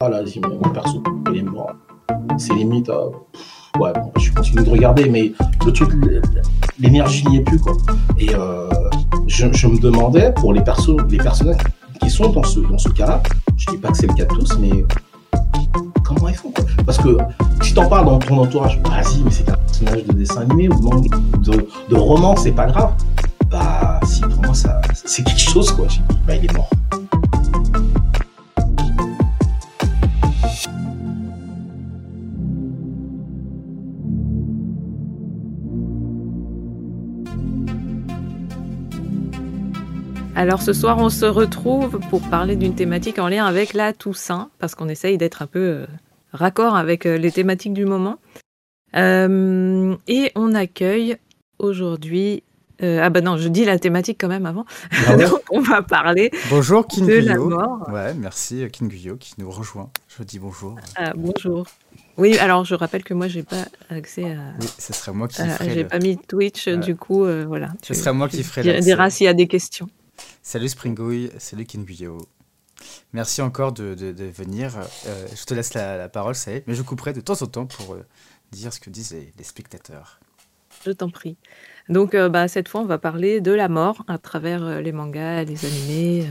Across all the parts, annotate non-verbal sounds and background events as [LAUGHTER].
Ah là, mon perso, il est mort. C'est limite. Euh, ouais, bon, je continue de regarder, mais le truc, l'énergie n'y est plus, quoi. Et euh, je, me demandais, pour les, persos, les personnages qui sont dans ce, dans ce cas-là, je dis pas que c'est le cas de tous, mais comment ils font, quoi? Parce que si t'en parles dans ton entourage, vas-y, mais c'est un personnage de dessin animé ou de, de roman, c'est pas grave. Bah, si, pour moi, ça, c'est quelque chose, quoi. bah, il est mort. Alors ce soir, on se retrouve pour parler d'une thématique en lien avec la Toussaint, parce qu'on essaye d'être un peu euh, raccord avec euh, les thématiques du moment. Euh, et on accueille aujourd'hui. ah ben non, je dis la thématique quand même avant. Ah [LAUGHS] Donc on va parler bonjour, de la mort. Ouais, merci Kinguyo qui nous rejoint. Je dis bonjour. Ah, bonjour. Oui, alors je rappelle que moi j'ai pas accès à. Oui, ce serait moi qui. J'ai pas mis Twitch, du coup, voilà. Ce serait moi qui ferai. Tu diras s'il y a des questions. Salut Springouille, salut Kinguyo. Merci encore de, venir. Euh, je te laisse la, parole, ça y est, mais je couperai de temps en temps pour euh, dire ce que disent les, spectateurs. Je t'en prie. Donc, euh, bah, cette fois, on va parler de la mort à travers les mangas, les animés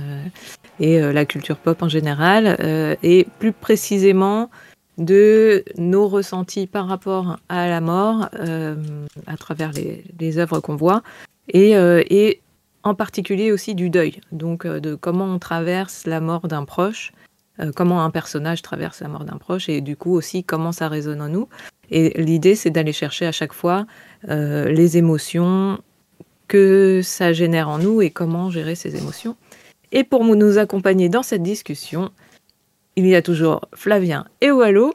et la culture pop en général, et plus précisément de nos ressentis par rapport à la mort à travers les, œuvres qu'on voit, et en particulier aussi du deuil, donc euh, de comment on traverse la mort d'un proche, euh, comment un personnage traverse la mort d'un proche, et du coup aussi comment ça résonne en nous. Et l'idée, c'est d'aller chercher à chaque fois euh, les émotions que ça génère en nous et comment gérer ces émotions. Et pour nous accompagner dans cette discussion, il y a toujours Flavien et Wallo.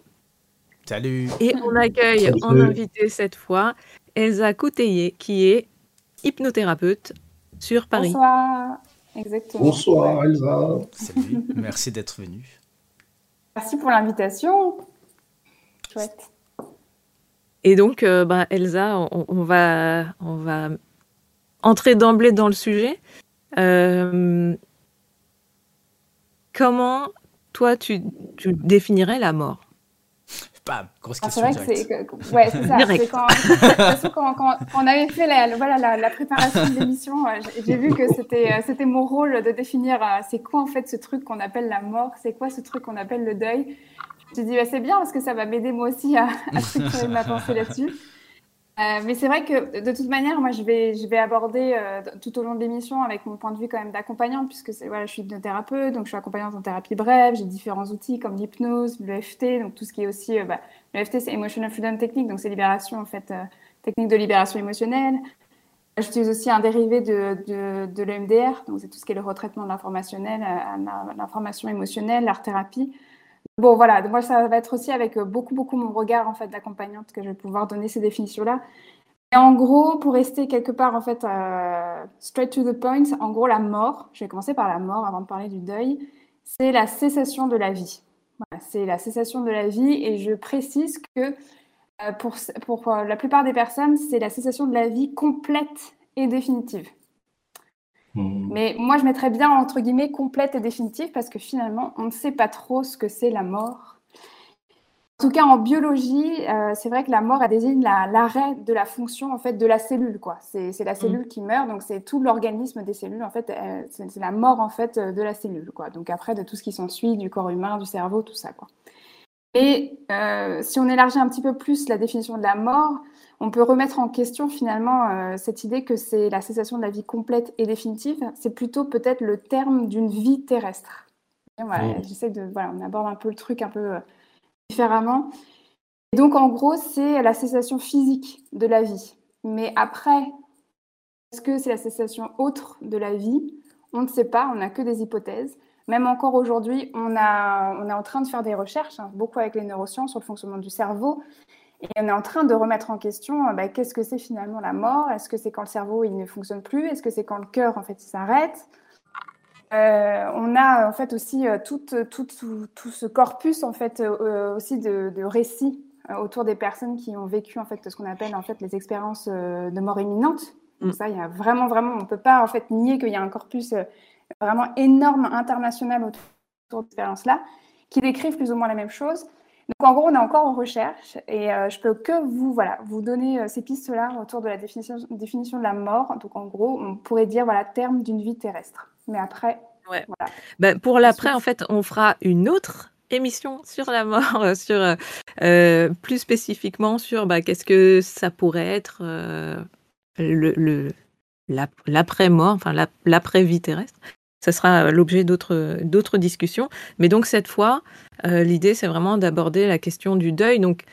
Salut. Et on accueille en invité cette fois Elsa Couteillé, qui est hypnothérapeute sur Paris. Bonsoir. Exactement. Bonsoir Elsa. Salut, merci d'être venue. Merci pour l'invitation. Chouette. Et donc, euh, bah, Elsa, on, va, on va entrer d'emblée dans le sujet. Euh, comment, toi, tu définirais la mort? Bam, grosse ah, question. c'est vrai que c'est ouais, c'est ça. [LAUGHS] Quand, quand, on avait fait la, voilà, la, préparation de l'émission, euh, j'ai vu que c'était, euh, c'était mon rôle de définir euh, c'est quoi en fait ce truc qu'on appelle la mort, c'est quoi ce truc qu'on appelle le deuil. Je dit, bah, c'est bien parce que ça va m'aider moi aussi à, à structurer ma pensée là-dessus. Euh, mais c'est vrai que de toute manière, moi, je vais, aborder euh, tout au long de l'émission avec mon point de vue quand même d'accompagnant, puisque je suis hypnothérapeute, donc je suis accompagnante en thérapie brève, j'ai différents outils comme l'hypnose, l'EFT, donc tout ce qui est aussi, euh, bah, l'EFT c'est Emotional Freedom Technique, donc c'est libération en fait, technique de libération émotionnelle. J'utilise aussi un dérivé de, de, de l'EMDR, donc c'est tout ce qui est le retraitement de l'informationnel, l'information émotionnelle, l'art thérapie. Bon, voilà, moi, ça va être aussi avec euh, beaucoup, beaucoup mon regard, en fait, d'accompagnante que je vais pouvoir donner ces définitions-là. Et en gros, pour rester quelque part, en fait, euh, straight to the point, en gros, la mort, je vais commencer par la mort avant de parler du deuil, c'est la cessation de la vie. C'est la cessation de la vie et je précise que euh, pour, pour la plupart des personnes, c'est la cessation de la vie complète et définitive. Hmm. Mais moi, je mettrais bien entre guillemets complète et définitive parce que finalement, on ne sait pas trop ce que c'est la mort. En tout cas, en biologie, euh, c'est vrai que la mort, elle désigne l'arrêt de la fonction en fait de la cellule. quoi. C'est la hmm. cellule qui meurt, donc c'est tout l'organisme des cellules. En fait, euh, c'est la mort en fait de la cellule. quoi. Donc après, de tout ce qui s'ensuit, du corps humain, du cerveau, tout ça. quoi. Et euh, si on élargit un petit peu plus la définition de la mort, on peut remettre en question finalement euh, cette idée que c'est la cessation de la vie complète et définitive. C'est plutôt peut-être le terme d'une vie terrestre. Mmh. J'essaie de, voilà, on aborde un peu le truc un peu euh, différemment. Et donc en gros, c'est la cessation physique de la vie. Mais après, est-ce que c'est la cessation autre de la vie? On ne sait pas, on n'a que des hypothèses. Même encore aujourd'hui, on, on est en train de faire des recherches, hein, beaucoup avec les neurosciences, sur le fonctionnement du cerveau. Et on est en train de remettre en question euh, bah, qu'est-ce que c'est finalement la mort? Est-ce que c'est quand le cerveau il ne fonctionne plus? Est-ce que c'est quand le cœur en fait il s'arrête? Euh, On a en fait aussi euh, tout, tout, tout, ce corpus en fait aussi de, récits autour des personnes qui ont vécu en fait ce qu'on appelle en fait les expériences de mort imminente. Donc mm. ça, il y a vraiment vraiment, on peut pas en fait nier qu'il y a un corpus vraiment énorme international autour de cette expérience là qui décrivent plus ou moins la même chose. Donc en gros, on est encore en recherche et euh, je peux que vous, voilà, vous donner euh, ces pistes-là autour de la définition, définition de la mort. Donc en gros, on pourrait dire voilà terme d'une vie terrestre. Mais après, voilà. Ben, pour l'après, en fait, on fera une autre émission sur la mort, euh, sur plus spécifiquement sur bah, qu'est-ce que ça pourrait être le, l'après-mort, enfin l'après-vie terrestre. Ça sera l'objet d'autres discussions. Mais donc cette fois, euh, l'idée, c'est vraiment d'aborder la question du deuil. Donc,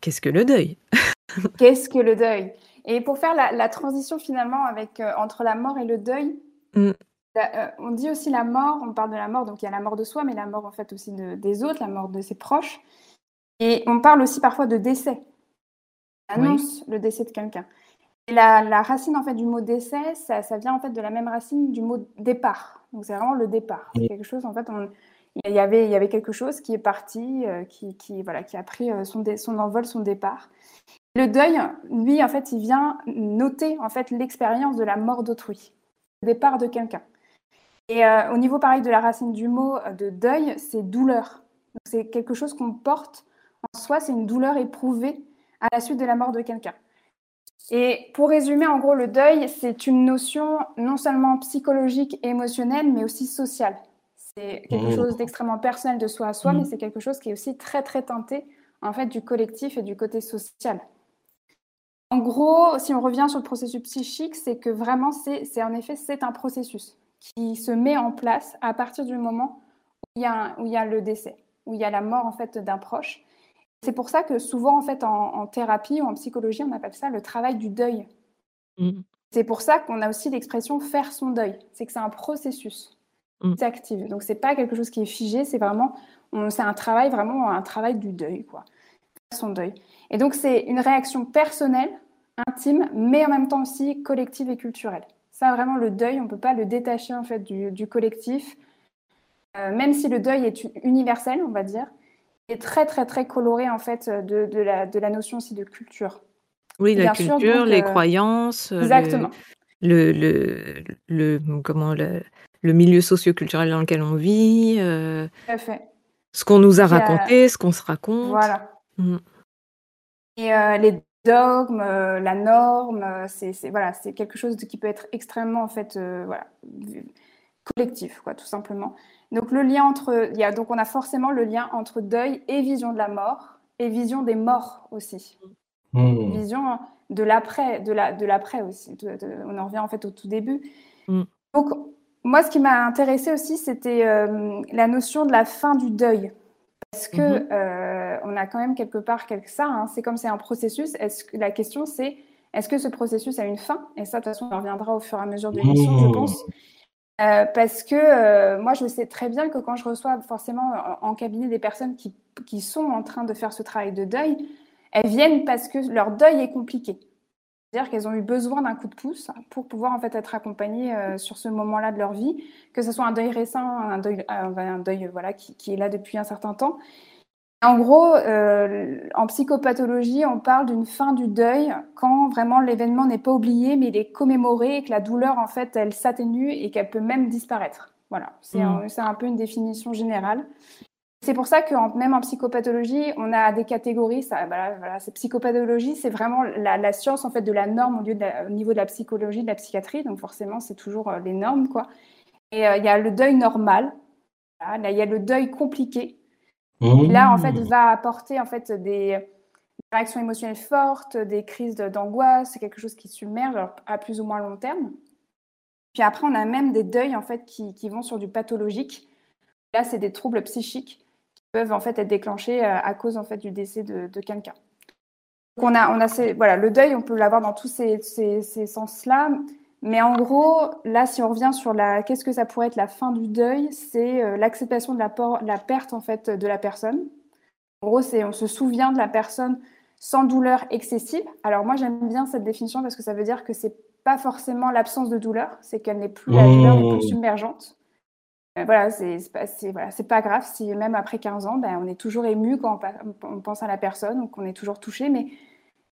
qu'est-ce que le deuil? [LAUGHS] Qu'est-ce que le deuil? Et pour faire la, transition finalement avec, euh, entre la mort et le deuil, mm. euh, on dit aussi la mort, on parle de la mort, donc il y a la mort de soi, mais la mort en fait aussi des autres, la mort de ses proches. Et on parle aussi parfois de décès. On annonce le décès de quelqu'un. La, racine en fait du mot décès, ça, vient en fait de la même racine du mot départ. Donc c'est vraiment le départ. Quelque chose en fait, il y avait il y avait quelque chose qui est parti, euh, qui, voilà, qui a pris euh, son, son envol, son départ. Le deuil, lui en fait, il vient noter en fait l'expérience de la mort d'autrui, le départ de quelqu'un. Et euh, au niveau pareil de la racine du mot de deuil, c'est douleur. C'est quelque chose qu'on porte en soi, c'est une douleur éprouvée à la suite de la mort de quelqu'un. Et pour résumer, en gros, le deuil, c'est une notion non seulement psychologique et émotionnelle, mais aussi sociale. C'est quelque mmh. chose d'extrêmement personnel de soi à soi, mais mmh. c'est quelque chose qui est aussi très, très teinté, en fait, du collectif et du côté social. En gros, si on revient sur le processus psychique, c'est que vraiment, c'est en effet, c'est un processus qui se met en place à partir du moment où il y a, où il y a le décès, où il y a la mort, en fait, d'un proche. C'est pour ça que souvent, en fait, en, thérapie ou en psychologie, on appelle ça le travail du deuil. Mmh. C'est pour ça qu'on a aussi l'expression faire son deuil. C'est que c'est un processus. Mmh. C'est actif. Donc, c'est pas quelque chose qui est figé. C'est vraiment, c'est un travail, vraiment un travail du deuil, quoi. Faire son deuil. Et donc, c'est une réaction personnelle, intime, mais en même temps aussi collective et culturelle. Ça, vraiment, le deuil, on ne peut pas le détacher, en fait, du, collectif. Euh, même si le deuil est universel, on va dire, est très, très, très coloré, en fait, de, de, la, de la notion aussi de culture. Oui, la culture, les euh, croyances. Euh, exactement. Le, le, le, comment, le, le milieu socio-culturel dans lequel on vit. Euh, Tout à fait. Ce qu'on nous a raconté, ce qu'on se raconte. Voilà. Mm. Et les dogmes, la norme, c'est voilà, c'est quelque chose de, qui peut être extrêmement en fait voilà, collectif, quoi, tout simplement. Donc le lien entre, il y a, donc on a forcément le lien entre deuil et vision de la mort et vision des morts aussi. Hmm. Vision de l'après, de la, de l'après aussi. on en revient en fait au tout début. Hmm. Donc moi, ce qui m'a intéressé aussi, c'était euh, la notion de la fin du deuil. Parce que mhm. euh, on a quand même quelque part quelque ça. Hein. c'est comme c'est un processus. Est-ce que la question c'est est-ce que ce processus a une fin? Et ça, de toute façon, on reviendra au fur et à mesure de l'émission, je hmm. pense. Euh, parce que euh, moi, je sais très bien que quand je reçois forcément en, cabinet des personnes qui, qui, sont en train de faire ce travail de deuil, elles viennent parce que leur deuil est compliqué. C'est-à-dire qu'elles ont eu besoin d'un coup de pouce pour pouvoir en fait être accompagnées euh, sur ce moment-là de leur vie, que ce soit un deuil récent, un deuil, voilà, qui, est là depuis un certain temps, en gros, euh, en psychopathologie, on parle d'une fin du deuil quand vraiment l'événement n'est pas oublié, mais il est commémoré et que la douleur, en fait, elle s'atténue et qu'elle peut même disparaître. Voilà, c'est un, mm. un, peu une définition générale. C'est pour ça que même en psychopathologie, on a des catégories. Ça, voilà, voilà, psychopathologie, c'est vraiment la, science en fait de la norme au, lieu de au, niveau de la psychologie, de la psychiatrie. Donc forcément, c'est toujours euh, les normes, quoi. Et euh, il y a le deuil normal. il y a le deuil compliqué là, en fait, mmh. va apporter en fait des réactions émotionnelles fortes, des crises d'angoisse, c'est quelque chose qui submerge à plus ou moins long terme. Puis après, on a même des deuils en fait qui, qui vont sur du pathologique. Là, c'est des troubles psychiques qui peuvent en fait être déclenchés euh, à cause en fait du décès de, quelqu'un. On a, on a voilà, le deuil, on peut l'avoir dans tous ces, ces, ces sens-là. Mais en gros, là, si on revient sur la, qu'est-ce que ça pourrait être la fin du deuil, c'est euh, l'acceptation de la, la, perte en fait de la personne. En gros, c'est on se souvient de la personne sans douleur excessive. Alors moi, j'aime bien cette définition parce que ça veut dire que c'est pas forcément l'absence de douleur, c'est qu'elle n'est plus la douleur n'est plus mmh. submergente. Euh, voilà, c'est pas, voilà, pas grave si même après 15 ans, ben, on est toujours ému quand on, on pense à la personne qu'on est toujours touché, mais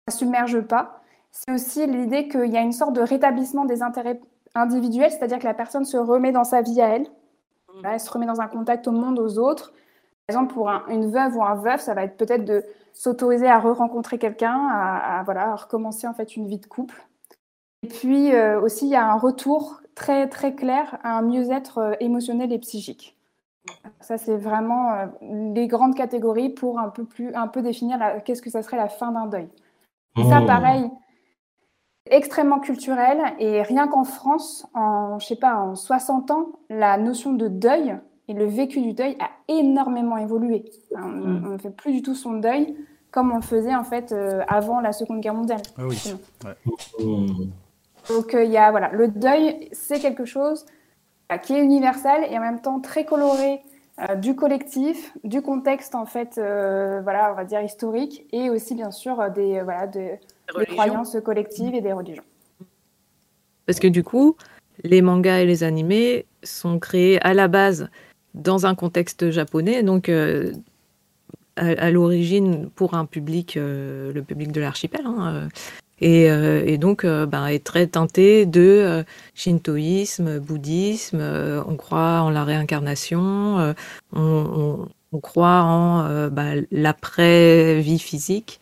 ça submerge pas c'est aussi l'idée qu'il y a une sorte de rétablissement des intérêts individuels, c'est-à-dire que la personne se remet dans sa vie à elle, mm. elle se remet dans un contact au monde, aux autres, Par exemple, pour une veuve ou un veuf, ça va être peut-être de s'autoriser à re-rencontrer quelqu'un, à, voilà, recommencer en fait une vie de couple. Et puis euh, aussi, il y a un retour très très clair à un mieux-être euh, émotionnel et psychique. Ça, c'est vraiment euh, les grandes catégories pour un peu plus, un peu définir qu'est-ce que ça serait la fin d'un deuil. Et ça, mmh. pareil, extrêmement culturel. Et rien qu'en France, en, je sais pas, en 60 ans, la notion de deuil et le vécu du deuil a énormément évolué. On mm. ne fait plus du tout son deuil comme on le faisait en fait euh, avant la Seconde Guerre mondiale. Ah oui. Donc euh, il y a voilà, le deuil, c'est quelque chose euh, qui est universel et en même temps très coloré du collectif, du contexte en fait, voilà, on va dire historique, et aussi bien sûr des voilà des, des croyances collectives et des religions. Parce que du coup, les mangas et les animés sont créés à la base dans un contexte japonais, donc euh, à, l'origine pour un public, euh, le public de l'archipel, hein, euh, et, donc ben, est très teinté de shintoïsme, bouddhisme, on croit en la réincarnation, on, croit en ben, l'après-vie physique.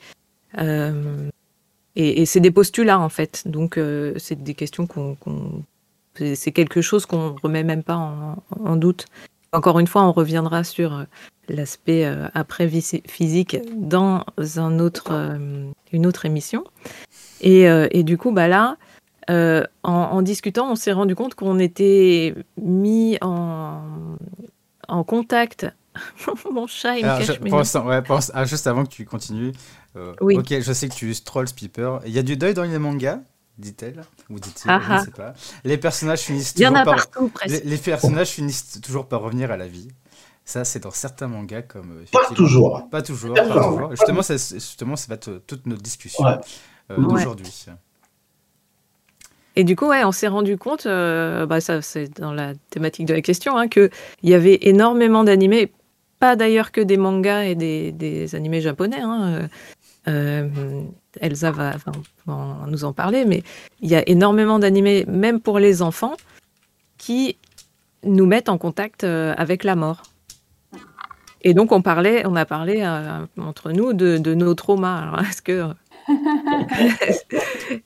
Et, c'est des postulats en fait, donc c'est des questions qu'on c'est quelque chose qu'on remet même pas en doute. Encore une fois, on reviendra sur euh, l'aspect euh, après physique dans un autre, euh, une autre émission. Et, du coup, bah là, en, discutant, on s'est rendu compte qu'on était mis en contact. [LAUGHS] Mon chat, il me cache je, ah, juste avant que tu continues. oui. Ok, je sais que tu trolls Piper. Il y a du deuil dans les mangas dit-elle ou dit-il, je ne sais pas. Les personnages finissent toujours par Les, personnages finissent toujours par revenir à la vie. Ça, c'est dans certains mangas comme. Euh, pas toujours. Pas toujours. Pas toujours. Justement, c'est justement, ça va être toute notre discussion euh, d'aujourd'hui. Et du coup, ouais, on s'est rendu compte, euh, bah ça c'est dans la thématique de la question, hein, qu'il y avait énormément d'animés, pas d'ailleurs que des mangas et des, des animés japonais. Hein, euh, Elsa va, nous en parler, mais il y a énormément d'animés, même pour les enfants, qui nous mettent en contact euh, avec la mort. Et donc on parlait, on a parlé euh, entre nous de, nos traumas. [LAUGHS] est-ce que [LAUGHS]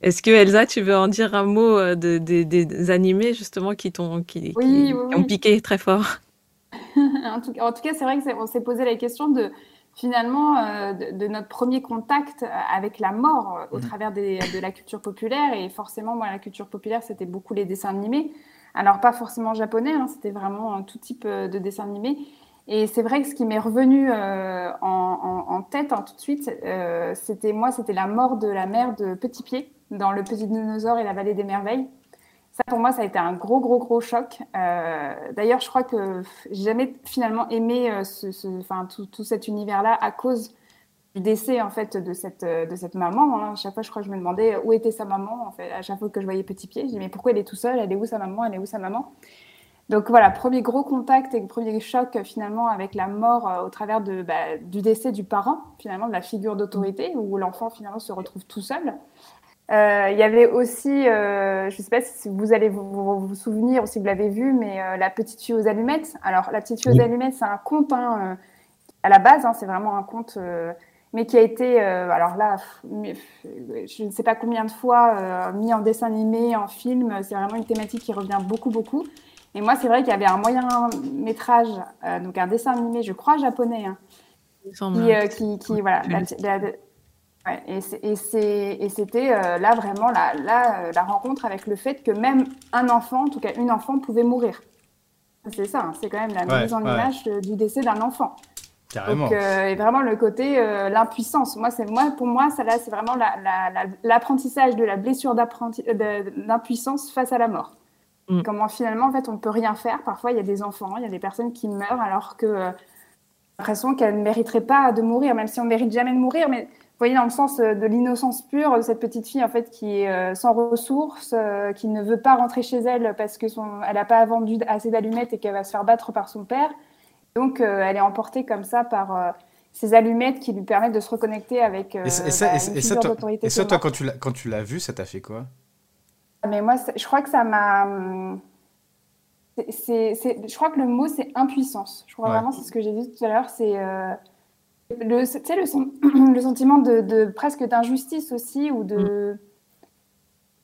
Est-ce que Elsa, tu veux en dire un mot des animés justement qui t'ont qui, ont piqué très fort? [LAUGHS] en, tout, en, tout, cas, c'est vrai qu'on s'est posé la question de finalement euh, de, notre premier contact avec la mort euh, au mmh. travers de la culture populaire. Et forcément, moi, la culture populaire, c'était beaucoup les dessins animés. Alors, pas forcément japonais, hein, c'était vraiment tout type euh, de dessins animés. Et c'est vrai que ce qui m'est revenu en, tête hein, tout de suite, c'était moi, c'était la mort de la mère de Petit Pied dans Le Petit Dinosaure et la Vallée des Merveilles. Ça, pour moi, ça a été un gros, gros, gros choc. Euh, d'ailleurs, je crois que j'ai jamais finalement aimé euh, ce, enfin, tout, cet univers-là à cause du décès en fait de cette, de cette maman. Hein. À chaque fois, je crois que je me demandais où était sa maman. En fait, à chaque fois que je voyais Petit Pied, je disais mais pourquoi elle est tout seule? Elle est où sa maman? Elle est où sa maman? Donc voilà, premier gros contact et premier choc finalement avec la mort euh, au travers de, bah, du décès du parent, finalement de la figure d'autorité, où l'enfant finalement se retrouve tout seul. Euh, il y avait aussi, euh, je ne sais pas si vous allez vous, vous, souvenir ou si vous l'avez vu, mais euh, La petite fille aux allumettes. Alors, La petite fille aux allumettes, c'est un conte hein, à la base, hein, c'est vraiment un conte, mais qui a été, alors là, je ne sais pas combien de fois mis en dessin animé, en film. C'est vraiment une thématique qui revient beaucoup, beaucoup. Et moi, c'est vrai qu'il y avait un moyen métrage, donc un dessin animé, je crois japonais, hein, qui, qui, voilà, et c'était euh, là vraiment la, euh, la, rencontre avec le fait que même un enfant, en tout cas une enfant, pouvait mourir. C'est ça, hein, c'est quand même la mise en image euh, du décès d'un enfant. Carrément. Donc, et vraiment le côté l'impuissance. Moi, c'est moi pour moi ça là c'est vraiment l'apprentissage de la blessure d'impuissance face à la mort. Mm. Comment finalement en fait on peut rien faire. Parfois il y a des enfants, il y a des personnes qui meurent alors que l'impression qu'elles ne mériteraient pas de mourir, même si on mérite jamais de mourir, mais voyez, dans le sens euh, de l'innocence pure de cette petite fille en fait qui est euh, sans ressources, euh, qui ne veut pas rentrer chez elle parce que son, elle n'a pas vendu assez d'allumettes et qu'elle va se faire battre par son père. Donc elle est emportée comme ça par ces allumettes qui lui permettent de se reconnecter avec et ça, bah, et, ça, toi, et ça, toi, quand tu l'as quand tu l'as vu, ça t'a fait quoi? Mais moi, je crois que ça m'a hum, je crois que le mot, c'est impuissance. Je crois vraiment, c'est ce que j'ai dit tout à l'heure, c'est euh, le, le, [CLEARS THROAT] le, sentiment de, presque d'injustice aussi, ou de... Mm.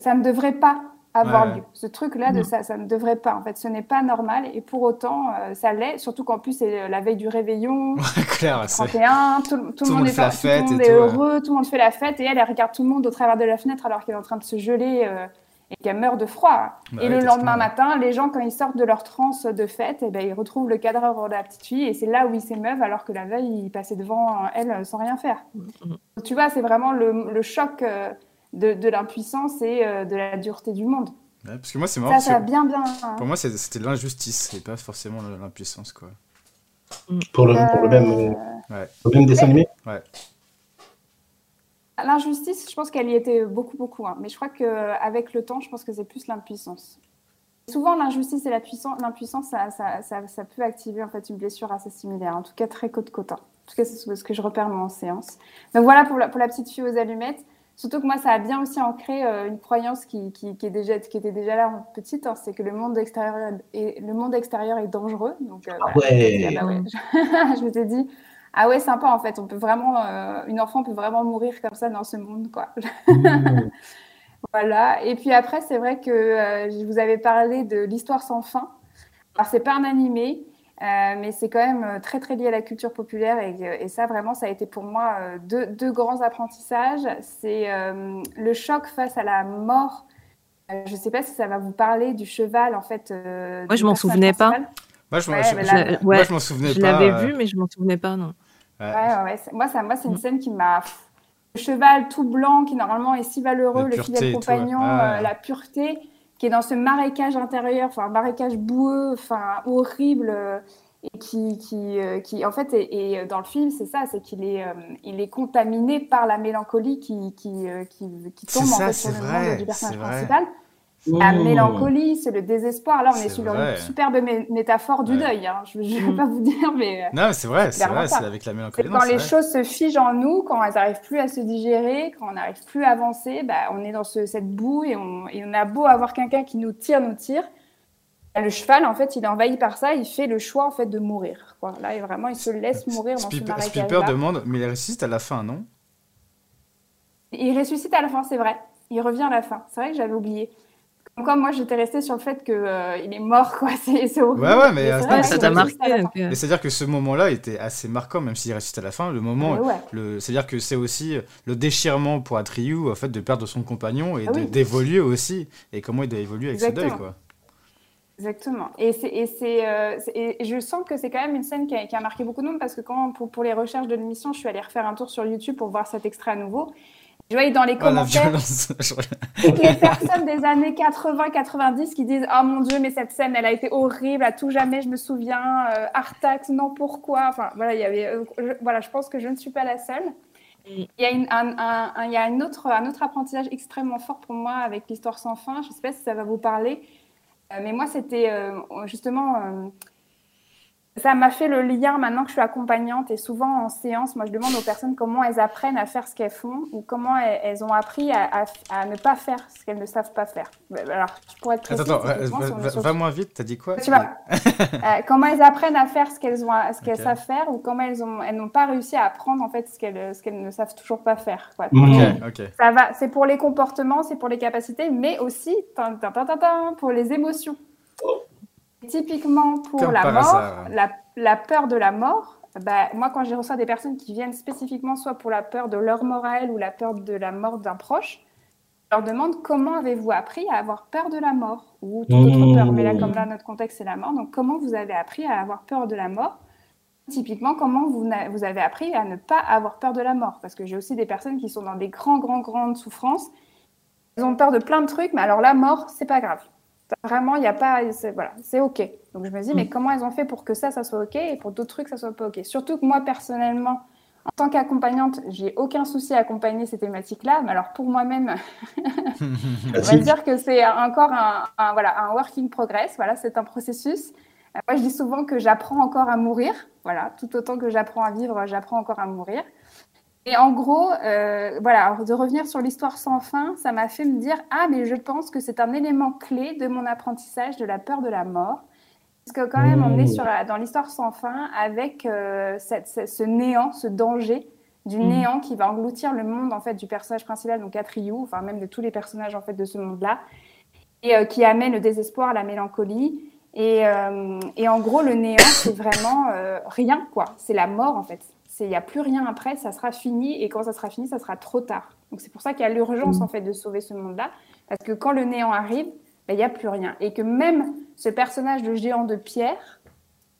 Ça ne devrait pas avoir lieu. Ce truc-là, de mm. ça, ça ne devrait pas. En fait, ce n'est pas normal. Et pour autant, euh, ça l'est. Surtout qu'en plus, c'est la veille du réveillon. [LAUGHS] clair, 31, tout, tout, le monde, est, tout le monde est heureux, tout le monde fait la fête. Et elle, elle regarde tout le monde au travers de la fenêtre alors qu'elle est en train de se geler. Euh, et qu'elle meurt de froid. Bah et le lendemain matin, les gens, quand ils sortent de leur transe de fête, eh ben, ils retrouvent le cadavre de la petite fille et c'est là où ils s'émeuvent alors que la veille, ils passaient devant elle sans rien faire. Mm-hmm. Tu vois, c'est vraiment le, choc euh, de, l'impuissance et euh, de la dureté du monde. parce que moi, c'est marrant. Ça, ça bien, bien. Hein. Pour moi, c'était l'injustice et pas forcément l'impuissance, quoi. Pour le, pour le même, euh, le même dessin animé? Ouais. L'injustice, je pense qu'elle y était beaucoup, beaucoup. Hein. Mais je crois qu'avec le temps, je pense que c'est plus l'impuissance. Souvent, l'injustice et l'impuissance, ça, ça, ça, peut activer en fait une blessure assez similaire, en tout cas très côte-côte. En tout cas, c'est ce que je repère moi en séance. Donc voilà pour la, pour la petite fille aux allumettes. Surtout que moi, ça a bien aussi ancré euh, une croyance qui, qui, est déjà, qui était déjà là petite, hein, c'est que le monde extérieur est, le monde extérieur est dangereux. Donc, euh, ah ouais. Ah bah ouais. [LAUGHS] je, me suis dit, ah ouais, sympa en fait. On peut vraiment, euh, une enfant peut vraiment mourir comme ça dans ce monde, quoi. [LAUGHS] Mmh. voilà. Et puis après, c'est vrai que euh, je vous avais parlé de l'histoire sans fin. Alors c'est pas un animé, euh, mais c'est quand même très très lié à la culture populaire et, ça vraiment, ça a été pour moi deux, deux grands apprentissages. C'est le choc face à la mort. je ne sais pas si ça va vous parler du cheval en fait. Moi, je m'en souvenais pas. Moi, je, ouais, je m'en souvenais pas. Je l'avais vu, mais je m'en souvenais pas, non. Ouais, ouais, Moi, ça, moi c'est une mm. scène qui m'a. Le cheval tout blanc, qui normalement est si valeureux, le fidèle compagnon, euh, la pureté, qui est dans ce marécage intérieur, enfin, un marécage boueux, enfin, horrible, euh, et qui, qui, euh, qui, en fait, et, dans le film, c'est ça, c'est qu'il est, il est contaminé par la mélancolie qui, qui, qui, qui tombe en fait, sur le monde du personnage principal. La mélancolie, c'est le désespoir. Là, on est, sur une superbe métaphore du deuil. Hein. Je ne vais mmh. pas vous dire, mais. Euh, non, c'est vrai, c'est vrai, c'est avec la mélancolie. quand les choses se figent en nous, quand elles n'arrivent plus à se digérer, quand on n'arrive plus à avancer, bah, on est dans cette boue et on, et on a beau avoir quelqu'un qui nous tire, nous tire. Le cheval, en fait, il est envahi par ça, il fait le choix en fait de mourir. Quoi. Là, vraiment, il se laisse mourir dans ce. Spielberg demande, mais il ressuscite à la fin, non? Il ressuscite à la fin, c'est vrai. Il revient à la fin. C'est vrai que j'avais oublié. Comme moi, j'étais restée sur le fait qu'il euh, est mort, quoi. [LAUGHS] C'est horrible. Ouais, ouais, mais, euh, ça t'a marqué. Mais c'est-à-dire que ce moment-là était assez marquant, même s'il reste à la fin. Le moment, le... c'est-à-dire que c'est aussi le déchirement pour Atriou, en fait, de perdre son compagnon et ah d'évoluer aussi. Et comment il doit évoluer avec ce deuil, quoi. Exactement. Et, c'est, euh, et, je sens que c'est quand même une scène qui a, marqué beaucoup de monde parce que quand, pour, pour les recherches de l'émission, je suis allée refaire un tour sur YouTube pour voir cet extrait à nouveau. Je voyais dans les oh, commentaires les [LAUGHS] personnes des années 80-90 qui disent Oh mon Dieu, mais cette scène, elle a été horrible, à tout jamais, je me souviens. Euh, Artax, non, pourquoi? Enfin, voilà, il y avait, euh, je, voilà, je pense que je ne suis pas la seule. Il y a, une, un, un, il y a une autre, un autre apprentissage extrêmement fort pour moi avec l'histoire sans fin. Je ne sais pas si ça va vous parler. Euh, mais moi, c'était justement ça m'a fait le lien maintenant que je suis accompagnante et souvent en séance, moi je demande aux personnes comment elles apprennent à faire ce qu'elles font ou comment elles, ont appris à, à, ne pas faire ce qu'elles ne savent pas faire. Alors, je pourrais être Attends, attends va, moins vite, t'as dit quoi? Tu vois, [LAUGHS] euh, comment elles apprennent à faire ce qu'elles ont, ce qu'elles savent faire ou comment elles ont, elles n'ont pas réussi à apprendre en fait ce qu'elles, ce qu'elles ne savent toujours pas faire. Quoi. Ça va, c'est pour les comportements, c'est pour les capacités, mais aussi pour les émotions. Typiquement pour la mort, la, peur de la mort, bah, moi quand j'ai reçu des personnes qui viennent spécifiquement soit pour la peur de leur morale ou la peur de la mort d'un proche, je leur demande comment avez-vous appris à avoir peur de la mort ou toute autre peur. Mais là, comme là, notre contexte, c'est la mort. Donc, comment vous avez appris à avoir peur de la mort? Typiquement, comment vous, vous avez appris à ne pas avoir peur de la mort? Parce que j'ai aussi des personnes qui sont dans des grands, grands, grandes souffrances. Elles ont peur de plein de trucs, mais alors la mort, c'est pas grave. Vraiment, il n'y a pas. Voilà, c'est OK. Donc je me dis, mais mm. comment elles ont fait pour que ça, ça soit OK et pour d'autres trucs, ça soit pas OK? Surtout que moi, personnellement, en tant qu'accompagnante, j'ai aucun souci à accompagner ces thématiques-là. Mais alors pour moi-même, [LAUGHS] [LAUGHS] on va dire que c'est encore un, voilà, un work in progress. Voilà, c'est un processus. Euh, moi, je dis souvent que j'apprends encore à mourir. Voilà, tout autant que j'apprends à vivre, j'apprends encore à mourir. Et en gros, euh, voilà, de revenir sur l'histoire sans fin, ça m'a fait me dire ah mais je pense que c'est un élément clé de mon apprentissage de la peur de la mort. Parce que quand même, on est sur dans l'histoire sans fin avec euh, ce néant, ce danger du mm. néant qui va engloutir le monde en fait du personnage principal, donc Atriou, enfin même de tous les personnages en fait de ce monde-là, et euh, qui amène le désespoir, la mélancolie. Et, et en gros, le néant, c'est vraiment rien, quoi. C'est la mort, en fait. Il n'y a plus rien après, ça sera fini. Et quand ça sera fini, ça sera trop tard. Donc c'est pour ça qu'il y a l'urgence, mm. en fait, de sauver ce monde-là. Parce que quand le néant arrive, ben, il n'y a plus rien. Et que même ce personnage de géant de pierre,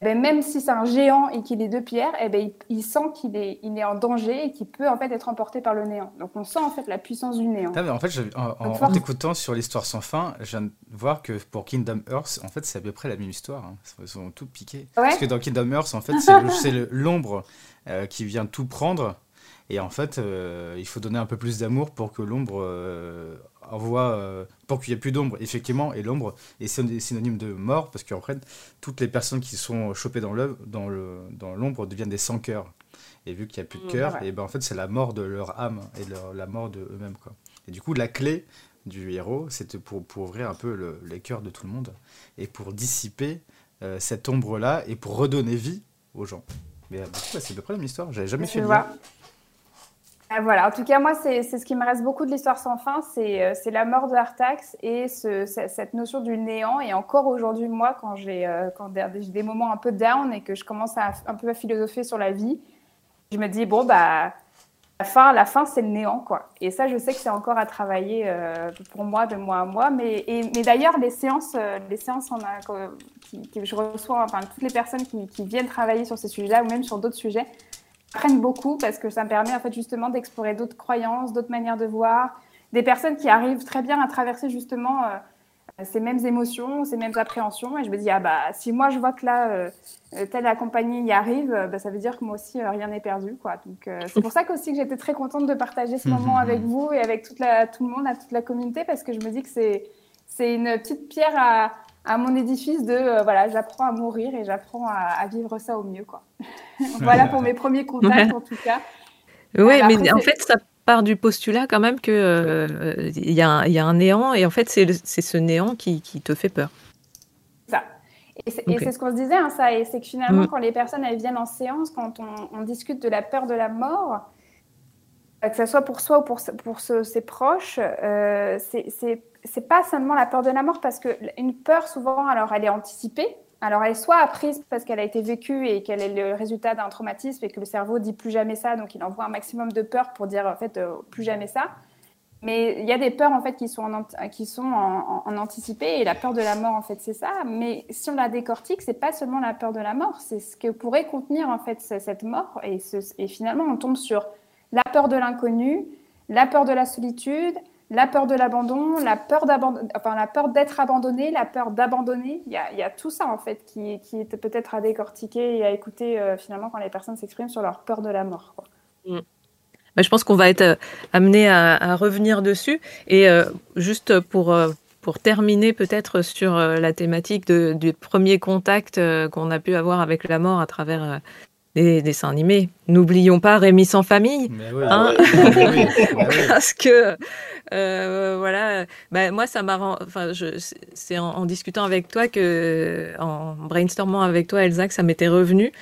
ben, même si c'est un géant et qu'il est de pierre, eh ben, il, sent qu'il est, il est en danger et qu'il peut en fait être emporté par le néant. Donc on sent en fait la puissance du néant. en fait, en, t'écoutant sur l'histoire sans fin, je viens de voir que pour Kingdom Earth, en fait, c'est à peu près la même histoire. Hein. Ils sont tout piqués. Parce que dans Kingdom Earth, en fait, c'est l'ombre euh, qui vient tout prendre. Et en fait, euh, il faut donner un peu plus d'amour pour que l'ombre euh, envoie pour qu'il n'y ait plus d'ombre, effectivement, et l'ombre est synonyme de mort, parce qu'en fait, toutes les personnes qui sont chopées dans l'ombre dans le, dans deviennent des sans-cœurs. Et vu qu'il n'y a plus de mmh, cœur, et ben en fait, c'est la mort de leur âme et la mort de eux-mêmes. Et du coup, la clé du héros, c'était pour, pour ouvrir un peu le, les cœurs de tout le monde et pour dissiper cette ombre-là et pour redonner vie aux gens. Mais euh, c'est à peu près la même histoire. J'avais jamais fait le ah, voilà, en tout cas, moi, c'est ce qui me reste beaucoup de l'histoire sans fin, c'est euh, la mort de Artax et ce, cette notion du néant. Et encore aujourd'hui, moi, quand j'ai euh, des moments un peu down et que je commence à, un peu à philosopher sur la vie, je me dis, bon, bah, la fin, la fin c'est le néant, quoi. Et ça, je sais que c'est encore à travailler euh, pour moi, de mois à mois. Mais, mais d'ailleurs, les séances, les séances on a, qui, je reçois, enfin, toutes les personnes qui, qui viennent travailler sur ces sujets-là ou même sur d'autres sujets, apprennent beaucoup parce que ça me permet en fait justement d'explorer d'autres croyances, d'autres manières de voir, des personnes qui arrivent très bien à traverser justement euh, ces mêmes émotions, ces mêmes appréhensions. Et je me dis, ah bah, si moi je vois que là, euh, telle compagnie y arrive, euh, bah, ça veut dire que moi aussi, rien n'est perdu. Quoi. Donc, c'est pour ça qu'aussi que j'étais très contente de partager ce moment avec vous et avec toute la, tout le monde, à toute la communauté, parce que je me dis que c'est, c'est une petite pierre à, à mon édifice de euh, voilà, j'apprends à mourir et j'apprends à, vivre ça au mieux. Quoi. [LAUGHS] voilà pour mes premiers contacts en tout cas. Oui, mais en fait, ça part du postulat quand même qu'il euh, il y, a un néant et en fait, c'est ce néant qui, qui, te fait peur. Ça. Et c'est ce qu'on se disait, hein, ça, et c'est que finalement, mm. quand les personnes elles viennent en séance, quand on, on, discute de la peur de la mort, que ce soit pour soi ou pour, pour ses proches, euh, c'est pas seulement la peur de la mort parce que une peur souvent alors elle est anticipée. Alors elle est soit apprise parce qu'elle a été vécue et qu'elle est le résultat d'un traumatisme et que le cerveau dit plus jamais ça donc il envoie un maximum de peur pour dire en fait euh, plus jamais ça. Mais il y a des peurs en fait qui sont en, qui sont en, anticipé et la peur de la mort en fait c'est ça. Mais si on la décortique c'est pas seulement la peur de la mort c'est ce que pourrait contenir en fait cette mort et finalement on tombe sur la peur de l'inconnu la peur de la solitude la peur de l'abandon, la peur d'être abandonné, la peur d'abandonner. Il, y a, tout ça en fait qui, qui est peut-être à décortiquer et à écouter euh, finalement quand les personnes s'expriment sur leur peur de la mort. Mm. Bah, je pense qu'on va être euh, amené à, revenir dessus. Et euh, juste pour terminer peut-être sur la thématique du premier contact qu'on a pu avoir avec la mort à travers des dessins animés. N'oublions pas Rémi sans famille. Hein [LAUGHS] Parce que, euh, voilà, bah, moi, ça m'a. Enfin, c'est en, discutant avec toi que, en brainstormant avec toi, Elsa, que ça m'était revenu.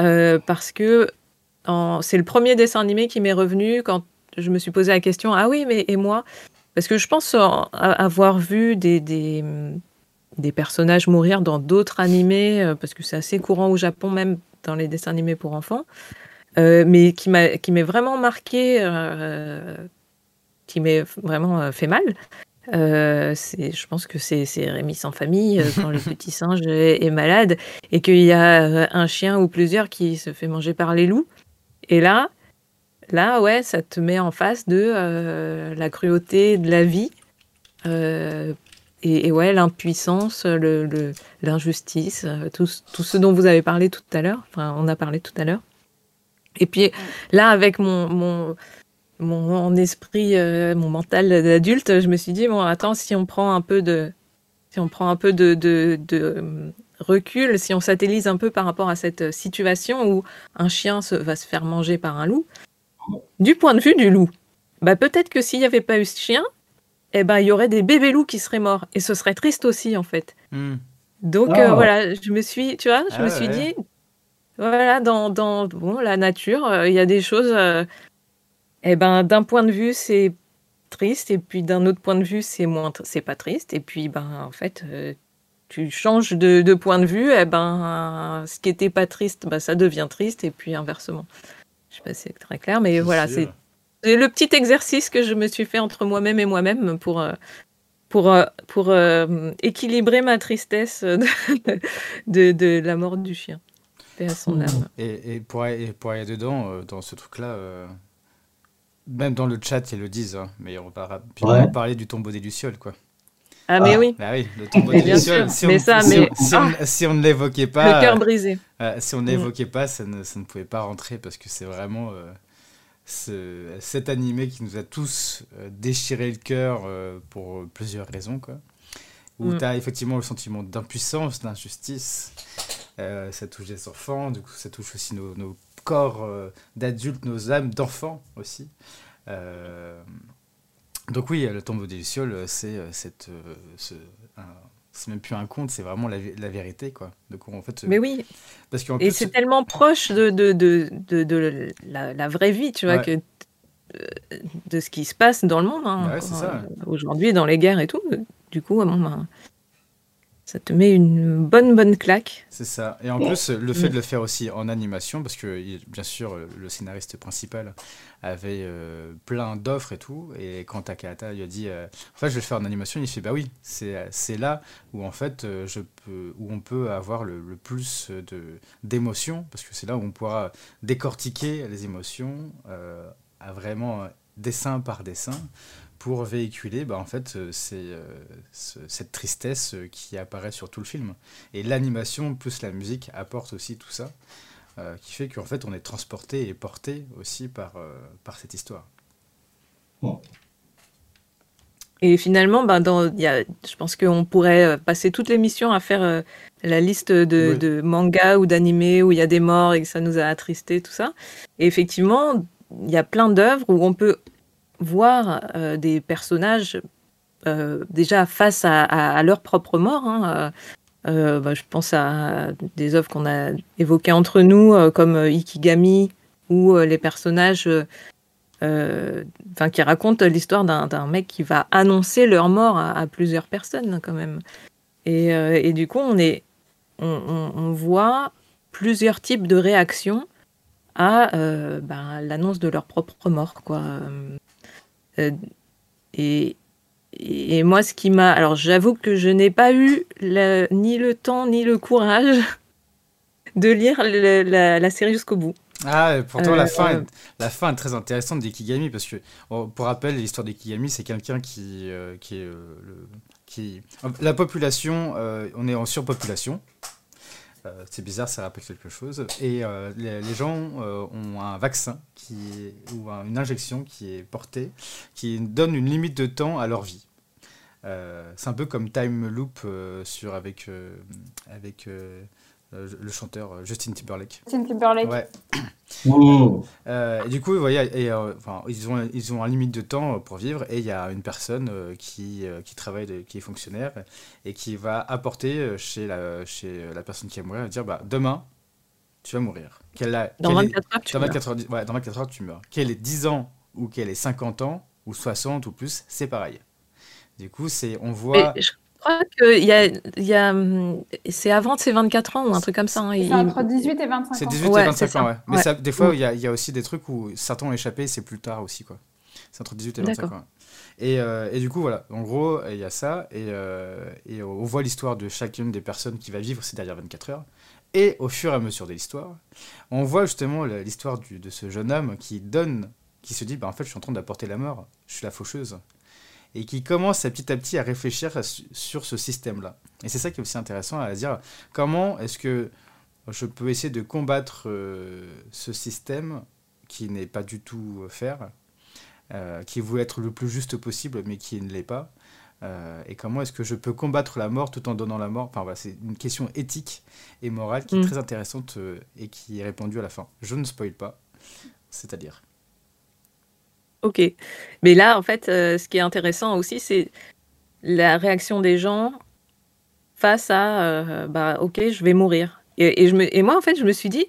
Euh, parce que c'est le premier dessin animé qui m'est revenu quand je me suis posé la question Ah oui, mais et moi? Parce que je pense avoir vu des, des, des personnages mourir dans d'autres animés, euh, parce que c'est assez courant au Japon, même dans les dessins animés pour enfants, euh, mais qui m'est vraiment marqué, euh, qui m'est vraiment euh, fait mal. je pense que c'est Rémi sans famille quand le [LAUGHS] petit singe est, malade et qu'il y a un chien ou plusieurs qui se fait manger par les loups. Et là, là, ouais, ça te met en face de la cruauté de la vie et, ouais, l'impuissance, l'injustice, euh, tout, ce dont vous avez parlé tout à l'heure, enfin, on a parlé tout à l'heure. Et puis là, avec mon, mon, mon, esprit, euh, mon mental d'adulte, je me suis dit, bon, attends, si on prend un peu de, si on prend un peu de, euh, recul, si on satellise un peu par rapport à cette situation où un chien va se faire manger par un loup, du point de vue du loup, bah peut-être que s'il n'y avait pas eu ce chien, eh ben, il y aurait des bébés loups qui seraient morts. Et ce serait triste aussi, en fait. Hmm. Donc ah. voilà, je me suis, tu vois, je ah me suis dit, voilà, dans, dans bon, la nature, il y a des choses, eh ben, d'un point de vue, c'est triste, et puis d'un autre point de vue, c'est moins, c'est pas triste, et puis ben, en fait, tu changes de, point de vue, et eh ben, ce qui était pas triste, ben, ça devient triste, et puis inversement. Je sais pas si c'est très clair, mais voilà, c'est le petit exercice que je me suis fait entre moi-même et moi-même pour, euh, pour, euh, pour euh, équilibrer ma tristesse de, de, la mort du chien. Et son mmh. âme. Et, et, pour, aller, pour aller dedans, dans ce truc-là, même dans le chat, ils le disent, hein, mais on va rapidement parler du tombeau des Lucioles, quoi. Ah, mais oui. Bah oui, le tombeau des Lucioles. Si, on, ça, mais... si, on, ne l'évoquait pas. Le cœur brisé. si on ne l'évoquait pas, ça ne, ça ne, pouvait pas rentrer parce que c'est vraiment cet animé qui nous a tous euh, déchiré le cœur euh, pour plusieurs raisons, quoi. Où mm. tu as effectivement le sentiment d'impuissance, d'injustice. Euh, ça touche les enfants, du coup, ça touche aussi nos, nos corps d'adultes, nos âmes d'enfants aussi. donc oui, le tombeau des Lucioles, c'est cette, ce, c'est même plus un conte, c'est vraiment la, la, vérité, quoi. Donc, en fait, Mais oui. Parce Et c'est tellement proche de, de, de, de la, la, vraie vie, tu vois, que euh, de ce qui se passe dans le monde. Hein, euh, Aujourd'hui, dans les guerres et tout. Du coup, bon, ben, ça te met une bonne bonne claque. C'est ça. Et en plus, le fait de le faire aussi en animation, parce que bien sûr, le scénariste principal avait euh, plein d'offres et tout. Et quand Takahata lui a dit, euh, en fait, je vais le faire en animation, il fait, bah oui, c'est là où en fait, euh, je peux, où on peut avoir le, plus de d'émotions, parce que c'est là où on pourra décortiquer les émotions à vraiment dessin par dessin pour véhiculer bah, en fait, euh, c'est, euh, cette tristesse euh, qui apparaît sur tout le film. Et l'animation plus la musique apporte aussi tout ça, qui fait qu'en fait on est transporté et porté aussi par, par cette histoire. Et finalement, ben, dans, y a, je pense qu'on pourrait passer toute l'émission à faire la liste de, de mangas ou d'animés où il y a des morts et que ça nous a attristés, tout ça. Et effectivement, il y a plein d'œuvres où on peut voir euh, des personnages euh, déjà face à, leur propre mort. Hein, euh, bah, je pense à des œuvres qu'on a évoquées entre nous, comme Ikigami, ou les personnages qui racontent l'histoire d'un mec qui va annoncer leur mort à, plusieurs personnes quand même. Et, du coup, on, est, on, voit plusieurs types de réactions à ben, l'annonce de leur propre mort. Quoi. Euh, et, et moi, ce qui m'a. Alors, j'avoue que je n'ai pas eu ni le temps ni le courage [LAUGHS] de lire la, série jusqu'au bout. Ah, pourtant, la, euh, fin est, la fin est très intéressante d'Ikigami, parce que, pour rappel, l'histoire d'Ikigami, c'est quelqu'un qui, euh, qui est. le, qui... La population, on est en surpopulation. Euh, c'est bizarre, ça rappelle quelque chose. Et euh, les, gens euh, ont un vaccin qui ou une injection qui est portée, qui donne une limite de temps à leur vie. c'est un peu comme Time Loop sur, avec, avec le chanteur Justin Timberlake. Justin Timberlake. Ouais. [COUGHS] Euh, et du coup, vous voyez, et, euh, enfin, ils, ont, ils ont un limite de temps pour vivre et il y a une personne euh, qui, qui travaille, qui est fonctionnaire et qui va apporter chez la, chez la personne qui va mourir, dire bah, demain, tu vas mourir. a, dans, 24 heures, tu dans, 24 heures, ouais, dans 24 heures, tu meurs. Qu'elle ait 10 ans ou qu'elle ait 50 ans ou 60 ou plus, c'est pareil. Du coup, c'est on voit crois que y a, y a, c'est avant ses 24 ans ou un truc comme ça. Hein. C'est entre 18 et 25 ans. C'est 18 et 25 ans, ouais. Mais Ça, des fois, il y, a, y, a, aussi des trucs où certains ont échappé, c'est plus tard aussi, quoi. C'est entre 18 et 25 ans. Et, euh, et, du coup, voilà. En gros, il y a ça. Et, euh, et on voit l'histoire de chacune des personnes qui va vivre ces dernières 24 heures. Et au fur et à mesure de l'histoire, on voit justement l'histoire de ce jeune homme qui donne, qui se dit, bah, en fait, je suis en train d'apporter la mort. Je suis la faucheuse et qui commence à petit à petit à réfléchir sur ce système-là. Et c'est ça qui est aussi intéressant à dire comment est-ce que je peux essayer de combattre euh, ce système qui n'est pas du tout faire, euh, qui veut être le plus juste possible mais qui ne l'est pas. Euh, et comment est-ce que je peux combattre la mort tout en donnant la mort Enfin voilà, c'est une question éthique et morale qui est mm. très intéressante et qui est répondue à la fin. Je ne spoil pas, c'est-à-dire. Ok. Mais là, en fait, euh, ce qui est intéressant aussi, c'est la réaction des gens face à bah ok je vais mourir. Et, je me, et moi en fait je me suis dit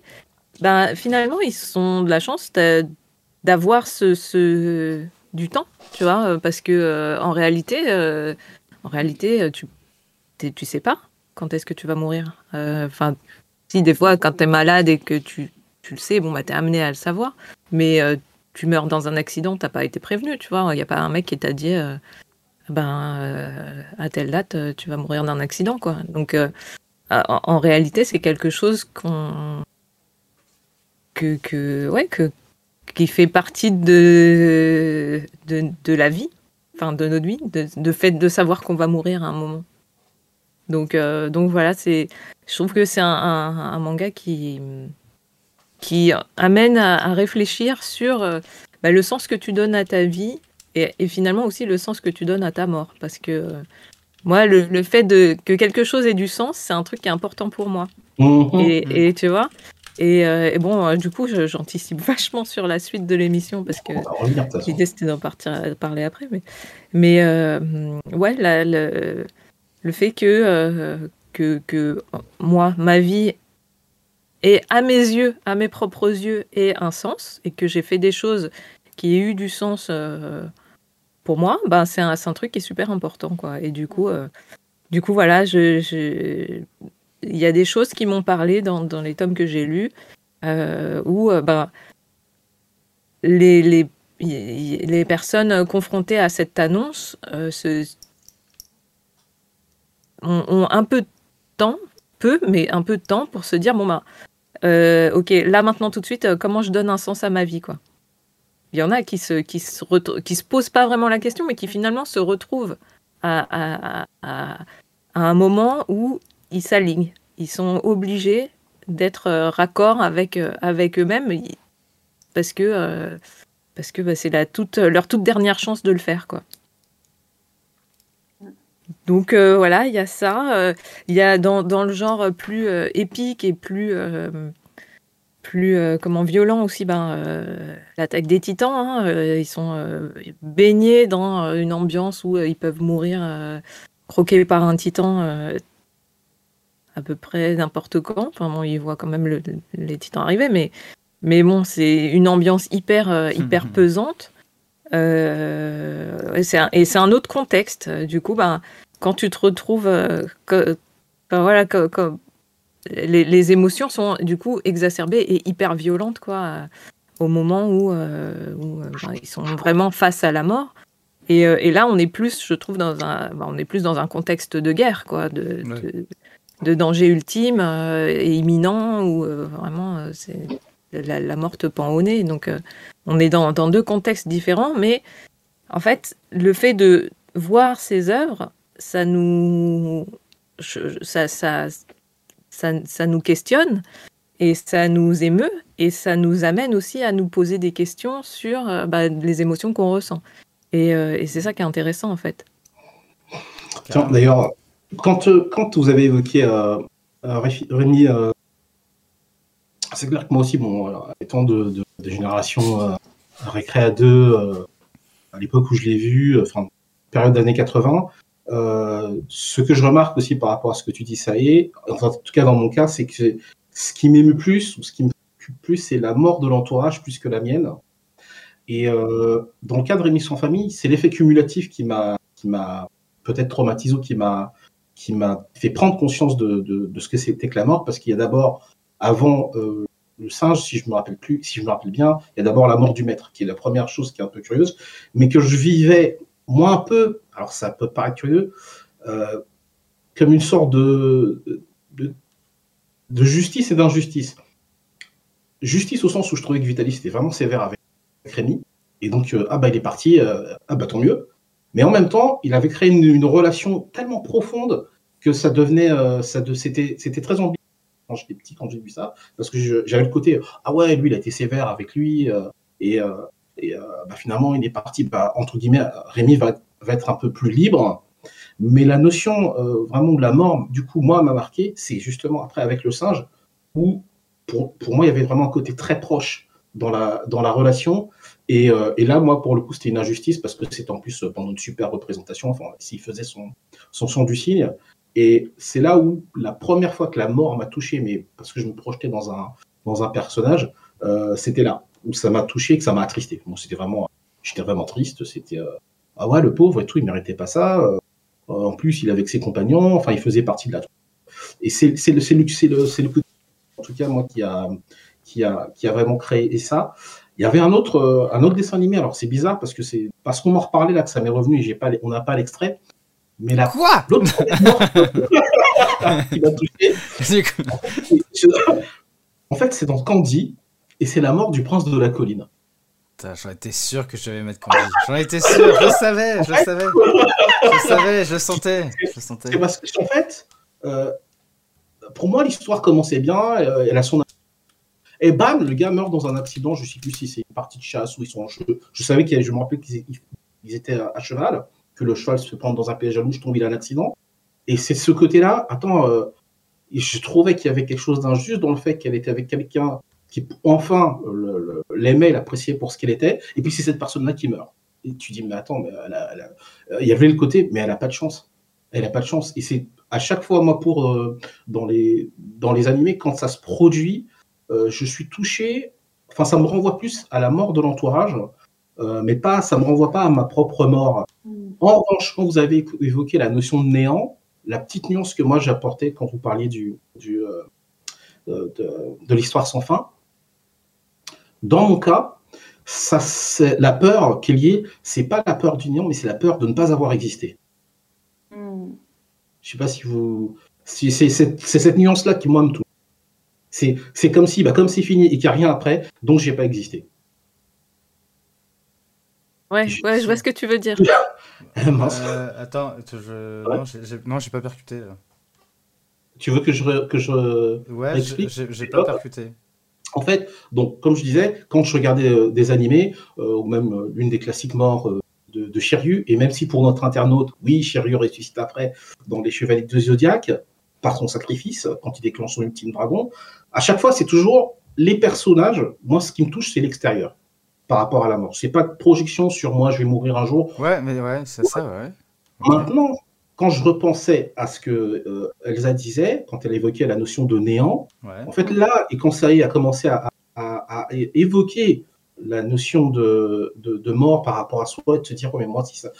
bah finalement ils sont de la chance d'avoir ce, ce, du temps tu vois parce que en réalité en réalité tu tu sais pas quand est-ce que tu vas mourir. Enfin si des fois quand tu es malade et que tu, tu le sais bon bah tu es amené à le savoir. Mais tu meurs dans un accident, t'as pas été prévenu, tu vois. Il n'y a pas un mec qui t'a dit, euh, ben, euh, à telle date, euh, tu vas mourir d'un accident, quoi. Donc, en, réalité, c'est quelque chose qu'on. Que, que, ouais, que, qui fait partie de, de, la vie, enfin, de notre vie, de, fait de savoir qu'on va mourir à un moment. Donc, donc voilà, c'est, je trouve que c'est un manga qui, qui amène à, réfléchir sur euh, bah, le sens que tu donnes à ta vie et, finalement aussi le sens que tu donnes à ta mort. Parce que euh, moi, le, fait de, que quelque chose ait du sens, c'est un truc qui est important pour moi. Mhm. Et, tu vois? Euh, et, bon, du coup, j'anticipe [LAUGHS] vachement sur la suite de l'émission parce que l'idée c'était d'en partir parler après. Mais, mais ouais, le, le, fait que, que, que moi, ma vie et à mes yeux, à mes propres yeux, ait un sens, et que j'ai fait des choses qui aient eu du sens euh, pour moi, ben c'est un, truc qui est super important. Quoi. Et du coup, euh, du coup voilà, il y a des choses qui m'ont parlé dans, les tomes que j'ai lus, euh, où ben, les, les, les, personnes confrontées à cette annonce ont un peu de temps peu, mais un peu de temps pour se dire bon ben euh, ok, là maintenant tout de suite, euh, comment je donne un sens à ma vie, quoi? Il y en a qui se, qui se, qui se posent pas vraiment la question, mais qui finalement se retrouvent à, à, un moment où ils s'alignent. Ils sont obligés d'être euh, raccord avec, avec eux-mêmes parce que, parce que bah, c'est toute, leur toute dernière chance de le faire, quoi. Donc euh, voilà, il y a ça. Euh, il y a dans, dans, le genre plus euh, épique et plus, plus comment, violent aussi, ben, l'attaque des titans. Hein, ils sont baignés dans une ambiance où ils peuvent mourir croqués par un titan à peu près n'importe quand. Enfin bon, ils voient quand même les titans arriver, mais, mais bon, c'est une ambiance hyper, hyper mmh. pesante. Et c'est un, un, autre contexte. Du coup, ben, quand tu te retrouves, euh, que, voilà, que, les, les, émotions sont du coup exacerbées et hyper violentes, quoi, au moment où, euh, où euh, ils sont vraiment face à la mort. Et, et, là, on est plus, je trouve, dans un, on est plus dans un contexte de guerre, quoi, de, de, danger ultime et imminent, où vraiment c'est la, la, mort te pend au nez. Donc, on est dans, deux contextes différents, mais en fait, le fait de voir ces œuvres ça nous, ça, ça, ça, nous questionne et ça nous émeut et ça nous amène aussi à nous poser des questions sur euh, bah, les émotions qu'on ressent. Et, euh, et c'est ça qui est intéressant en fait. D'ailleurs, quand, euh, quand vous avez évoqué Rémi, c'est clair que moi aussi, bon, étant de, de, génération Récré 2, à l'époque où je l'ai vu, enfin, période d'années 80, euh, ce que je remarque aussi par rapport à ce que tu dis, ça est, en tout cas dans mon cas, c'est que ce qui m'émeut plus, ou ce qui me préoccupe plus, c'est la mort de l'entourage plus que la mienne. Et euh, dans le de Rémi sans famille, c'est l'effet cumulatif qui m'a, qui m'a peut-être traumatisé ou qui m'a, qui m'a fait prendre conscience de, de, de ce que c'était que la mort, parce qu'il y a d'abord, avant euh, le singe, si je me rappelle plus, si je me rappelle bien, il y a d'abord la mort du maître, qui est la première chose qui est un peu curieuse, mais que je vivais moi un peu, alors ça peut paraître curieux, euh, comme une sorte de, justice et d'injustice. Justice au sens où je trouvais que Vitalis était vraiment sévère avec Rémi, et donc, euh, ah bah il est parti, euh, ah bah tant mieux. Mais en même temps, il avait créé une, relation tellement profonde que ça devenait, de, c'était, c'était très ambigu quand j'étais petit, quand j'ai vu ça, parce que j'avais le côté, ah ouais, lui, il a été sévère avec lui, et, et euh, bah, finalement, il est parti, bah, entre guillemets, Rémi va, être un peu plus libre. Mais la notion euh, vraiment de la mort, du coup, moi, m'a marqué, c'est justement après avec le singe, où pour, moi, il y avait vraiment un côté très proche dans la, relation. Et, euh, là, moi, pour le coup, c'était une injustice parce que c'était en plus pendant une super représentation. Enfin, s'il faisait son, son son du signe. Et c'est là où la première fois que la mort m'a touché, mais parce que je me projetais dans un, dans un personnage, euh, c'était là où ça m'a touché, que ça m'a attristé. Bon, c'était vraiment, j'étais vraiment triste. C'était euh, ah ouais, le pauvre et tout, il méritait pas ça. Euh, en plus, il avait avec ses compagnons. Enfin, il faisait partie de la. Et c'est le c'est le c'est le, en tout cas moi qui a qui a qui a vraiment créé ça. Il y avait un autre un autre dessin animé. Alors c'est bizarre parce que c'est parce qu'on m'en reparlait là que ça m'est revenu. J'ai pas on n'a pas l'extrait. Mais la quoi [LAUGHS] l'autre qui [LAUGHS] m'a touché. En fait, c'est dans Candy et c'est la mort du prince de la colline. J'en étais sûr que je devais mettre Candy. J'en étais sûr, je savais, je savais. Je savais, je sentais. Je sentais. Parce que, en fait, euh, pour moi, l'histoire commençait bien, euh, elle a son. Et bam, le gars meurt dans un accident, je ne sais plus si c'est une partie de chasse ou ils sont en jeu. Je savais qu'il je me rappelais qu'ils étaient à cheval, que le cheval se prendre dans un piège à je tombe, il a un accident. Et c'est ce côté-là, attends, euh, je trouvais qu'il y avait quelque chose d'injuste dans le fait qu'elle était avec quelqu'un qui enfin l'aimait, l'appréciait pour ce qu'elle était, et puis c'est cette personne-là qui meurt. Et tu dis, mais attends, mais il y avait le côté, mais elle n'a pas de chance. Elle n'a pas de chance. Et c'est à chaque fois, moi, pour euh, dans, les, dans les animés, quand ça se produit, euh, je suis touché, enfin, ça me renvoie plus à la mort de l'entourage, euh, mais pas, ça me renvoie pas à ma propre mort. Mm. En revanche, quand vous avez évoqué la notion de néant, la petite nuance que moi j'apportais quand vous parliez du, du de, de l'histoire sans fin, dans mon cas, ça, la peur qu'il y ait, c'est pas la peur du néant, mais c'est la peur de ne pas avoir existé. Hmm. Je sais pas si vous. Si c'est cette, nuance-là qui, moi, me touche. C'est comme si, bah, comme c'est fini et qu'il n'y a rien après, donc j'ai pas existé. Ouais, ouais, je vois ce que tu veux dire. [LAUGHS] euh, attends, je... non, j'ai pas percuté. Tu veux que je. Que je... Ouais, j'ai pas percuté. En fait, donc, comme je disais, quand je regardais euh, des animés, euh, ou même euh, l'une des classiques morts de, de et même si pour notre internaute, oui, Shiryu ressuscite après dans les Chevaliers de Zodiac, par son sacrifice, quand il déclenche son ultime dragon, à chaque fois, c'est toujours les personnages. Moi, ce qui me touche, c'est l'extérieur par rapport à la mort. C'est pas de projection sur moi, je vais mourir un jour. Ouais, mais ouais, c'est ça, ouais. Maintenant, quand je repensais à ce que euh, Elsa disait, quand elle évoquait la notion de néant, en fait là, et quand ça a commencé à, évoquer la notion de, de, mort par rapport à soi, et de se dire, mais moi, si ça...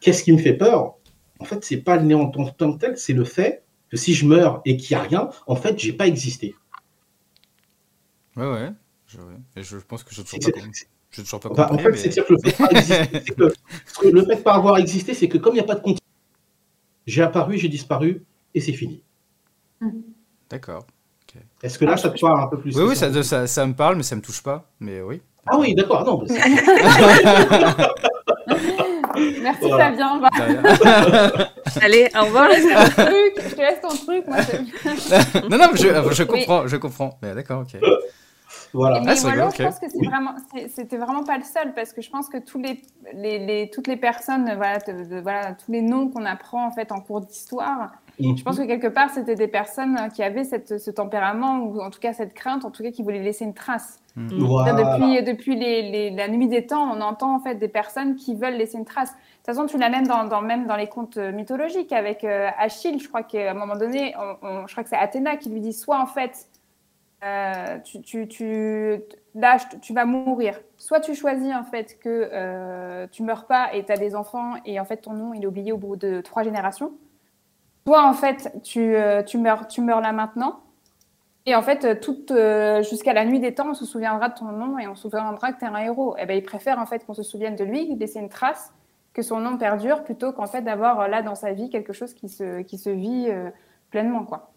qu'est-ce qui me fait peur? En fait, c'est pas le néant en tant que tel, c'est le fait que si je meurs et qu'il n'y a rien, en fait, j'ai pas existé. Ouais, ouais. Je, et je pense que je ne toujours pas Je toujours pas compris, En fait, c'est-à-dire que le fait de pas, [LAUGHS] pas avoir existé, c'est que comme il n'y a pas de j'ai apparu, j'ai disparu, et c'est fini. Mhm. D'accord. Est-ce que là, ça te parle un peu plus Oui, oui, ça, ça, ça, me parle, mais ça me touche pas. Mais oui. Ah oui, d'accord. Non. [LAUGHS] Merci Fabien. [LAUGHS] Allez, au revoir. Je te laisse ton truc. Moi, non, non, je, je comprends, je comprends. Mais d'accord, ok. Voilà. Mais ah, je pense que vraiment, c'était vraiment pas le seul parce que je pense que tous les, les, toutes les personnes, voilà, voilà tous les noms qu'on apprend en fait en cours d'histoire, mhm. je pense que quelque part c'était des personnes qui avaient cette, ce tempérament ou en tout cas cette crainte, en tout cas qui voulaient laisser une trace. Mhm. Depuis, depuis les, la nuit des temps, on entend en fait des personnes qui veulent laisser une trace. De toute façon, tu l'as même dans, dans, même dans les contes mythologiques avec euh, Achille. Je crois qu'à un moment donné, je crois que c'est Athéna qui lui dit soit en fait euh, tu, tu, tu, tu vas mourir. Soit tu choisis en fait que euh, tu meurs pas et tu as des enfants et en fait ton nom il est oublié au bout de trois générations. Soit en fait tu, euh, tu, meurs, tu meurs là maintenant. Et en fait, toute jusqu'à la nuit des temps, on se souviendra de ton nom et on se souviendra que tu es un héros. Et eh ben, il préfère en fait qu'on se souvienne de lui, laisser une trace, que son nom perdure, plutôt qu'en fait d'avoir là dans sa vie quelque chose qui se, qui se vit pleinement, quoi.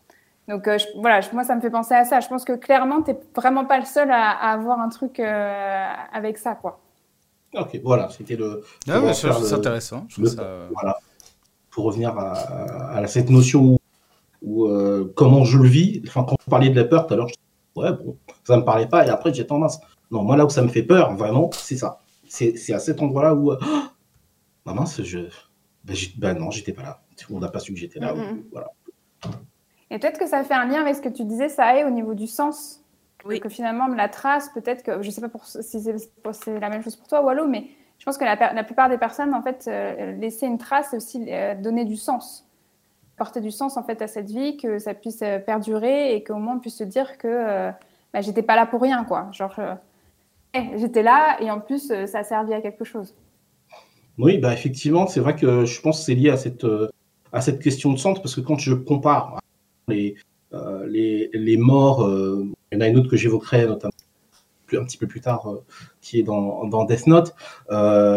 Donc euh, voilà, moi ça me fait penser à ça. Je pense que clairement, tu n'es vraiment pas le seul à, avoir un truc euh, avec ça, quoi. Ok, voilà, c'était le. Ah c'est intéressant. Voilà, pour revenir à, cette notion où, euh, comment je le vis. Enfin, quand on parlait de la peur tout à l'heure, ouais, bon, ça me parlait pas. Et après, j'ai tendance. Non, moi là où ça me fait peur, vraiment, c'est ça. C'est à cet endroit-là où. Oh, mince, je. Ben, ben non, j'étais pas là. On n'a pas su que j'étais là. Voilà. Et peut-être que ça fait un lien avec ce que tu disais, ça est au niveau du sens. Oui. Que finalement, la trace, peut-être que, je ne sais pas pour, si c'est la même chose pour toi, Wallo, mais je pense que la, la plupart des personnes, en fait, euh, laisser une trace, c'est aussi euh, donner du sens. porter du sens en fait à cette vie, que ça puisse perdurer et qu'au moins on puisse se dire que bah, j'étais pas là pour rien, quoi. Genre, j'étais là et en plus, ça a servi à quelque chose. Oui, bah effectivement, c'est vrai que je pense que c'est lié à cette, à cette question de centre, parce que quand je compare les, les, les morts, il y en a une autre que j'évoquerai notamment un petit peu plus tard, qui est dans, dans Death Note,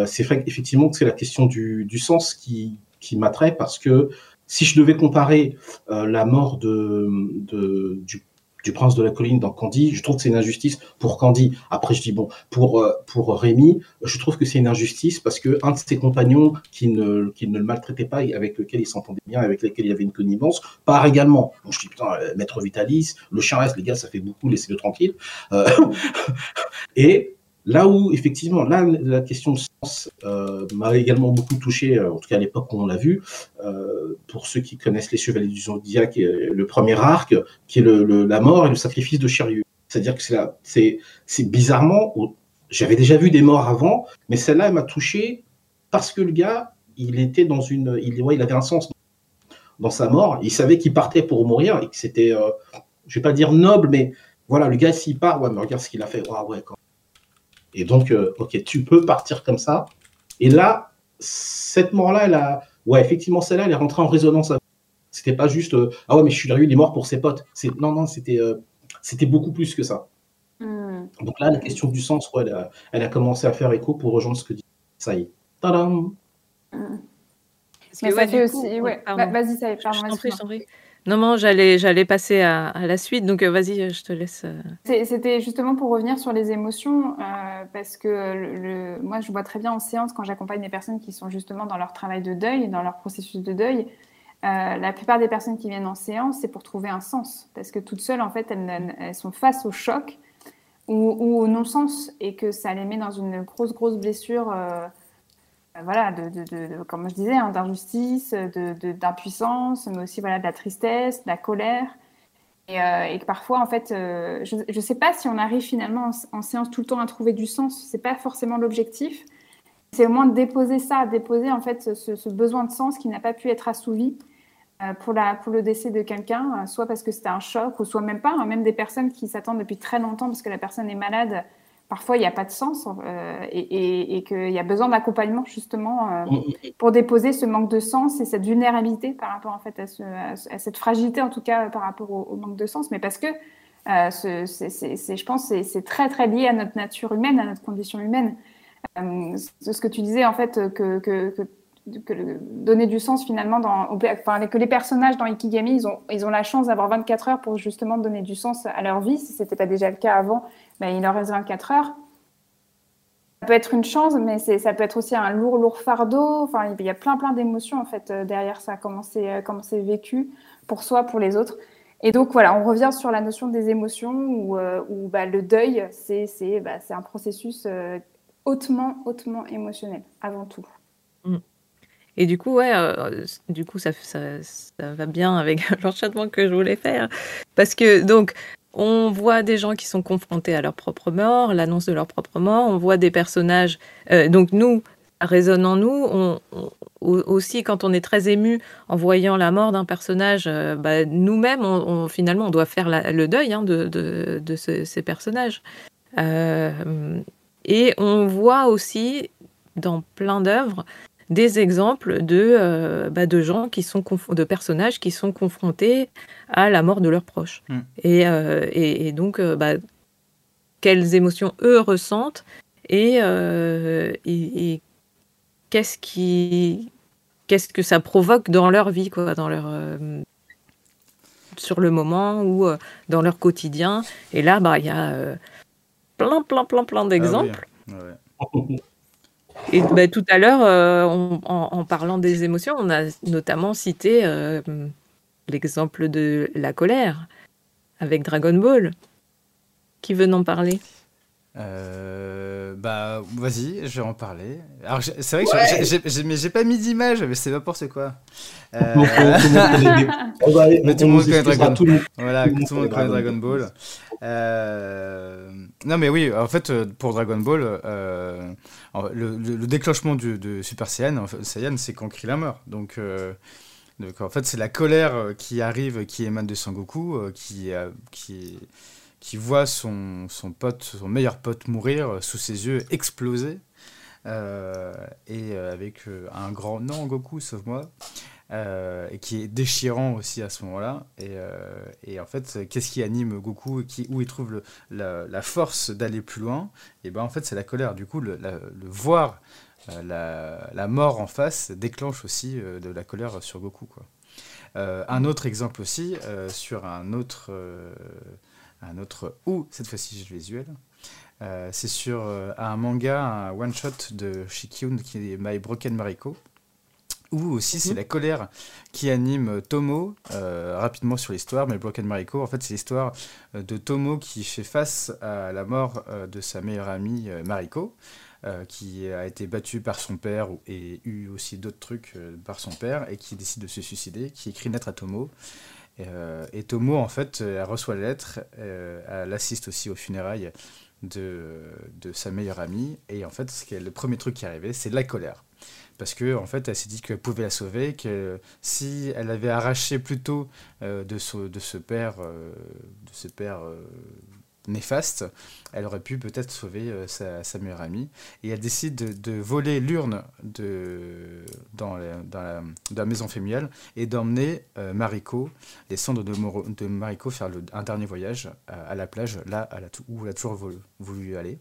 c'est vrai effectivement que c'est la question du, du sens qui, qui m'attrait parce que si je devais comparer la mort de, de, du du prince de la colline dans Candy, je trouve que c'est une injustice pour Candy. Après, je dis bon, pour euh, pour Rémi, je trouve que c'est une injustice parce que un de ses compagnons qui ne qui ne le maltraitait pas, avec lequel il s'entendait bien, avec lequel il avait une connivence, part également. Je dis putain, euh, maître Vitalis, le chien reste, les gars, ça fait beaucoup, laissez-le tranquille. Euh, [LAUGHS] et Là où, effectivement, là, la question de sens euh, m'a également beaucoup touché, euh, en tout cas à l'époque où on l'a vu. Euh, pour ceux qui connaissent les Chevaliers du Zodiac, le premier arc, qui est le, la mort et le sacrifice de Shiryu. C'est-à-dire que c'est bizarrement, j'avais déjà vu des morts avant, mais celle-là, elle m'a touché parce que le gars, il était dans une, il, ouais, il avait un sens dans sa mort. Il savait qu'il partait pour mourir et que c'était, je vais pas dire noble, mais voilà, le gars s'il part, ouais, mais regarde ce qu'il a fait. Et donc, euh, ok, tu peux partir comme ça. Et là, cette mort-là, elle a, ouais, effectivement, celle-là, elle est rentrée en résonance. C'était pas juste, euh, ah ouais, mais je suis là, il est mort pour ses potes. C'est, non, non, c'était, euh, c'était beaucoup plus que ça. Hmm. Donc là, la question du sens, ouais, elle, a, commencé à faire écho pour rejoindre ce que dit. Ça y est. Tadam. Hmm. Mais ça fait aussi, ouais. Vas-y, ça y est, pardon. Non, non, j'allais, j'allais passer à, la suite, donc euh, vas-y, je te laisse. Euh. C'était justement pour revenir sur les émotions, euh, parce que moi, je vois très bien en séance quand j'accompagne des personnes qui sont justement dans leur travail de deuil, dans leur processus de deuil. la plupart des personnes qui viennent en séance, c'est pour trouver un sens, parce que toutes seules, en fait, elles, sont face au choc ou, au non-sens, et que ça les met dans une grosse, grosse blessure voilà, de, comme je disais, hein, d'injustice, d'impuissance, mais aussi voilà, de la tristesse, de la colère. Et, euh, que parfois, en fait, euh, je ne sais pas si on arrive finalement en, séance tout le temps à trouver du sens, ce n'est pas forcément l'objectif. C'est au moins de déposer ça, déposer en fait ce, besoin de sens qui n'a pas pu être assouvi pour, la, pour le décès de quelqu'un, soit parce que c'était un choc, ou soit même pas, hein, même des personnes qui s'attendent depuis très longtemps parce que la personne est malade parfois il n'y a pas de sens euh, et, qu'il y a besoin d'accompagnement justement euh, mm, mm, mm. pour déposer ce manque de sens et cette vulnérabilité par rapport en fait à, cette fragilité en tout cas par rapport au, manque de sens, mais parce que euh, c'est, je pense c'est c'est très très lié à notre nature humaine, à notre condition humaine. ce que tu disais en fait que, que, que donner du sens finalement enfin, que les personnages dans Ikigami ils ont, ils ont la chance d'avoir 24 heures pour justement donner du sens à leur vie si c'était pas déjà le cas avant ben, il leur reste 24 heures. Ça peut être une chance, mais ça peut être aussi un lourd, lourd fardeau. Enfin, il y a plein, plein d'émotions en fait euh, derrière ça, comment c'est, euh, comment c'est vécu pour soi, pour les autres. Et donc voilà, on revient sur la notion des émotions où, euh, bah, le deuil, c'est, bah, c'est un processus hautement, hautement émotionnel avant tout. Et du coup, ouais, du coup, ça, ça, va bien avec [LAUGHS] l'enchaînement que je voulais faire. Parce que, donc, on voit des gens qui sont confrontés à leur propre mort, l'annonce de leur propre mort. On voit des personnages. Euh, donc nous, résonne en nous. Aussi, quand on est très ému en voyant la mort d'un personnage, euh, bah, nous-mêmes, finalement, on doit faire le deuil hein, de, ces personnages. Euh, et on voit aussi dans plein d'œuvres des exemples de, euh, bah, de gens qui sont de personnages qui sont confrontés à la mort de leurs proches. Mm. Euh, et, et, donc, euh, bah, quelles émotions eux ressentent et, et, qu'est-ce qui qu'est-ce que ça provoque dans leur vie, quoi, dans leur sur le moment ou dans leur quotidien. Et là, bah, il y a plein, plein, plein, plein ah d'exemples. [LAUGHS] Et bah, tout à l'heure, euh, en, parlant des émotions, on a notamment cité euh, l'exemple de la colère avec Dragon Ball. Qui veut en parler euh, bah, vas-y, je vais en parler. Alors, c'est vrai que j'ai, mais j'ai pas mis d'image, mais c'est n'importe quoi. Euh... mais tout le monde connaît Dragon Ball. Voilà, tout le monde connaît Dragon Ball. Euh... Non, mais oui, en fait, euh, pour Dragon Ball, euh, le, le, déclenchement de Super Saiyan, Saiyan c'est quand Krillin meurt. Donc, Donc en fait, c'est la colère qui arrive, qui émane de Sangoku, qui, qui, voit son, pote, son meilleur pote mourir sous ses yeux, exploser. et avec un grand non Goku, sauf moi. Euh, et qui est déchirant aussi à ce moment-là. Et, euh, en fait, qu'est-ce qui anime Goku qui, où il trouve le, la, force d'aller plus loin? Et ben en fait, c'est la colère. Du coup, le, le voir euh, la, mort en face déclenche aussi de la colère sur Goku. Un autre exemple aussi sur un autre, un autre ou cette fois-ci visuel. c'est sur un manga, un one-shot de Shikyun qui est My Broken Mariko. Ou aussi, c'est mhm. la colère qui anime Tomo, euh, rapidement sur l'histoire, mais Broken Mariko, en fait, c'est l'histoire euh, de Tomo qui fait face à la mort euh, de sa meilleure amie Mariko, qui a été battue par son père et eu aussi d'autres trucs par son père, et qui décide de se suicider, qui écrit une lettre à Tomo. et Tomo, en fait, elle reçoit la lettre, elle assiste aussi aux funérailles de, de sa meilleure amie, et en fait, ce qui est le premier truc qui est arrivé, c'est la colère parce que en fait, elle s'est dit qu'elle pouvait la sauver, que si elle avait arraché plus tôt euh, de, ce, de ce père, euh, de ce père euh, néfaste, elle aurait pu peut-être sauver sa, meilleure amie. Et elle décide de, voler l'urne de, dans, la, la, maison familiale et d'emmener Mariko, les cendres de, de Mariko, faire un dernier voyage à, la plage, là où elle a toujours voulu aller.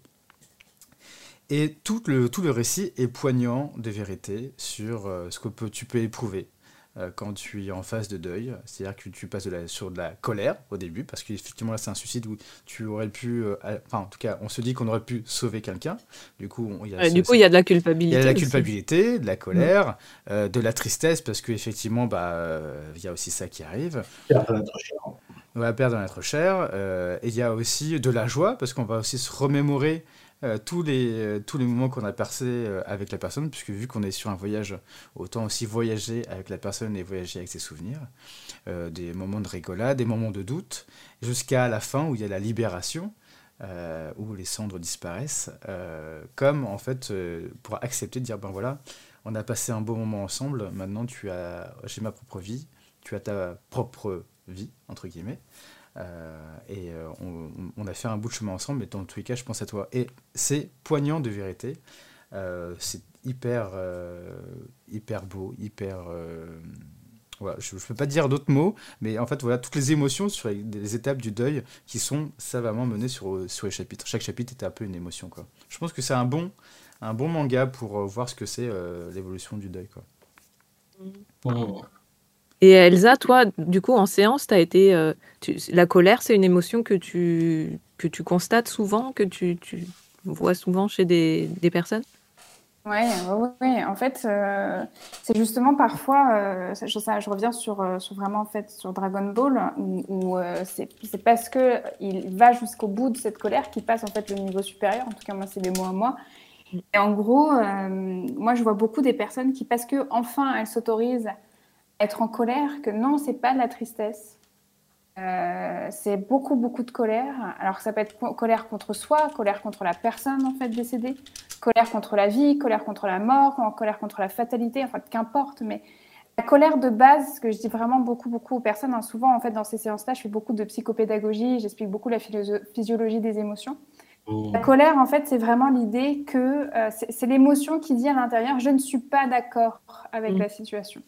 Et tout le, tout le récit est poignant de vérité sur euh, ce que tu peux éprouver euh, quand tu es en phase de deuil. C'est-à-dire que tu passes de la, sur de la colère au début, parce qu'effectivement là c'est un suicide où tu aurais pu... Euh, enfin en tout cas on se dit qu'on aurait pu sauver quelqu'un. Du coup il y a, du coup, il y a de la culpabilité. Il y a de la culpabilité, de la colère, mm. de la tristesse, parce qu'effectivement bah, il y a aussi ça qui arrive. Perdre notre cher. On va perdre notre cher. et il y a aussi de la joie, parce qu'on va aussi se remémorer euh, tous, les, euh, tous les moments qu'on a passés euh, avec la personne, puisque vu qu'on est sur un voyage, autant aussi voyager avec la personne et voyager avec ses souvenirs, des moments de rigolade, des moments de doute, jusqu'à la fin où il y a la libération, où les cendres disparaissent, comme en fait pour accepter de dire ben voilà, on a passé un beau moment ensemble, maintenant tu as, j'ai ma propre vie, tu as ta propre vie, entre guillemets. Euh, et euh, on, a fait un bout de chemin ensemble, mais dans tous les cas, je pense à toi. Et c'est poignant de vérité. Euh, c'est hyper, hyper beau, hyper. Voilà, je ne peux pas dire d'autres mots, mais en fait, voilà, toutes les émotions sur les, étapes du deuil qui sont savamment menées sur, sur les chapitres. Chaque chapitre est un peu une émotion. Quoi. Je pense que c'est un bon, un bon manga pour voir ce que c'est l'évolution du deuil. Quoi. Et Elsa, toi, du coup, en séance, as été, euh, la colère, c'est une émotion que tu, que tu constates souvent, que tu, vois souvent chez des, des personnes? Oui, ouais, ouais. en fait, euh, c'est justement parfois, euh, je, je, reviens sur, sur, vraiment en fait sur Dragon Ball, où, c'est parce que il va jusqu'au bout de cette colère qu'il passe en fait le niveau supérieur. En tout cas, moi, c'est des mots à moi. Et en gros, moi, je vois beaucoup des personnes qui, parce que enfin, elles s'autorisent être en colère, que non, c'est pas de la tristesse. Euh, c'est beaucoup, beaucoup de colère. Alors ça peut être colère contre soi, colère contre la personne en fait décédée, colère contre la vie, colère contre la mort, colère contre la fatalité, enfin qu'importe. Mais la colère de base, ce que je dis vraiment beaucoup, beaucoup aux personnes, hein, souvent en fait dans ces séances-là, je fais beaucoup de psychopédagogie, j'explique beaucoup la physiologie des émotions. Oh. La colère, en fait, c'est vraiment l'idée que euh, c'est l'émotion qui dit à l'intérieur, je ne suis pas d'accord avec mm. la situation.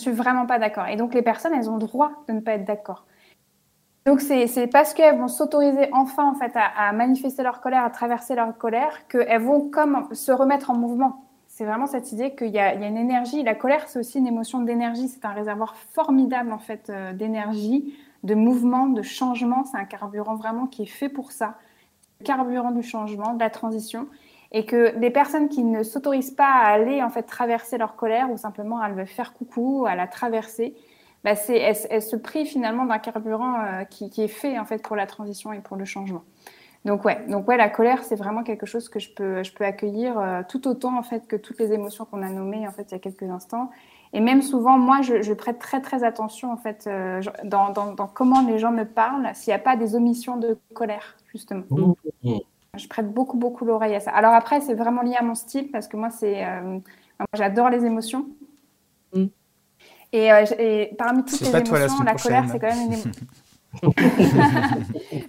Suis vraiment pas d'accord. Et donc les personnes, elles ont le droit de ne pas être d'accord. Donc c'est parce qu'elles vont s'autoriser enfin en fait à, manifester leur colère, à traverser leur colère, qu'elles vont comme se remettre en mouvement. C'est vraiment cette idée qu'il y, y, a une énergie. La colère, c'est aussi une émotion d'énergie. C'est un réservoir formidable en fait euh, d'énergie, de mouvement, de changement. C'est un carburant vraiment qui est fait pour ça. Le carburant du changement, de la transition et que des personnes qui ne s'autorisent pas à aller en fait traverser leur colère ou simplement à le faire coucou, à la traverser, bah c'est, elles, se privent finalement d'un carburant euh, qui, qui, est fait en fait pour la transition et pour le changement. Donc ouais, donc ouais, la colère c'est vraiment quelque chose que je peux, je peux accueillir euh, tout autant en fait que toutes les émotions qu'on a nommées en fait il y a quelques instants. Et même souvent, moi, je, je prête très très attention en fait euh, dans, dans, comment les gens me parlent, s'il n'y a pas des omissions de colère justement. Mmh. Je prête beaucoup, beaucoup l'oreille à ça. Alors après, c'est vraiment lié à mon style parce que moi, c'est, euh, j'adore les émotions. Mm. Et, et parmi toutes les émotions, la, colère, c'est quand même une émotion. [LAUGHS] [LAUGHS]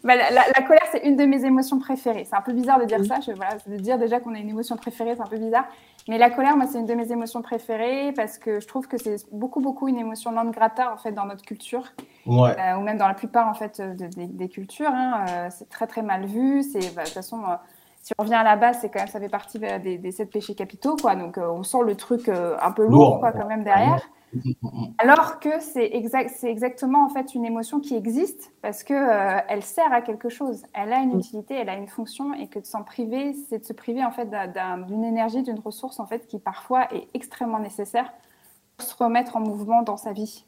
Bah, la, colère, c'est une de mes émotions préférées. C'est un peu bizarre de dire ça. Je, voilà, de dire déjà qu'on a une émotion préférée, c'est un peu bizarre. Mais la colère, moi, c'est une de mes émotions préférées parce que je trouve que c'est beaucoup, beaucoup une émotion non grata en fait dans notre culture, ouais. euh, ou même dans la plupart en fait des cultures. Hein. Euh, c'est très très mal vu. C'est bah, de toute façon, euh, si on revient à la base, c'est quand même ça fait partie des, des sept péchés capitaux, quoi. Donc on sent le truc un peu lourd, quoi, quand même derrière. [LAUGHS] Alors que c'est exact, c'est exactement en fait une émotion qui existe parce que euh, elle sert à quelque chose, elle a une mm. utilité, elle a une fonction et que de s'en priver, c'est de se priver en fait d'une énergie, d'une ressource en fait qui parfois est extrêmement nécessaire pour se remettre en mouvement dans sa vie.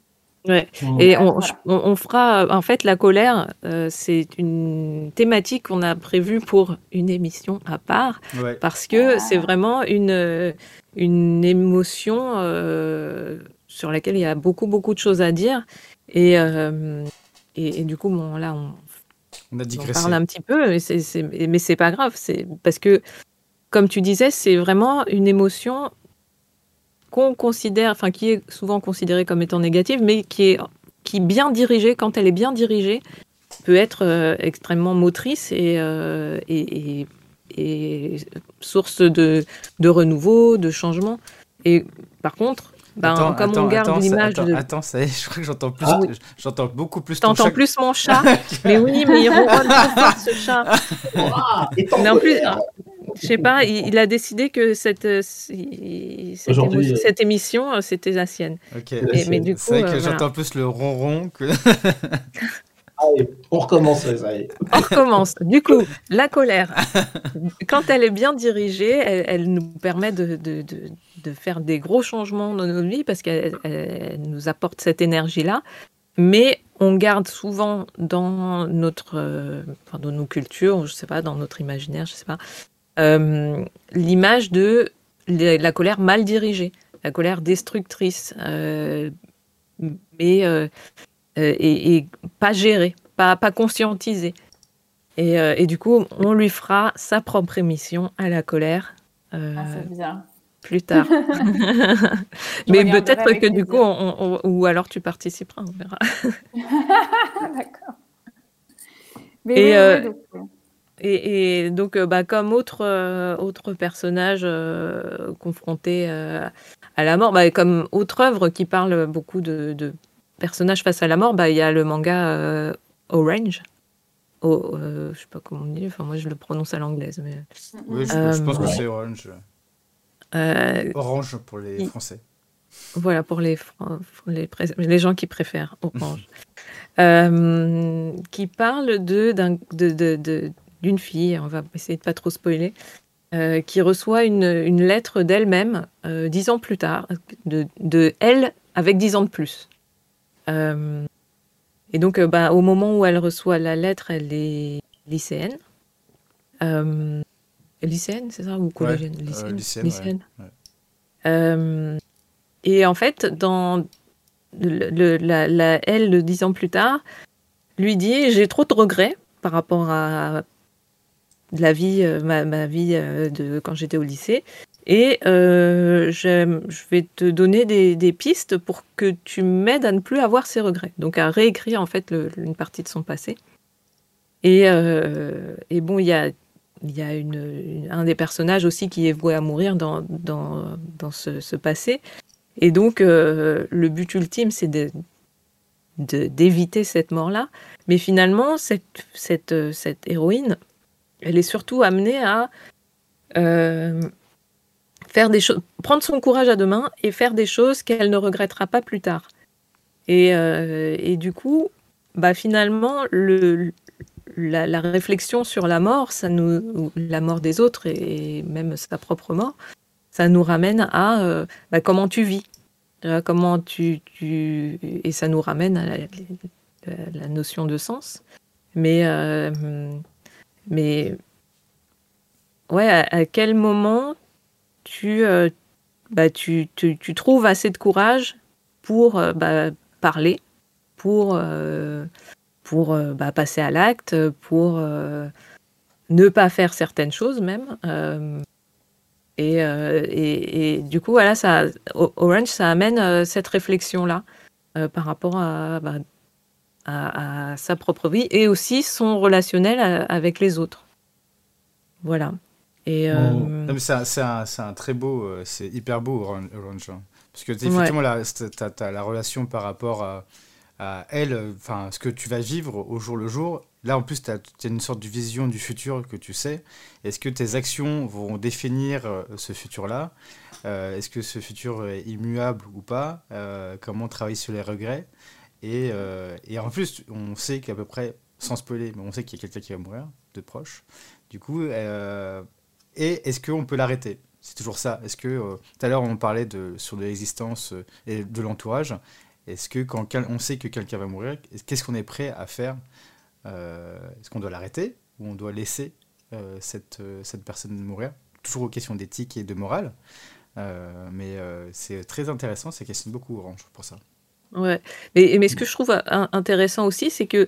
Ouais. Et on, fera en fait la colère, euh, c'est une thématique qu'on a prévue pour une émission à part parce que ah. c'est vraiment une une émotion. Euh, sur laquelle il y a beaucoup, beaucoup de choses à dire. Et, euh, et, du coup, bon, là, on, on, a on parle un petit peu, mais c'est, mais c'est pas grave. C'est parce que, comme tu disais, c'est vraiment une émotion qu'on considère, enfin, qui est souvent considérée comme étant négative, mais qui est qui bien dirigée, quand elle est bien dirigée, peut être euh, extrêmement motrice et, euh, et, et, source de, de renouveau, de changement. Et par contre, ben, attends, comme on garde l'image de... attends, ça y est, je crois que j'entends plus, ah. j'entends beaucoup plus ton chat. plus mon chat [LAUGHS] Mais oui, mais il ronronne trop fort, ce chat. mais en plus, je sais pas, il, a décidé que cette, euh, cette, euh, cette émission, euh, c'était la sienne. Ok. mais du coup, c'est vrai que j'entends plus le ronron que... [LAUGHS] Allez, on recommence, On recommence. Du coup, la colère, quand elle est bien dirigée, elle, nous permet de, de, de, faire des gros changements dans notre vie parce qu'elle nous apporte cette énergie-là. Mais on garde souvent dans notre, enfin, dans nos cultures, je sais pas, dans notre imaginaire, je sais pas, euh, l'image de la colère mal dirigée, la colère destructrice, euh, mais euh, euh, et, pas géré, pas, pas conscientisé. Et, et, du coup, on lui fera sa propre émission à la colère. Ah, bien. Plus tard. [LAUGHS] [LAUGHS] Mais peut-être que du coup, on, ou alors tu participeras, on verra. [LAUGHS] D'accord. Et, et, et, donc, bah, comme autre, autre personnage confronté à la mort, bah, comme autre œuvre qui parle beaucoup de, de personnage face à la mort, bah, il y a le manga euh, Orange. Oh, euh, je sais pas comment on dit, enfin moi je le prononce à l'anglaise. Mais... Oui, je, pense que c'est Orange. Euh, Orange pour les Français. Voilà, pour les, les, les gens qui préfèrent Orange. [LAUGHS] qui parle de, de, fille, on va essayer de pas trop spoiler, qui reçoit une, une lettre d'elle-même dix ans plus tard, de, de elle avec dix ans de plus. Euh, et donc, euh, bah, au moment où elle reçoit la lettre, elle est lycéenne. Euh, lycéenne, c'est ça Ou collégienne Lycéenne. et en fait, dans le, la, la, elle, dix ans plus tard, lui dit J'ai trop de regrets par rapport à la vie, ma, ma vie de quand j'étais au lycée. Et euh, je, vais te donner des, pistes pour que tu m'aides à ne plus avoir ces regrets. Donc à réécrire en fait une partie de son passé. Et, euh, bon, il y a, un des personnages aussi qui est voué à mourir dans, ce, passé. Et donc euh, le but ultime, c'est de, d'éviter cette mort-là. Mais finalement, cette héroïne, elle est surtout amenée à faire des choses, prendre son courage à deux mains et faire des choses qu'elle ne regrettera pas plus tard. Et, euh, et du coup, bah finalement, le, la, réflexion sur la mort, ça nous, la mort des autres et, même sa propre mort, ça nous ramène à euh, bah, comment tu vis, comment tu, tu, et ça nous ramène à la, notion de sens. Mais, euh, mais ouais, à quel moment tu, euh, bah, tu, tu, tu, trouves assez de courage pour euh, bah, parler, pour, euh, pour bah, passer à l'acte, pour ne pas faire certaines choses même. Et, et, du coup, voilà, ça, Orange, ça amène cette réflexion-là par rapport à, à, sa propre vie et aussi son relationnel avec les autres. Voilà. Et, c'est un, un, très beau, c'est hyper beau Orange. Parce que effectivement, tu as, la relation par rapport à, à elle, enfin, ce que tu vas vivre au jour le jour. Là, en plus, tu as, une sorte de vision du futur que tu sais. Est-ce que tes actions vont définir euh, ce futur-là? Euh, Est-ce que ce futur est immuable ou pas? Euh, Comment travailler sur les regrets? Et, et, en plus, on sait qu'à peu près, sans spoiler, mais on sait qu'il y a quelqu'un qui va mourir, de proche. Du coup, et est-ce qu'on peut l'arrêter? C'est toujours ça. Est-ce que euh, tout à l'heure on parlait de sur de l'existence euh, et de l'entourage. Est-ce que quand on sait que quelqu'un va mourir, qu'est-ce qu'on est prêt à faire euh, Est-ce qu'on doit l'arrêter ou on doit laisser cette, cette personne mourir? Toujours aux questions d'éthique et de morale. mais c'est très intéressant, ça questionne beaucoup Orange pour ça. Ouais, mais, mais ce que je trouve intéressant aussi, c'est que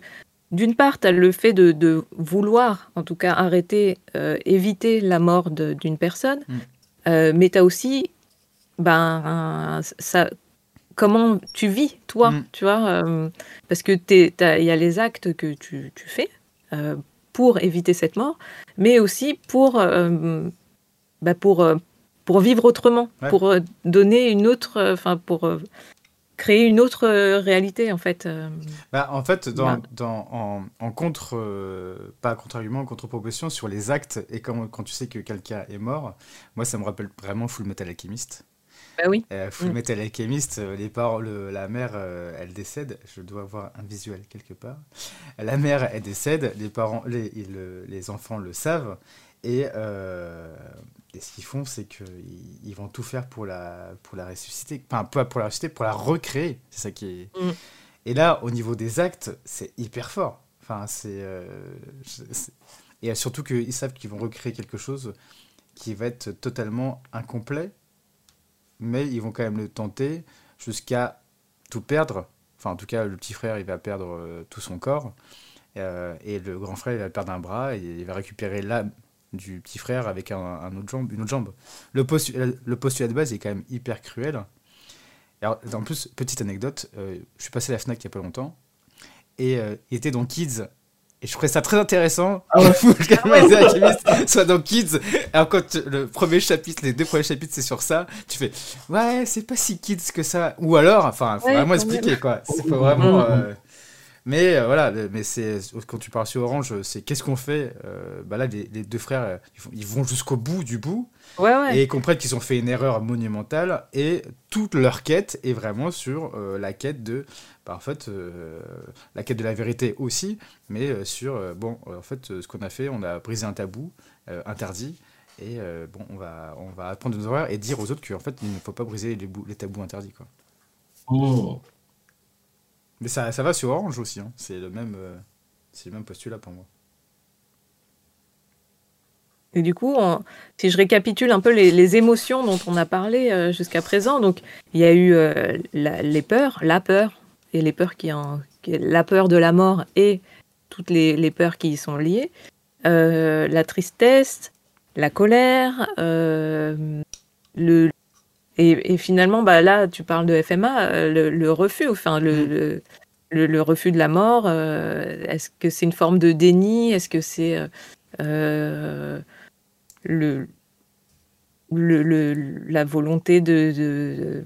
d'une part, tu as le fait de, vouloir, en tout cas, arrêter, éviter la mort d'une personne, mm. Euh, mais tu as aussi ben, ça, comment tu vis, toi, mm. tu vois, euh, parce que il y a les actes que tu, tu fais euh, pour éviter cette mort, mais aussi pour, bah, pour, pour vivre autrement, pour donner une autre, enfin, pour créer une autre euh, réalité en fait. Euh. Bah, en fait, dans, dans en, contre, euh, pas contre-argument, en contre-proposition sur les actes et quand, quand tu sais que quelqu'un est mort, moi ça me rappelle vraiment Full Metal Alchemist. Bah oui. Full mm. Metal Alchemist, les parents, la mère, elle décède. Je dois avoir un visuel quelque part. La mère, elle décède. Les parents, les, les enfants le savent. Et, et ce qu'ils font, c'est qu'ils ils vont tout faire pour la, pour la ressusciter. Enfin, pas pour la ressusciter, pour la recréer. C'est ça qui est. Mm. Et là, au niveau des actes, c'est hyper fort. Enfin, c'est. Euh, et surtout qu'ils savent qu'ils vont recréer quelque chose qui va être totalement incomplet, mais ils vont quand même le tenter jusqu'à tout perdre. Enfin, en tout cas, le petit frère, il va perdre euh, tout son corps. Euh, et le grand frère, il va perdre un bras et il va récupérer l'âme du petit frère avec un, autre jambe, une autre jambe. Le, le postulat de base est quand même hyper cruel. Alors, en plus, petite anecdote, euh, je suis passé à la FNAC il y a pas longtemps, et euh, il était dans Kids, et je trouvais ça très intéressant ah ouais. [LAUGHS] soit dans Kids. Alors quand le premier chapitre, les deux premiers chapitres, c'est sur ça, tu fais ouais, c'est pas si Kids que ça. Ou alors, enfin, faut vraiment expliquer quoi. C'est vraiment. Euh, mais euh, voilà, mais c'est quand tu parles sur Orange, c'est qu'est-ce qu'on fait euh, bah Là, les, deux frères, ils, vont jusqu'au bout du bout et ils comprennent qu'ils ont fait une erreur monumentale et toute leur quête est vraiment sur euh, la quête de, bah, en fait, la quête de la vérité aussi, mais sur bon, en fait, ce qu'on a fait, on a brisé un tabou interdit. Et bon, on va, on va apprendre de nos erreurs et dire aux autres qu'en fait, il ne faut pas briser les, les tabous interdits. Quoi. Oh. Mais ça, ça va sur Orange aussi, hein. c'est le, même, euh, le même postulat pour moi. Et du coup, si je récapitule un peu les, émotions dont on a parlé euh, jusqu'à présent, donc il y a eu euh, les peurs, la peur, et les peurs qui en, la peur de la mort et toutes les, peurs qui y sont liées, la tristesse, la colère, le, et, finalement, bah, là, tu parles de FMA, euh, le, refus, enfin, le, le, refus de la mort, euh, est-ce que c'est une forme de déni? Est-ce que c'est euh, le, la volonté de,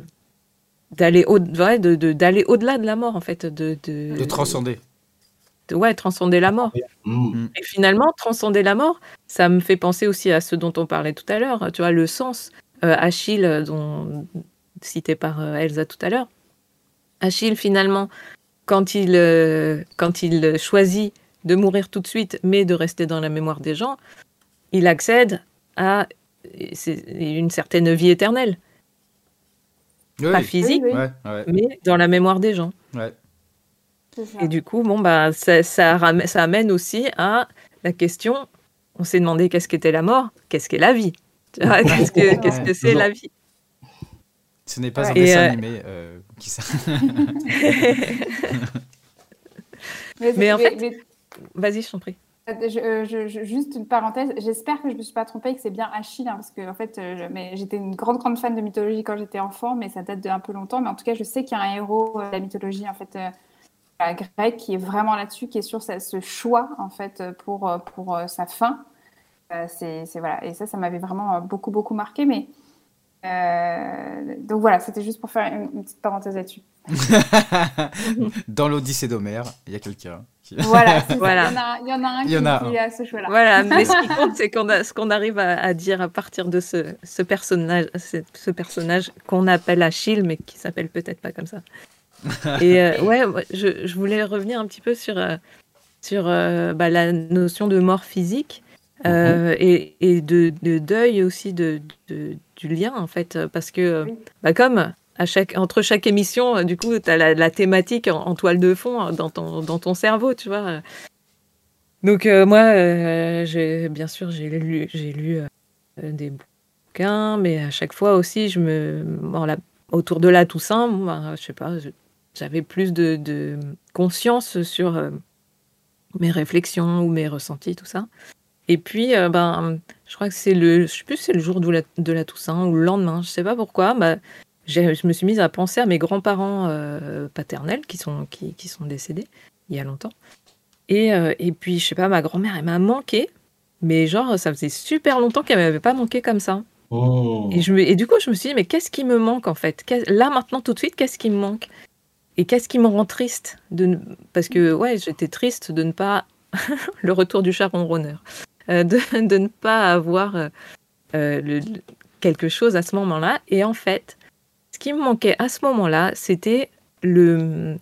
d'aller au, de, d'aller au-delà de la mort, en fait De, de, transcender. ouais, transcender la mort. Mm. Et finalement, transcender la mort, ça me fait penser aussi à ce dont on parlait tout à l'heure, tu vois, le sens. Euh, Achille, euh, dont, cité par euh, Elsa tout à l'heure. Achille, finalement, quand il, quand il choisit de mourir tout de suite, mais de rester dans la mémoire des gens, il accède à une certaine vie éternelle. Pas physique, mais dans la mémoire des gens. Et du coup, bon, bah, ça, ça, amène aussi à la question, on s'est demandé qu'est-ce qu'était la mort, qu'est-ce qu'est la vie? Qu'est-ce que c'est la vie? Ce n'est pas un dessin euh, animé euh, qui [LAUGHS] mais, en fait, vas-y, je t'en prie. euh, je, juste une parenthèse, j'espère que je ne me suis pas trompée que c'est bien Achille, hein, parce que en fait, j'étais une grande, grande fan de mythologie quand j'étais enfant, mais ça date d'un peu longtemps. Mais en tout cas, je sais qu'il y a un héros de la mythologie en fait, grec qui est vraiment là-dessus, qui est sur ce choix en fait, pour, pour sa fin. C'est voilà. Et ça, ça m'avait vraiment beaucoup, beaucoup marqué. Mais euh, donc voilà, c'était juste pour faire une, petite parenthèse là-dessus. [LAUGHS] Dans l'Odyssée d'Homère, il y a quelqu'un. [LAUGHS] Voilà, voilà. Il, y en a, un qui, a ce choix-là. Voilà, [LAUGHS] mais ce qui compte, c'est qu'on ce qu'on arrive à, dire à partir de ce, ce personnage, ce, personnage qu'on appelle Achille, mais qui s'appelle peut-être pas comme ça. Et euh, ouais, je, je, voulais revenir un petit peu sur, euh, sur bah, la notion de mort physique. Euh, et, et de, de, deuil aussi de, de, du lien en fait parce que bah, comme à chaque, entre chaque émission du coup tu as la, thématique en, toile de fond hein, dans ton, dans ton cerveau tu vois. Donc euh, moi euh, j'ai bien sûr j'ai lu j'ai lu des bouquins mais à chaque fois aussi je me autour de la Toussaint bah, je sais pas j'avais plus de, de, conscience sur mes réflexions ou mes ressentis tout ça et puis, euh, ben, je crois que c'est le, je sais plus, c'est le jour de la, de la, Toussaint ou le lendemain, je sais pas pourquoi. Bah, je me suis mise à penser à mes grands-parents euh, paternels qui sont, qui, qui, sont décédés il y a longtemps. Et, euh, et puis, je sais pas, ma grand-mère, elle m'a manqué, mais genre, ça faisait super longtemps qu'elle m'avait pas manqué comme ça. Oh. Et, je me, et du coup, je me suis dit, mais qu'est-ce qui me manque en fait? Là, maintenant, tout de suite, qu'est-ce qui me manque? Et qu'est-ce qui me rend triste de Parce que, ouais, j'étais triste de ne pas. [LAUGHS] le retour du chat ronronneur. Euh, de, [LAUGHS] de, ne pas avoir euh, euh, le, quelque chose à ce moment-là. Et en fait, ce qui me manquait à ce moment-là, c'était le,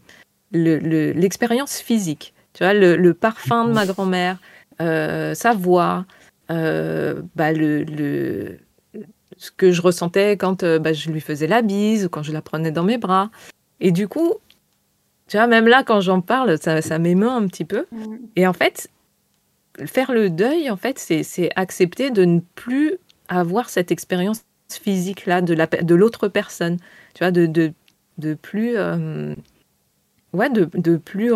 l'expérience physique. Tu vois, le, parfum de ma grand-mère, sa voix, bah, le, ce que je ressentais quand bah, je lui faisais la bise ou quand je la prenais dans mes bras. Et du coup, tu vois, même là, quand j'en parle, ça, ça m'émeut un petit peu. Mm. Et en fait, faire le deuil, en fait, c'est accepter de ne plus avoir cette expérience physique-là de l'autre de l'autre personne. Tu vois, de, de, de plus. Euh, ouais, de, de plus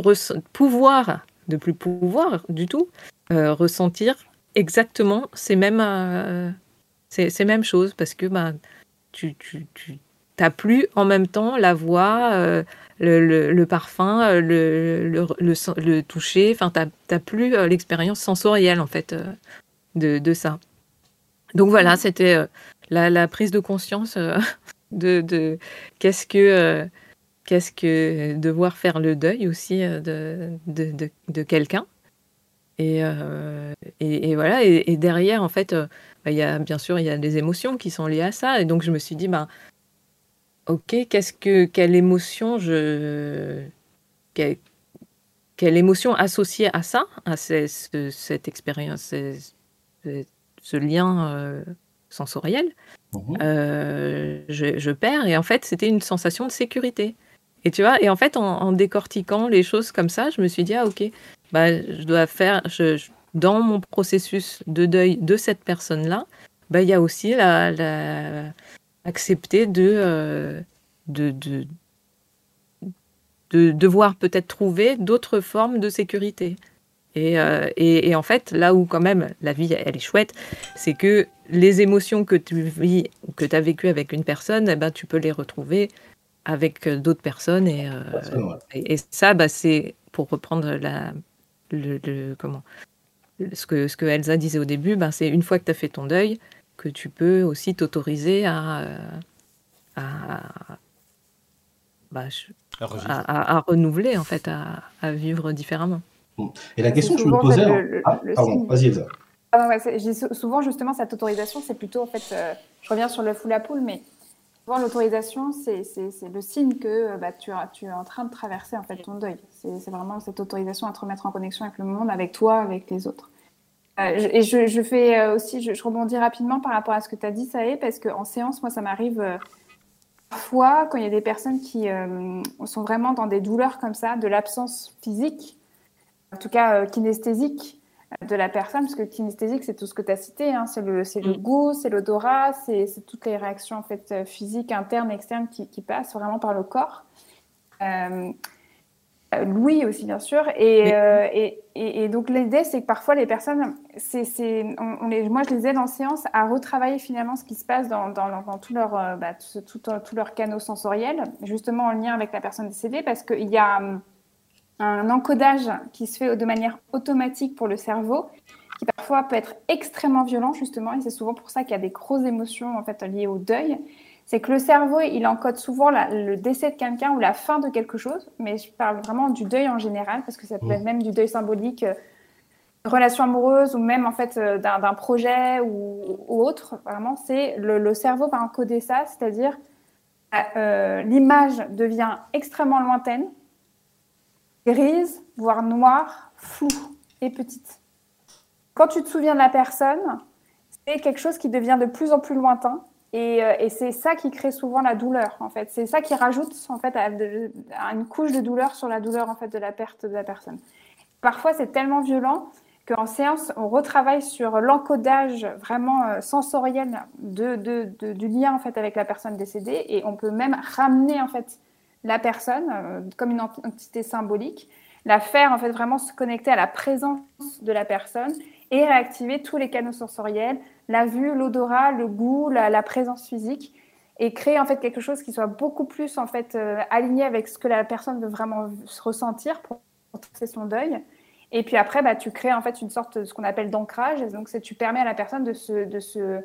pouvoir, de plus pouvoir du tout euh, ressentir exactement ces mêmes, euh, ces, mêmes choses parce que bah, tu, tu, tu plus en même temps la voix, le, parfum, euh, le, toucher. Enfin, tu n'as plus euh, l'expérience sensorielle, en fait, euh, de, de, ça. Donc voilà, c'était la, prise de conscience [LAUGHS] de, de qu'est-ce que qu'est-ce que devoir faire le deuil aussi de, de, quelqu'un. Et, voilà, et, derrière, en fait, bah, il bien sûr, il y a des émotions qui sont liées à ça. Et donc, je me suis dit, bah, Ok, qu'est-ce que quelle émotion je quelle, émotion associée à ça, à cette expérience, ce, lien euh, sensoriel, mmh euh, je, perds et en fait c'était une sensation de sécurité. Et tu vois, et en fait en, décortiquant les choses comme ça, je me suis dit ah ok, bah je dois faire, je, dans mon processus de deuil de cette personne là, bah il y a aussi la accepter euh, de, de, de, devoir peut-être trouver d'autres formes de sécurité. Euh, et, et, en fait, là où quand même la vie, elle est chouette, c'est que les émotions que tu vis ou que tu as vécues avec une personne, eh ben, tu peux les retrouver avec d'autres personnes. Et, euh, et, ça, bah, c'est pour reprendre la, le, comment, ce, que, ce que Elsa disait au début, ben, c'est une fois que tu as fait ton deuil, que tu peux aussi t'autoriser à, euh, bah, à, à, renouveler, en fait, à, vivre différemment. Et la question que je me posais... ah, pardon, vas-y Elsa. Ah, souvent, justement, cette autorisation, c'est plutôt, en fait, euh, je reviens sur le fou à poule, mais souvent, l'autorisation, c'est le signe que bah, tu, tu, es en train de traverser, en fait, ton deuil. C'est vraiment cette autorisation à te remettre en connexion avec le monde, avec toi, avec les autres. Euh, et je, fais euh, aussi, je, rebondis rapidement par rapport à ce que tu as dit, Saé, parce qu'en séance, moi, ça m'arrive euh, parfois quand il y a des personnes qui sont vraiment dans des douleurs comme ça, de l'absence physique, en tout cas kinesthésique de la personne, parce que kinesthésique, c'est tout ce que tu as cité, hein, c'est le, le, mm. goût, c'est l'odorat, c'est toutes les réactions en fait, physiques, internes, externes qui, qui, passent vraiment par le corps. Louis aussi, bien sûr. Et, et, et, donc, l'idée, c'est que parfois, les personnes, c'est, on, les, moi, je les aide en séance à retravailler finalement ce qui se passe dans, dans, dans tout leur, bah, tout, tout, leur canaux sensoriels, justement en lien avec la personne décédée, parce qu'il y a hum, un encodage qui se fait de manière automatique pour le cerveau, qui parfois peut être extrêmement violent, justement, et c'est souvent pour ça qu'il y a des grosses émotions en fait, liées au deuil. C'est que le cerveau, il encode souvent le décès de quelqu'un ou la fin de quelque chose, mais je parle vraiment du deuil en général, parce que ça peut mmh. être même du deuil symbolique, euh, relation amoureuse ou même en fait euh, d'un projet ou, autre. Vraiment, c'est le, cerveau va encoder ça, c'est-à-dire euh, l'image devient extrêmement lointaine, grise, voire noire, floue et petite. Quand tu te souviens de la personne, c'est quelque chose qui devient de plus en plus lointain. Et, euh, c'est ça qui crée souvent la douleur, en fait. C'est ça qui rajoute, en fait, à, une couche de douleur sur la douleur, en fait, de la perte de la personne. Parfois, c'est tellement violent qu'en séance, on retravaille sur l'encodage vraiment euh, sensoriel du lien, en fait, avec la personne décédée. Et on peut même ramener, en fait, la personne euh, comme une entité symbolique, la faire en fait vraiment se connecter à la présence de la personne et réactiver tous les canaux sensoriels, la vue, l'odorat, le goût, la, présence physique et créer en fait quelque chose qui soit beaucoup plus en fait euh, aligné avec ce que la personne veut vraiment ressentir pour son deuil. Et puis après, bah, tu crées en fait une sorte de ce qu'on appelle d'ancrage. Donc, tu permets à la personne de se, de se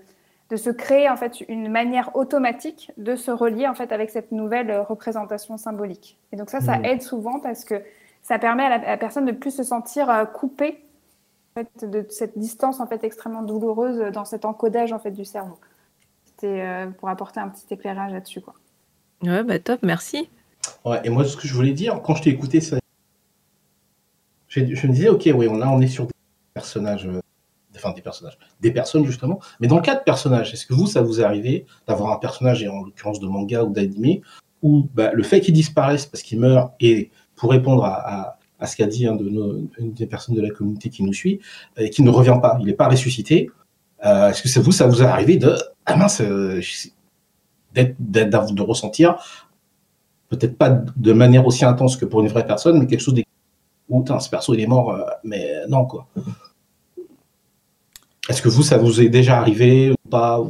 de se créer en fait une manière automatique de se relier en fait avec cette nouvelle représentation symbolique. Et donc ça, ça mmh. aide souvent parce que ça permet à la, personne de plus se sentir euh, coupée fait, de cette distance en fait extrêmement douloureuse dans cet encodage en fait du cerveau. C'était euh, pour apporter un petit éclairage là-dessus quoi. Ouais, bah top, merci. Ouais, et moi ce que je voulais dire quand je t'ai écouté ça, je, me disais ok, oui, là on est sur des personnages euh, enfin des personnages, des personnes justement. Mais dans le cas de personnages, est-ce que vous, ça vous est arrivé d'avoir un personnage, et en l'occurrence de manga ou d'anime, où bah, le fait qu'il disparaisse parce qu'il meurt, et pour répondre à, ce qu'a dit un de nos, une des personnes de la communauté qui nous suit, et qui ne revient pas, il n'est pas ressuscité, euh, est-ce que c'est vous, ça vous est arrivé de, ah mince, euh, de ressentir, peut-être pas de manière aussi intense que pour une vraie personne, mais quelque chose de où ce perso il est mort, euh, mais non quoi. Est-ce que vous, ça vous est déjà arrivé ou pas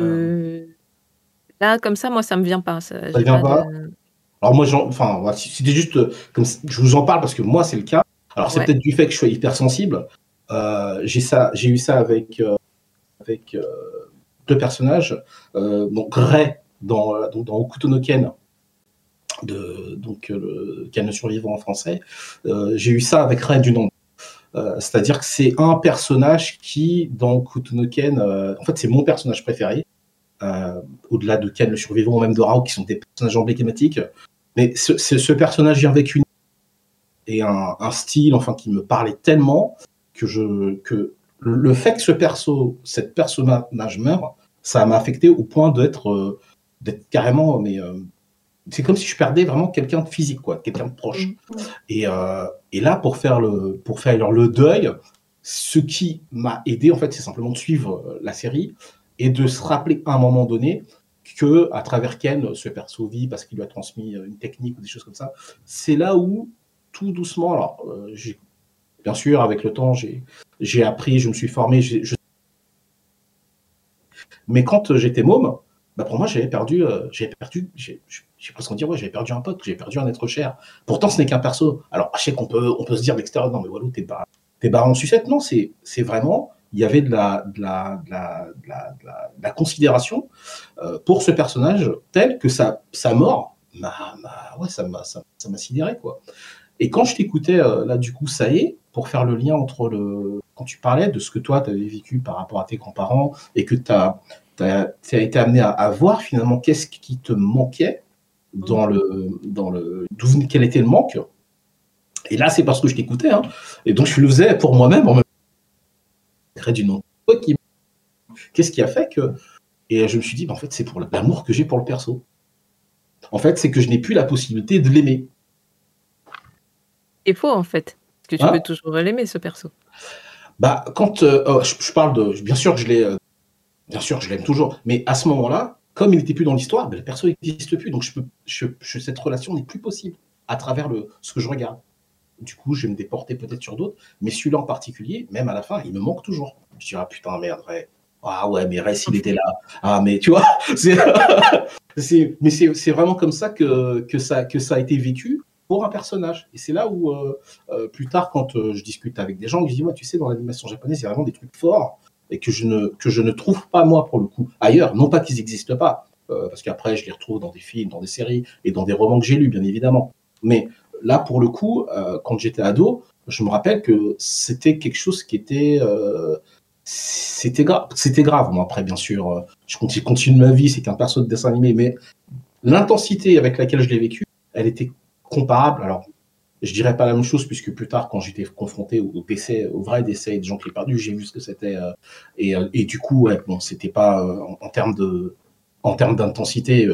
euh, Là, comme ça, moi, ça me vient pas. Ça, ça vient pas. Alors moi, enfin, c'était juste euh, comme je vous en parle parce que moi, c'est le cas. Alors c'est peut-être du fait que je suis hypersensible. Euh, j'ai ça, j'ai eu ça avec euh, avec deux personnages. donc Ray dans donc, dans Okuto no Ken, de donc le Ken survivant en français. j'ai eu ça avec Ray du nom c'est-à-dire que c'est un personnage qui, dans Kutunoken, euh, en fait, c'est mon personnage préféré, au-delà de Ken le survivant ou même de Rao, qui sont des personnages emblématiques. Mais ce, ce personnage vient avec une et un, style, enfin, qui me parlait tellement que je que le fait que ce perso, cette personnage meure, ça m'a affecté au point d'être d'être carrément mais c'est comme si je perdais vraiment quelqu'un de physique, quoi, quelqu'un de proche. Mm. Et, euh, et, là, pour faire le, pour faire le deuil, ce qui m'a aidé, en fait, c'est simplement de suivre euh, la série et de se rappeler à un moment donné que, à travers Ken, ce perso vit parce qu'il lui a transmis euh, une technique ou des choses comme ça. C'est là où, tout doucement, alors, bien sûr, avec le temps, j'ai appris, je me suis formé, mais quand j'étais môme, bah pour moi, j'avais perdu, j'ai perdu, j'ai presque dire, ouais, j'avais perdu un pote, j'ai perdu un être cher. Pourtant, ce n'est qu'un perso. Alors, je sais qu'on peut, on peut se dire de l'extérieur, non, mais voilà, t'es pas, t'es en sucette. Non, c'est, c'est vraiment, il y avait de la, considération pour ce personnage tel que sa, mort, ça m'a, sidéré. Et quand je t'écoutais, euh, là, du coup, ça y est, pour faire le lien entre le, quand tu parlais de ce que toi, tu avais vécu par rapport à tes grands-parents et que tu as, été amené à, à voir finalement qu'est-ce qui te manquait dans le, dans le, quel était le manque. Et là, c'est parce que je t'écoutais, hein. Et donc, je le faisais pour moi-même, en même du nom. Qu'est-ce qui a fait que. Et je me suis dit, bah, en fait, c'est pour l'amour que j'ai pour le perso. En fait, c'est que je n'ai plus la possibilité de l'aimer. C'est faux, en fait. Parce que tu hein peux toujours l'aimer, ce perso. Bah, quand. Euh, oh, je, parle de. Bien sûr, je l'ai. Euh, bien sûr, je l'aime toujours. Mais à ce moment-là, comme il n'était plus dans l'histoire, ben, la personne n'existe plus. Donc je peux, je, cette relation n'est plus possible à travers le, ce que je regarde. Du coup, je vais me déporter peut-être sur d'autres, mais celui-là en particulier, même à la fin, il me manque toujours. Je dis, ah putain, merde, ouais. Ah ouais, mais Rest, il était là. Ah, mais tu vois, [LAUGHS] [LAUGHS] c'est, mais c'est, vraiment comme ça que, que ça que ça a été vécu pour un personnage. Et c'est là où, euh, euh, plus tard, quand euh, je discute avec des gens, je dis, moi, tu sais, dans l'animation japonaise, il y a vraiment des trucs forts et que je ne, que je ne trouve pas, moi, pour le coup, ailleurs. Non pas qu'ils n'existent pas, parce qu'après, je les retrouve dans des films, dans des séries et dans des romans que j'ai lus, bien évidemment. Mais là, pour le coup, quand j'étais ado, je me rappelle que c'était quelque chose qui était c'était grave. C'était grave. Moi, après, bien sûr, je continue, ma vie, c'est qu'un perso de dessin animé, mais l'intensité avec laquelle je l'ai vécu, elle était comparable. Alors, je dirais pas la même chose puisque plus tard, quand j'étais confronté au, PC, au vrai décès de ont perdu, j'ai vu ce que c'était. Euh, et, euh, du coup, ouais, bon, c'était pas euh, en, termes de, en termes d'intensité.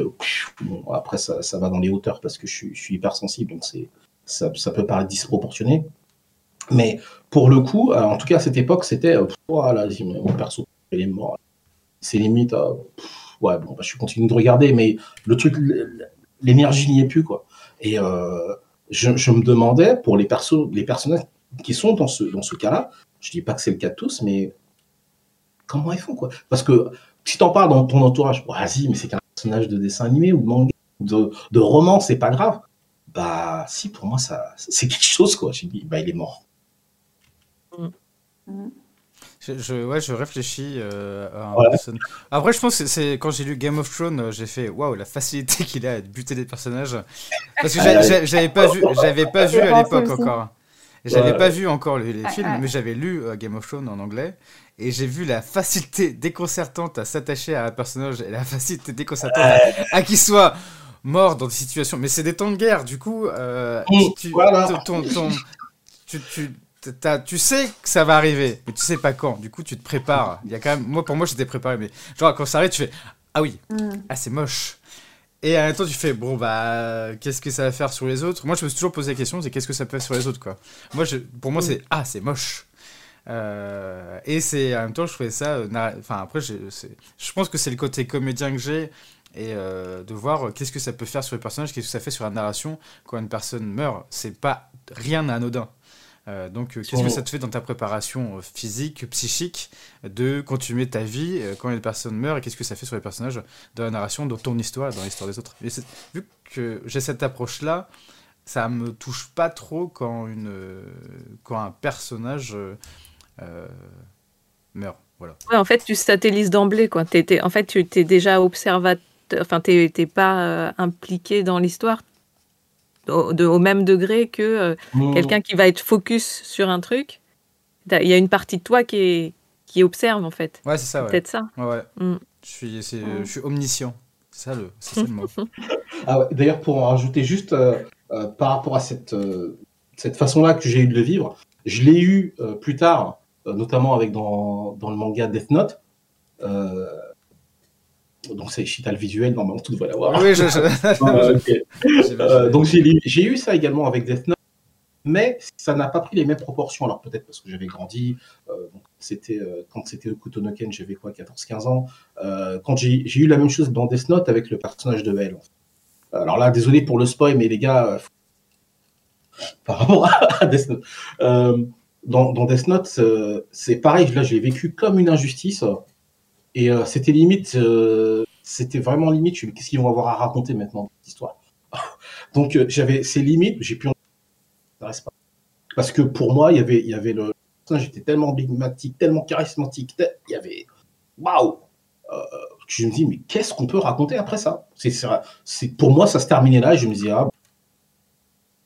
bon, après, ça, ça, va dans les hauteurs parce que je suis, je suis hypersensible, donc c'est, ça, peut paraître disproportionné. Mais pour le coup, en tout cas à cette époque, c'était voilà, mon perso, il est mort. C'est limite, ouais, bon, bah, je continue de regarder, mais le truc, l'énergie n'y est plus, quoi. Et euh, je, je, me demandais, pour les, persos, les personnages qui sont dans ce, dans ce cas-là, je dis pas que c'est le cas de tous, mais comment ils font, quoi? Parce que si t'en parles dans ton entourage, vas-y, mais c'est qu'un personnage de dessin animé ou de manga, de, de roman, c'est pas grave. Bah, si, pour moi, ça, c'est quelque chose, quoi. J'ai dit, bah, il est mort. Mm. Mm. Je, ouais, je réfléchis euh, à Après, je pense que c'est quand j'ai lu Game of Thrones, j'ai fait waouh la facilité [LAUGHS] qu'il a à buter des personnages. Parce que j'avais pas vu, j'avais pas vu à l'époque encore. J'avais pas vu encore les, films, mais j'avais lu euh, Game of Thrones en anglais et j'ai vu la facilité [LAUGHS] déconcertante à s'attacher à un personnage et la facilité déconcertante à, qu'il soit mort dans des situations. Mais c'est des temps de guerre, du coup, tu, ton, tu, tu, tu sais que ça va arriver, mais tu sais pas quand. Du coup, tu te prépares. Il y a quand même, moi, pour moi, j'étais préparé, mais genre quand ça arrive, tu fais ah oui, mm. ah c'est moche. Et en même temps, tu fais bon bah qu'est-ce que ça va faire sur les autres? Moi, je me suis toujours posé la question, c'est qu'est-ce que ça peut faire sur les autres quoi. Moi, je, pour moi, mm. c'est ah c'est moche. Euh, et c'est en même temps, je trouvais ça. Euh, enfin après, je, pense que c'est le côté comédien que j'ai et euh, de voir qu'est-ce que ça peut faire sur les personnages, qu'est-ce que ça fait sur la narration quand une personne meurt. C'est pas rien anodin. Euh, donc, euh, qu'est-ce que ça te fait dans ta préparation euh, physique, psychique, de continuer ta vie quand les personnes meurent et qu'est-ce que ça fait sur les personnages dans la narration, dans ton histoire dans l'histoire des autres Vu que j'ai cette approche-là, ça me touche pas trop quand, une, quand un personnage meurt. Voilà. en fait, tu satellises d'emblée. Quoi. en fait, tu es déjà observateur, enfin, tu n'es pas impliqué dans l'histoire, au, même degré que euh, quelqu'un qui va être focus sur un truc. Il y a une partie de toi qui, est, qui observe, en fait. Ouais, c'est ça. Ouais. Peut-être ça. Ouais. Mmh. Je, suis, je suis omniscient. C'est ça le, ça le mot. [LAUGHS] ah D'ailleurs, pour en rajouter juste euh, euh, par rapport à cette, cette façon-là que j'ai eu de le vivre, je l'ai eu plus tard, notamment avec dans, dans, le manga Death Note donc c'est Chital visuel, normalement tout devrait l'avoir. Oui, je, [LAUGHS] euh, [LAUGHS] donc j'ai eu ça également avec Death Note, mais ça n'a pas pris les mêmes proportions. Alors peut-être parce que j'avais grandi, euh, c'était euh, quand c'était Okutonoken, j'avais quoi, 14-15 ans. quand j'ai eu la même chose dans Death Note avec le personnage de Vel. Alors là, désolé pour le spoil, mais les gars, [LAUGHS] par rapport à Death Note, dans, dans, Death Note, c'est pareil. Là, j'ai vécu comme une injustice. Et euh, c'était limite, euh, c'était vraiment limite. Je me qu'est-ce qu'ils vont avoir à raconter maintenant cette histoire? [LAUGHS] Donc euh, j'avais ces limites, j'ai pu. Pas. Parce que pour moi, il y avait, y avait le j'étais tellement emblématique, tellement charismatique, il y avait waouh. je me dis mais qu'est-ce qu'on peut raconter après ça? C'est pour moi ça se terminait là. Et je me dis ah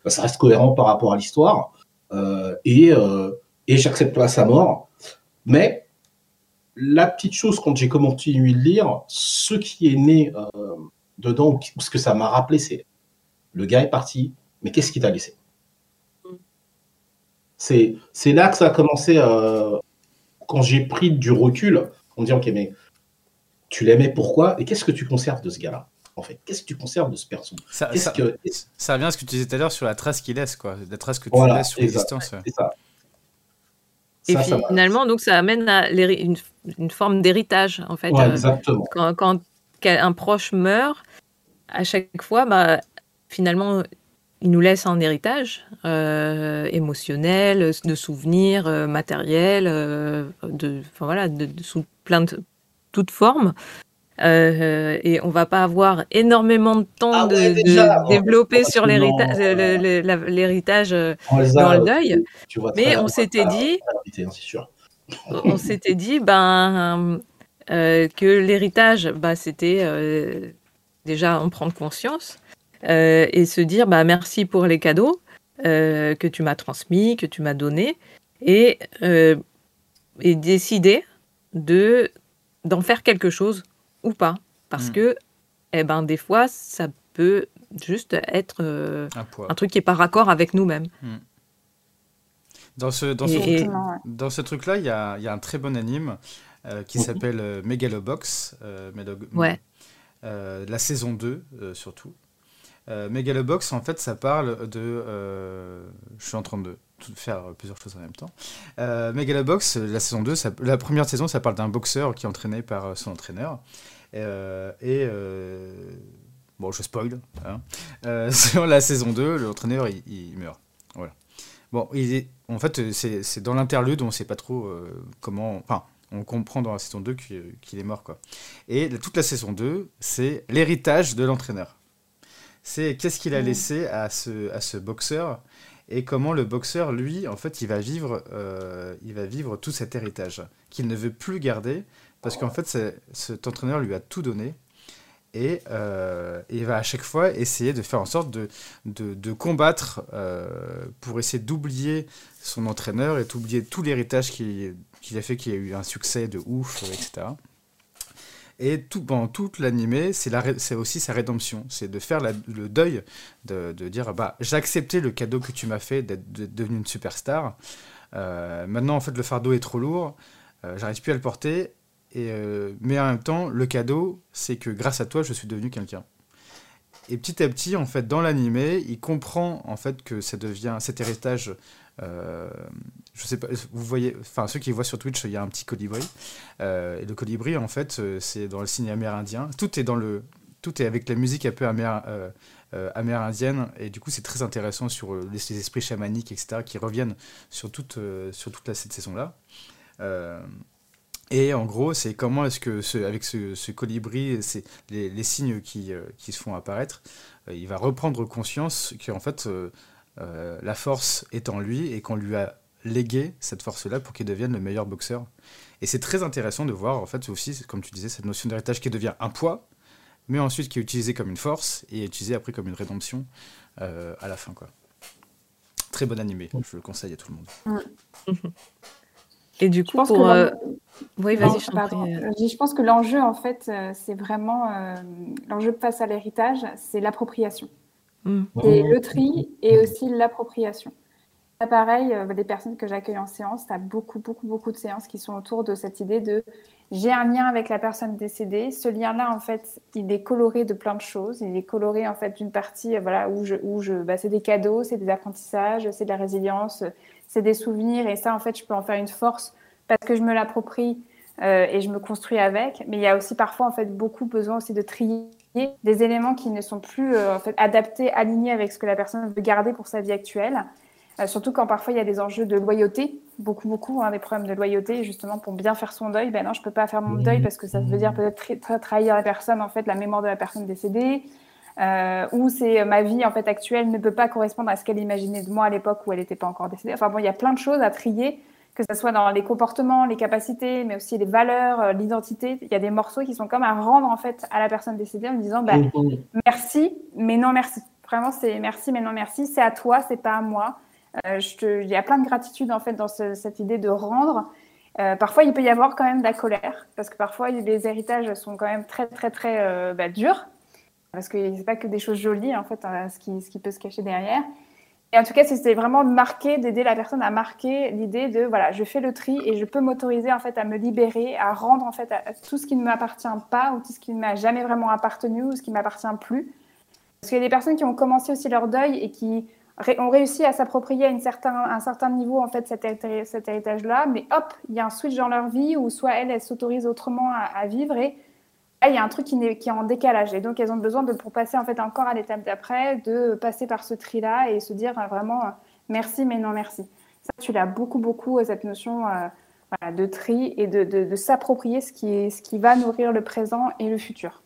ça reste cohérent par rapport à l'histoire et et j'accepte pas sa mort, mais la petite chose, quand j'ai continué de lire, ce qui est né euh, dedans, ou ce que ça m'a rappelé, c'est le gars est parti, mais qu'est-ce qu'il t'a laissé? C'est là que ça a commencé, euh, quand j'ai pris du recul, on me dit, ok, mais tu l'aimais pourquoi? Et qu'est-ce que tu conserves de ce gars-là? En fait Qu'est-ce que tu conserves de ce perso? Ça, ça, que... ça, revient à ce que tu disais tout à l'heure sur la trace qu'il laisse, quoi. La trace que tu laisses sur l'existence. Ça. Et finalement, donc ça amène à une, forme d'héritage, en fait. Ouais, exactement. Quand, qu'un proche meurt, à chaque fois, bah, finalement, il nous laisse un héritage euh, émotionnel, de souvenirs, euh, matériels, euh, de, enfin, voilà, de, sous plein de toutes formes. Et on va pas avoir énormément de temps ah de, développer sur l'héritage, l'héritage dans le deuil. Mais on s'était dit, hein, on s'était dit, ben, que l'héritage, bah, c'était déjà en prendre conscience euh, et se dire bah, merci pour les cadeaux euh, que tu m'as transmis, que tu m'as donnés, et, euh, et décider de d'en faire quelque chose ou pas. Parce mm. que eh ben, des fois, ça peut juste être un, truc qui n'est pas raccord avec nous-mêmes. Mm. Dans ce, dans, ce dans ce truc-là, il y a, y a, un très bon anime qui s'appelle Megalobox. ouais. la saison 2, surtout. Euh, Megalobox, en fait, ça parle de. Euh, je suis en train de faire plusieurs choses en même temps. Euh, Megalobox, la saison 2, la première saison, ça parle d'un boxeur qui est entraîné par son entraîneur. et. bon, je spoil. Hein. [LAUGHS] sur la saison 2, l'entraîneur, il, meurt. Voilà. Bon, il est, en fait, c'est dans l'interlude, on ne sait pas trop comment. Enfin, on comprend dans la saison 2 qu'il est mort. Quoi. Et toute la saison 2, c'est l'héritage de l'entraîneur c'est qu'est-ce qu'il a laissé à ce, à ce boxeur et comment le boxeur, lui, en fait, il va vivre, euh, il va vivre tout cet héritage qu'il ne veut plus garder parce qu'en fait, cet entraîneur lui a tout donné et euh, il va à chaque fois essayer de faire en sorte de, de, combattre euh, pour essayer d'oublier son entraîneur et d'oublier tout l'héritage qu'il a fait, qu'il a eu un succès de ouf, etc. Et tout, pendant toute l'animé, c'est aussi sa rédemption. C'est de faire le deuil, de, de dire bah, j'ai accepté le cadeau que tu m'as fait d'être devenu une superstar. Euh, maintenant, en fait, le fardeau est trop lourd. Euh, J'arrive plus à le porter. Et, euh, mais en même temps, le cadeau, c'est que grâce à toi, je suis devenu quelqu'un. Et petit à petit, en fait, dans l'animé, il comprend en fait que ça devient cet héritage euh, je sais pas, vous voyez, enfin ceux qui voient sur Twitch, il y a un petit colibri. Euh, et le colibri, en fait, euh, c'est dans le signe amérindien. Tout est dans le, tout est avec la musique un peu amérindienne. Et du coup, c'est très intéressant sur les, esprits chamaniques, etc., qui reviennent sur toute, sur toute la, cette saison-là. Et en gros, c'est comment est-ce que, avec ce, colibri, c'est les, les, signes qui, qui, se font apparaître, il va reprendre conscience qu'en fait, euh, la force est en lui et qu'on lui a légué cette force-là pour qu'il devienne le meilleur boxeur. Et c'est très intéressant de voir, en fait, aussi, comme tu disais, cette notion d'héritage qui devient un poids, mais ensuite qui est utilisé comme une force et utilisé après comme une rédemption euh, à la fin. Quoi. Très bon animé, je le conseille à tout le monde. Et du coup, pour. Euh, oui, vas-y, je, je pense que l'enjeu, en fait, c'est vraiment. l'enjeu face à l'héritage, c'est l'appropriation. Mm. Et le tri et aussi l'appropriation. Pareil, euh, les personnes que j'accueille en séance, tu as beaucoup, beaucoup, beaucoup de séances qui sont autour de cette idée de j'ai un lien avec la personne décédée. Ce lien-là, en fait, il est coloré de plein de choses. Il est coloré, en fait, d'une partie euh, voilà, où, je, où je, bah, c'est des cadeaux, c'est des apprentissages, c'est de la résilience, c'est des souvenirs. Et ça, en fait, je peux en faire une force parce que je me l'approprie euh, et je me construis avec. Mais il y a aussi parfois, en fait, beaucoup besoin aussi de trier des éléments qui ne sont plus euh, en fait, adaptés, alignés avec ce que la personne veut garder pour sa vie actuelle. Euh, surtout quand parfois il y a des enjeux de loyauté, beaucoup, beaucoup, hein, des problèmes de loyauté, justement pour bien faire son deuil. Ben non, je peux pas faire mon deuil parce que ça veut dire peut-être trahir la personne, en fait, la mémoire de la personne décédée. Euh, ou c'est ma vie en fait actuelle ne peut pas correspondre à ce qu'elle imaginait de moi à l'époque où elle n'était pas encore décédée. Enfin bon, il y a plein de choses à trier que ce soit dans les comportements, les capacités, mais aussi les valeurs, euh, l'identité. Il y a des morceaux qui sont comme à rendre en fait à la personne décédée en disant bah, mhm. merci, mais non merci. Vraiment, c'est merci, mais non merci. C'est à toi, c'est pas à moi. Euh, je te... Il y a plein de gratitude en fait dans cette idée de rendre. Euh, parfois, il peut y avoir quand même de la colère, parce que parfois, les héritages sont quand même très, très, très bah, durs, parce que c'est pas que des choses jolies, en fait, hein, ce, qui, ce qui peut se cacher derrière. Et en tout cas, c'était vraiment de marquer, d'aider la personne à marquer l'idée de voilà, je fais le tri et je peux m'autoriser en fait à me libérer, à rendre en fait tout ce qui ne m'appartient pas ou tout ce qui ne m'a jamais vraiment appartenu ou ce qui m'appartient plus. Parce qu'il y a des personnes qui ont commencé aussi leur deuil et qui ont réussi à s'approprier à un certain, un certain niveau en fait cet, héritage-là, mais hop, il y a un switch dans leur vie où soit elles, elles s'autorisent autrement à, vivre et il y a un truc qui, est, en décalage. Et donc, elles ont besoin de, pour passer en fait encore à l'étape d'après, de passer par ce tri-là et se dire vraiment merci, mais non merci. Ça, tu l'as beaucoup, beaucoup, cette notion de tri et de, s'approprier ce qui va nourrir le présent et le futur.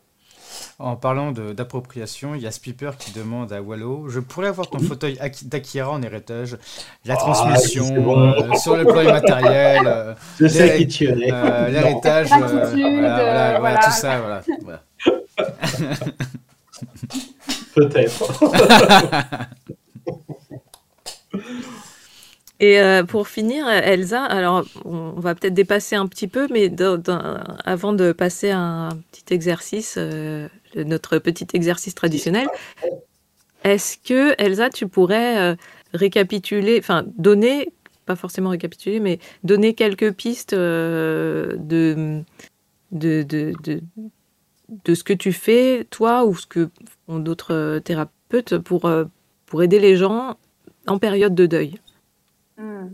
En parlant d'appropriation, il y a Spiper qui demande à Wallo Je pourrais avoir ton fauteuil d'Akira en héritage, la ah, transmission euh, sur le plan immatériel, euh, qui. Euh, l'héritage, voilà, voilà, tout ça. Voilà, [LAUGHS] Peut-être. [LAUGHS] [LAUGHS] Et euh, pour finir, Elsa, alors on va peut-être dépasser un petit peu, mais avant de passer à un petit exercice, euh, notre petit exercice traditionnel, est-ce que Elsa, tu pourrais euh, récapituler, enfin donner, pas forcément récapituler, mais donner quelques pistes de, de, de, de, ce que tu fais, toi, ou ce que font d'autres thérapeutes pour, pour aider les gens en période de deuil? Hmm.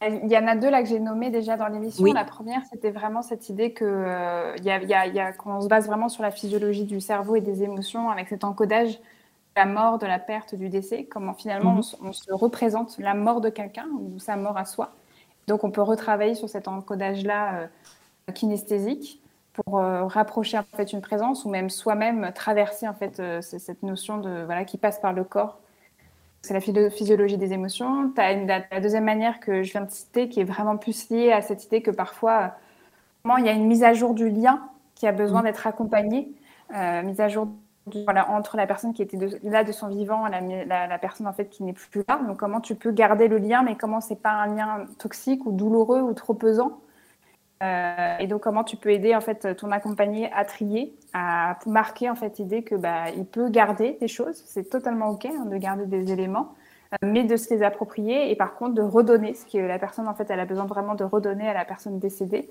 Il y en a deux là que j'ai nommées déjà dans l'émission. La première, c'était vraiment cette idée que euh, y a, qu'on se base vraiment sur la physiologie du cerveau et des émotions avec cet encodage de la mort, de la perte, du décès, comment finalement mhm. on, se représente la mort de quelqu'un ou sa mort à soi. Donc on peut retravailler sur cet encodage-là euh, kinesthésique pour euh, rapprocher en fait une présence ou même soi-même traverser en fait cette notion de voilà qui passe par le corps c'est la physiologie des émotions. Tu as la, deuxième manière que je viens de citer qui est vraiment plus liée à cette idée que parfois, il y a une mise à jour du lien qui a besoin mm. d'être accompagnée, euh, mise à jour voilà, entre la personne qui était là de son vivant et la, la, personne en fait qui n'est plus là. Donc comment tu peux garder le lien, mais comment c'est pas un lien toxique ou douloureux ou trop pesant? Euh, et donc comment tu peux aider en fait ton accompagné à trier, à marquer en fait l'idée que bah, il peut garder des choses, c'est totalement ok hein, de garder des éléments, euh, mais de se les approprier et par contre de redonner ce que la personne en fait elle a besoin vraiment de redonner à la personne décédée.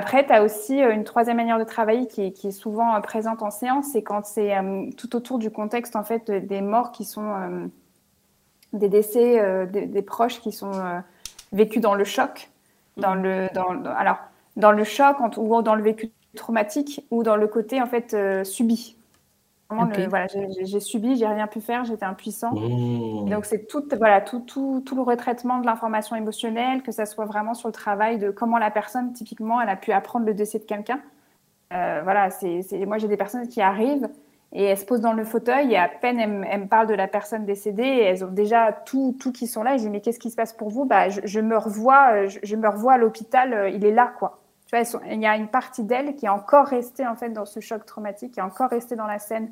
Après, tu as aussi euh, une troisième manière de travailler qui est, souvent présente en séance, c'est quand c'est tout autour du contexte en fait des morts qui sont des décès des, proches qui sont vécus dans le choc dans le, dans, alors, dans le choc ou dans le vécu traumatique ou dans le côté en fait euh, subi. voilà, j'ai subi, j'ai rien pu faire, j'étais impuissant. Mmh. donc c'est tout, voilà, tout, tout, tout, le retraitement de l'information émotionnelle, que ça soit vraiment sur le travail de comment la personne typiquement elle a pu apprendre le décès de quelqu'un. Euh, voilà, c'est moi j'ai des personnes qui arrivent et elles se posent dans le fauteuil et à peine elles, me parlent de la personne décédée et elles ont déjà tout, tout qui sont là. Et je dis mais qu'est-ce qui se passe pour vous? Bah je, me revois, euh, je, me revois à l'hôpital, euh, il est là quoi. Tu vois, il y a une partie d'elle qui est encore restée en fait dans ce choc traumatique, qui est encore restée dans la scène,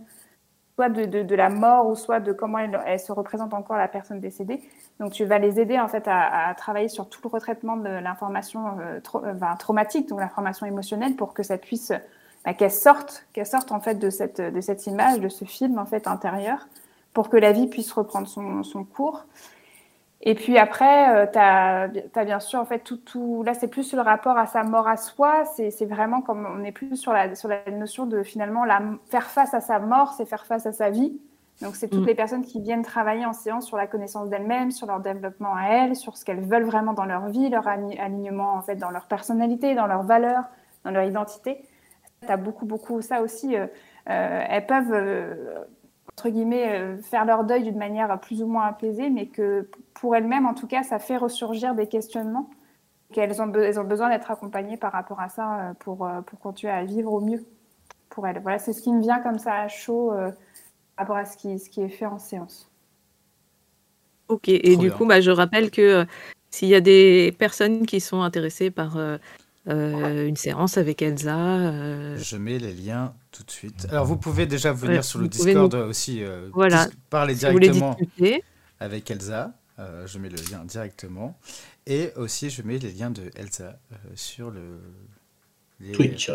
soit de, de, la mort ou soit de comment elle, se représente encore la personne décédée. Donc tu vas les aider en fait à, travailler sur tout le retraitement de l'information euh, traumatique, donc l'information émotionnelle, pour que ça puisse bah, qu'elle sorte, qu'elle sorte en fait de cette, de cette image, de ce film en fait intérieur, pour que la vie puisse reprendre son, son cours. Et puis après, euh, tu as, bien sûr, en fait, tout, tout là, c'est plus le rapport à sa mort à soi. C'est vraiment comme on est plus sur la, sur la notion de finalement la, faire face à sa mort, c'est faire face à sa vie. Donc, c'est toutes mm. les personnes qui viennent travailler en séance sur la connaissance d'elles-mêmes, sur leur développement à elles, sur ce qu'elles veulent vraiment dans leur vie, leur alignement en fait dans leur personnalité, dans leurs valeurs, dans leur identité tu as beaucoup, beaucoup ça aussi. Euh, euh, elles peuvent, euh, entre guillemets, faire leur deuil d'une manière plus ou moins apaisée, mais que pour elles-mêmes, en tout cas, ça fait ressurgir des questionnements qu'elles ont, elles ont besoin d'être accompagnées par rapport à ça pour, pour continuer à vivre au mieux pour elles. Voilà, c'est ce qui me vient comme ça à chaud par rapport à ce qui, ce qui est fait en séance. Ok, et du coup, bah, je rappelle que s'il y a des personnes qui sont intéressées par euh, une séance avec Elsa. Euh. Je mets les liens tout de suite. Alors vous pouvez déjà venir sur le Discord aussi, euh, voilà. parler directement avec Elsa. je mets le lien directement. Et aussi, je mets les liens de Elsa sur le Twitch.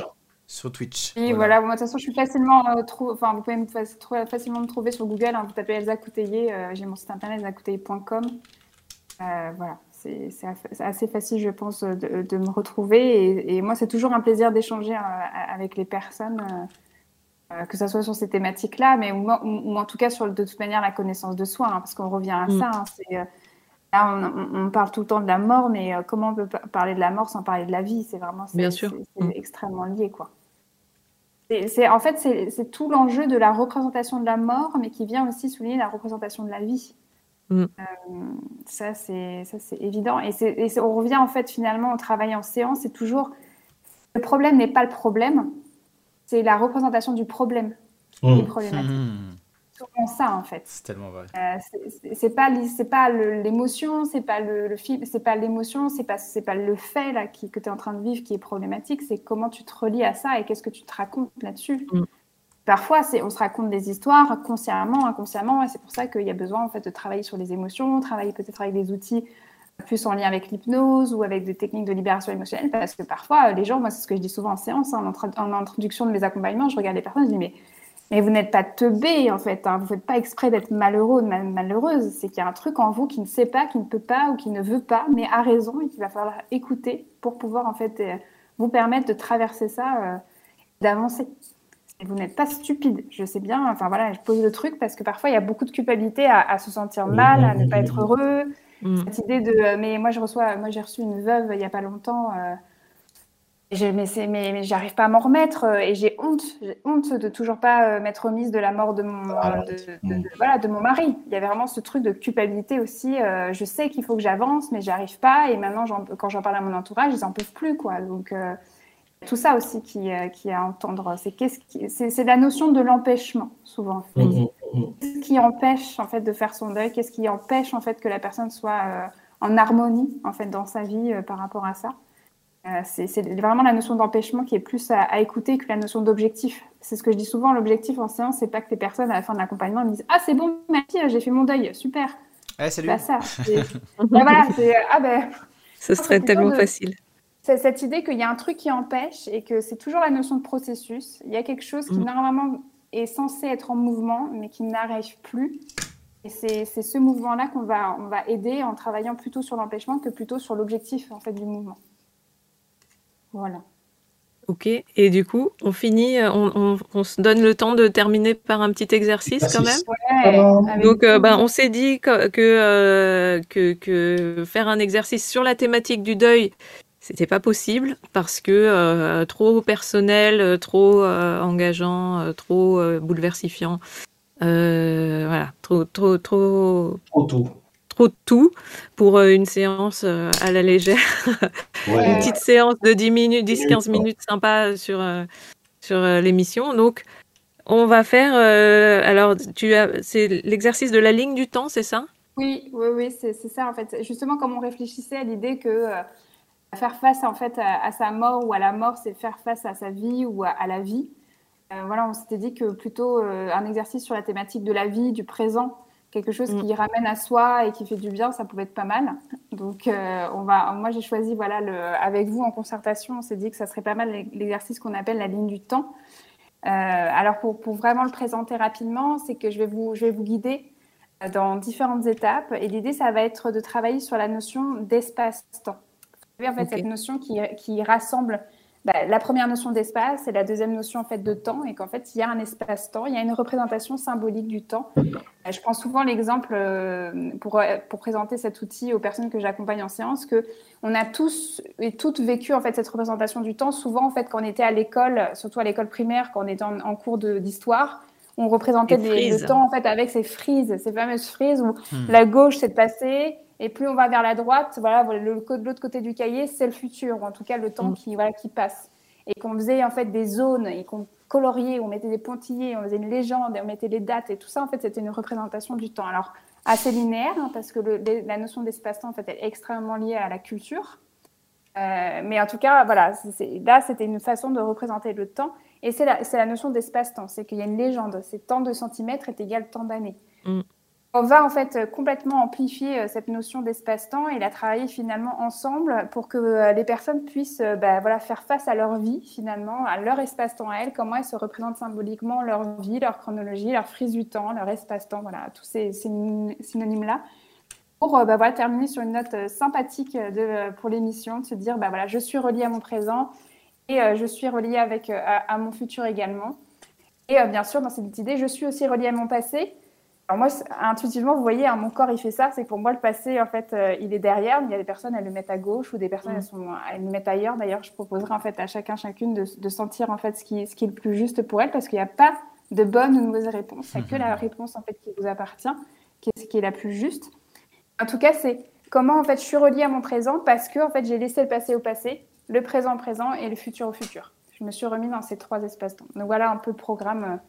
Sur Twitch. Et voilà, de toute façon, je suis facilement enfin, vous pouvez me facilement me trouver sur Google. Hein. vous tapez Elsa Coutelier, j'ai mon site internet elsacoutelier.com. voilà c'est assez facile, je pense, de, me retrouver. Et, moi, c'est toujours un plaisir d'échanger euh, avec les personnes, euh, euh, que ce soit sur ces thématiques-là, mais ou, en tout cas sur de toute manière la connaissance de soi, hein, parce qu'on revient à mm. ça. Hein, là, on, parle tout le temps de la mort, mais comment on peut parler de la mort sans parler de la vie? C'est vraiment Bien sûr. Mm. extrêmement lié, quoi. c'est en fait c'est tout l'enjeu de la représentation de la mort, mais qui vient aussi souligner la représentation de la vie. Mm. Euh, ça c'est ça c'est évident et, et on revient en fait finalement au travail en séance. C'est toujours le problème n'est pas le problème, c'est la représentation du problème qui est problématique. Mm ça en fait. C'est tellement vrai. Euh, c'est pas c'est pas l'émotion, c'est pas le, film, c'est pas l'émotion, c'est pas c'est pas le fait là qui, que tu es en train de vivre qui est problématique, c'est comment tu te relis à ça et qu'est-ce que tu te racontes là-dessus. Parfois, on se raconte des histoires consciemment, inconsciemment, et c'est pour ça qu'il y a besoin en fait de travailler sur les émotions, travailler peut-être avec des outils plus en lien avec l'hypnose ou avec des techniques de libération émotionnelle, parce que parfois les gens, moi c'est ce que je dis souvent en séance, hein, en, introduction de mes accompagnements, je regarde les personnes, je dis mais mais vous n'êtes pas teubé, en fait. Hein. Vous ne faites pas exprès d'être malheureux ou malheureuse. C'est qu'il y a un truc en vous qui ne sait pas, qui ne peut pas ou qui ne veut pas, mais a raison et qu'il va falloir écouter pour pouvoir, en fait, euh, vous permettre de traverser ça, euh, d'avancer. Vous n'êtes pas stupide. Je sais bien, enfin voilà, je pose le truc parce que parfois, il y a beaucoup de culpabilité à, se sentir mal, à ne pas être heureux. Mm. Cette idée de. Euh, mais moi, je reçois. Moi, j'ai reçu une veuve il n'y a pas longtemps mais, mais, j'arrive pas à m'en remettre euh, et j'ai honte, j'ai honte de toujours pas euh, m'être remise de la mort de mon, ah, de, voilà, de mon mari. Il y avait vraiment ce truc de culpabilité aussi. Euh, je sais qu'il faut que j'avance, mais j'arrive pas. Et maintenant, quand j'en parle à mon entourage, ils en peuvent plus, quoi. Donc, tout ça aussi qui, qui est à entendre. C'est qu'est-ce qui, c'est, la notion de l'empêchement, souvent. Mmh, mmh, mmh. Qu'est-ce qui empêche, en fait, de faire son deuil? Qu'est-ce qui empêche, en fait, que la personne soit en harmonie, en fait, dans sa vie par rapport à ça? Euh, c'est vraiment la notion d'empêchement qui est plus à, écouter que la notion d'objectif. C'est ce que je dis souvent, l'objectif en séance, c'est pas que les personnes à la fin de l'accompagnement me disent Ah, c'est bon, merci, j'ai fait mon deuil, super. Ouais, salut. Pas ça. [LAUGHS] voilà, ah ben. Ce serait tellement facile. C'est cette idée qu'il y a un truc qui empêche et que c'est toujours la notion de processus. Il y a quelque chose qui mm. normalement est censé être en mouvement, mais qui n'arrive plus. Et c'est ce mouvement-là qu'on va, on va aider en travaillant plutôt sur l'empêchement que plutôt sur l'objectif en fait, du mouvement. Voilà. Ok, et du coup, on finit, euh, on, se donne le temps de terminer par un petit exercice quand même. Donc, euh, bah, on s'est dit que, euh, que, que, faire un exercice sur la thématique du deuil, c'était pas possible parce que trop personnel, trop engageant, trop bouleversifiant. voilà, trop, trop, trop. Trop tôt trop de tout pour euh, une séance euh, à la légère. une petite séance de 10 minutes, 10-15 minutes sympa sur, euh, sur l'émission. Donc, on va faire. alors, tu as, c'est l'exercice de la ligne du temps, c'est ça? Oui, oui, oui, c'est, ça en fait. Justement, comme on réfléchissait à l'idée que faire face en fait à, sa mort ou à la mort, c'est faire face à sa vie ou à, la vie. voilà, on s'était dit que plutôt un exercice sur la thématique de la vie, du présent, quelque chose mm. qui ramène à soi et qui fait du bien, ça pouvait être pas mal. Donc, euh, on va, moi, j'ai choisi, voilà, le, avec vous en concertation, on s'est dit que ça serait pas mal l'exercice qu'on appelle la ligne du temps. Euh, alors, pour, pour, vraiment le présenter rapidement, c'est que je vais vous, je vais vous guider euh, dans différentes étapes. Et l'idée, ça va être de travailler sur la notion d'espace-temps. En fait, cette notion qui, qui rassemble bah, la première notion d'espace et la deuxième notion en fait de temps et qu'en fait il y a un espace-temps, il y a une représentation symbolique du temps. Euh, je prends souvent l'exemple euh, pour, euh, pour présenter cet outil aux personnes que j'accompagne en séance que on a tous et toutes vécu en fait cette représentation du temps. Souvent en fait quand on était à l'école, surtout à l'école primaire, quand on était en, cours d'histoire, on représentait le temps en fait avec ces frises, ces fameuses frises où hmm. la gauche c'est de passer et plus on va vers la droite, voilà, l'autre côté du cahier, c'est le futur, ou en tout cas le temps mm. qui, voilà, qui passe. Et qu'on faisait en fait des zones et qu'on coloriait, on mettait des pointillés, on faisait une légende, et on mettait les dates et tout ça, en fait, c'était une représentation du temps. Alors, assez linéaire, hein, parce que la notion d'espace-temps, en fait, est extrêmement liée à la culture. Euh, mais en tout cas, voilà, là, c'était une façon de représenter le temps. Et c'est la, la, notion d'espace-temps, c'est qu'il y a une légende, c'est tant de centimètres est égal tant d'années. Mm on va en fait euh, complètement amplifier euh, cette notion d'espace-temps et la travailler finalement ensemble pour que euh, les personnes puissent bah, voilà, faire face à leur vie finalement, à leur espace-temps à elles, comment elles se représentent symboliquement leur vie, leur chronologie, leur frise du temps, leur espace-temps, voilà, tous ces, synonymes-là. Pour bah, voilà, terminer sur une note sympathique de, pour l'émission, de se dire bah, voilà, je suis reliée à mon présent et je suis reliée avec, à, mon futur également. Et bien sûr, dans cette idée, je suis aussi reliée à mon passé Alors moi, intuitivement, vous voyez, hein, mon corps, il fait ça. C'est que pour moi, le passé, en fait, euh, il est derrière. Mais il y a des personnes, elles le mettent à gauche ou des personnes, elles, sont, elles le mettent ailleurs. D'ailleurs, je proposerai en fait à chacun, chacune de, sentir en fait ce qui, ce qui est le plus juste pour elle, parce qu'il n'y a pas de bonne ou de mauvaise réponse. Il n'y a que la réponse en fait qui vous appartient, qui est qui est la plus juste. En tout cas, c'est comment en fait je suis reliée à mon présent parce que en fait j'ai laissé le passé au passé, le présent au présent et le futur au futur. Je me suis remis dans ces trois espaces-temps. Donc voilà un peu le programme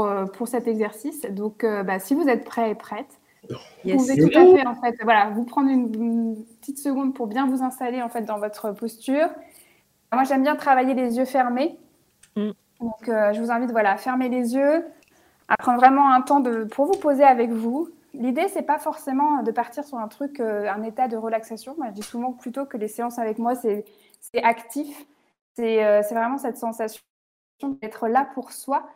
euh, euh, pour, cet exercice. Donc, euh, bah, si vous êtes prêt et prête, vous pouvez tout à fait, en fait, voilà, vous prendre une, petite seconde pour bien vous installer, en fait, dans votre posture. Moi, j'aime bien travailler les yeux fermés. Mm. Donc, euh, je vous invite, voilà, à fermer les yeux, à prendre vraiment un temps de, pour vous poser avec vous. L'idée, c'est pas forcément de partir sur un truc, un état de relaxation. Moi, je dis souvent plutôt que les séances avec moi, c'est actif. C'est vraiment cette sensation d'être là pour soi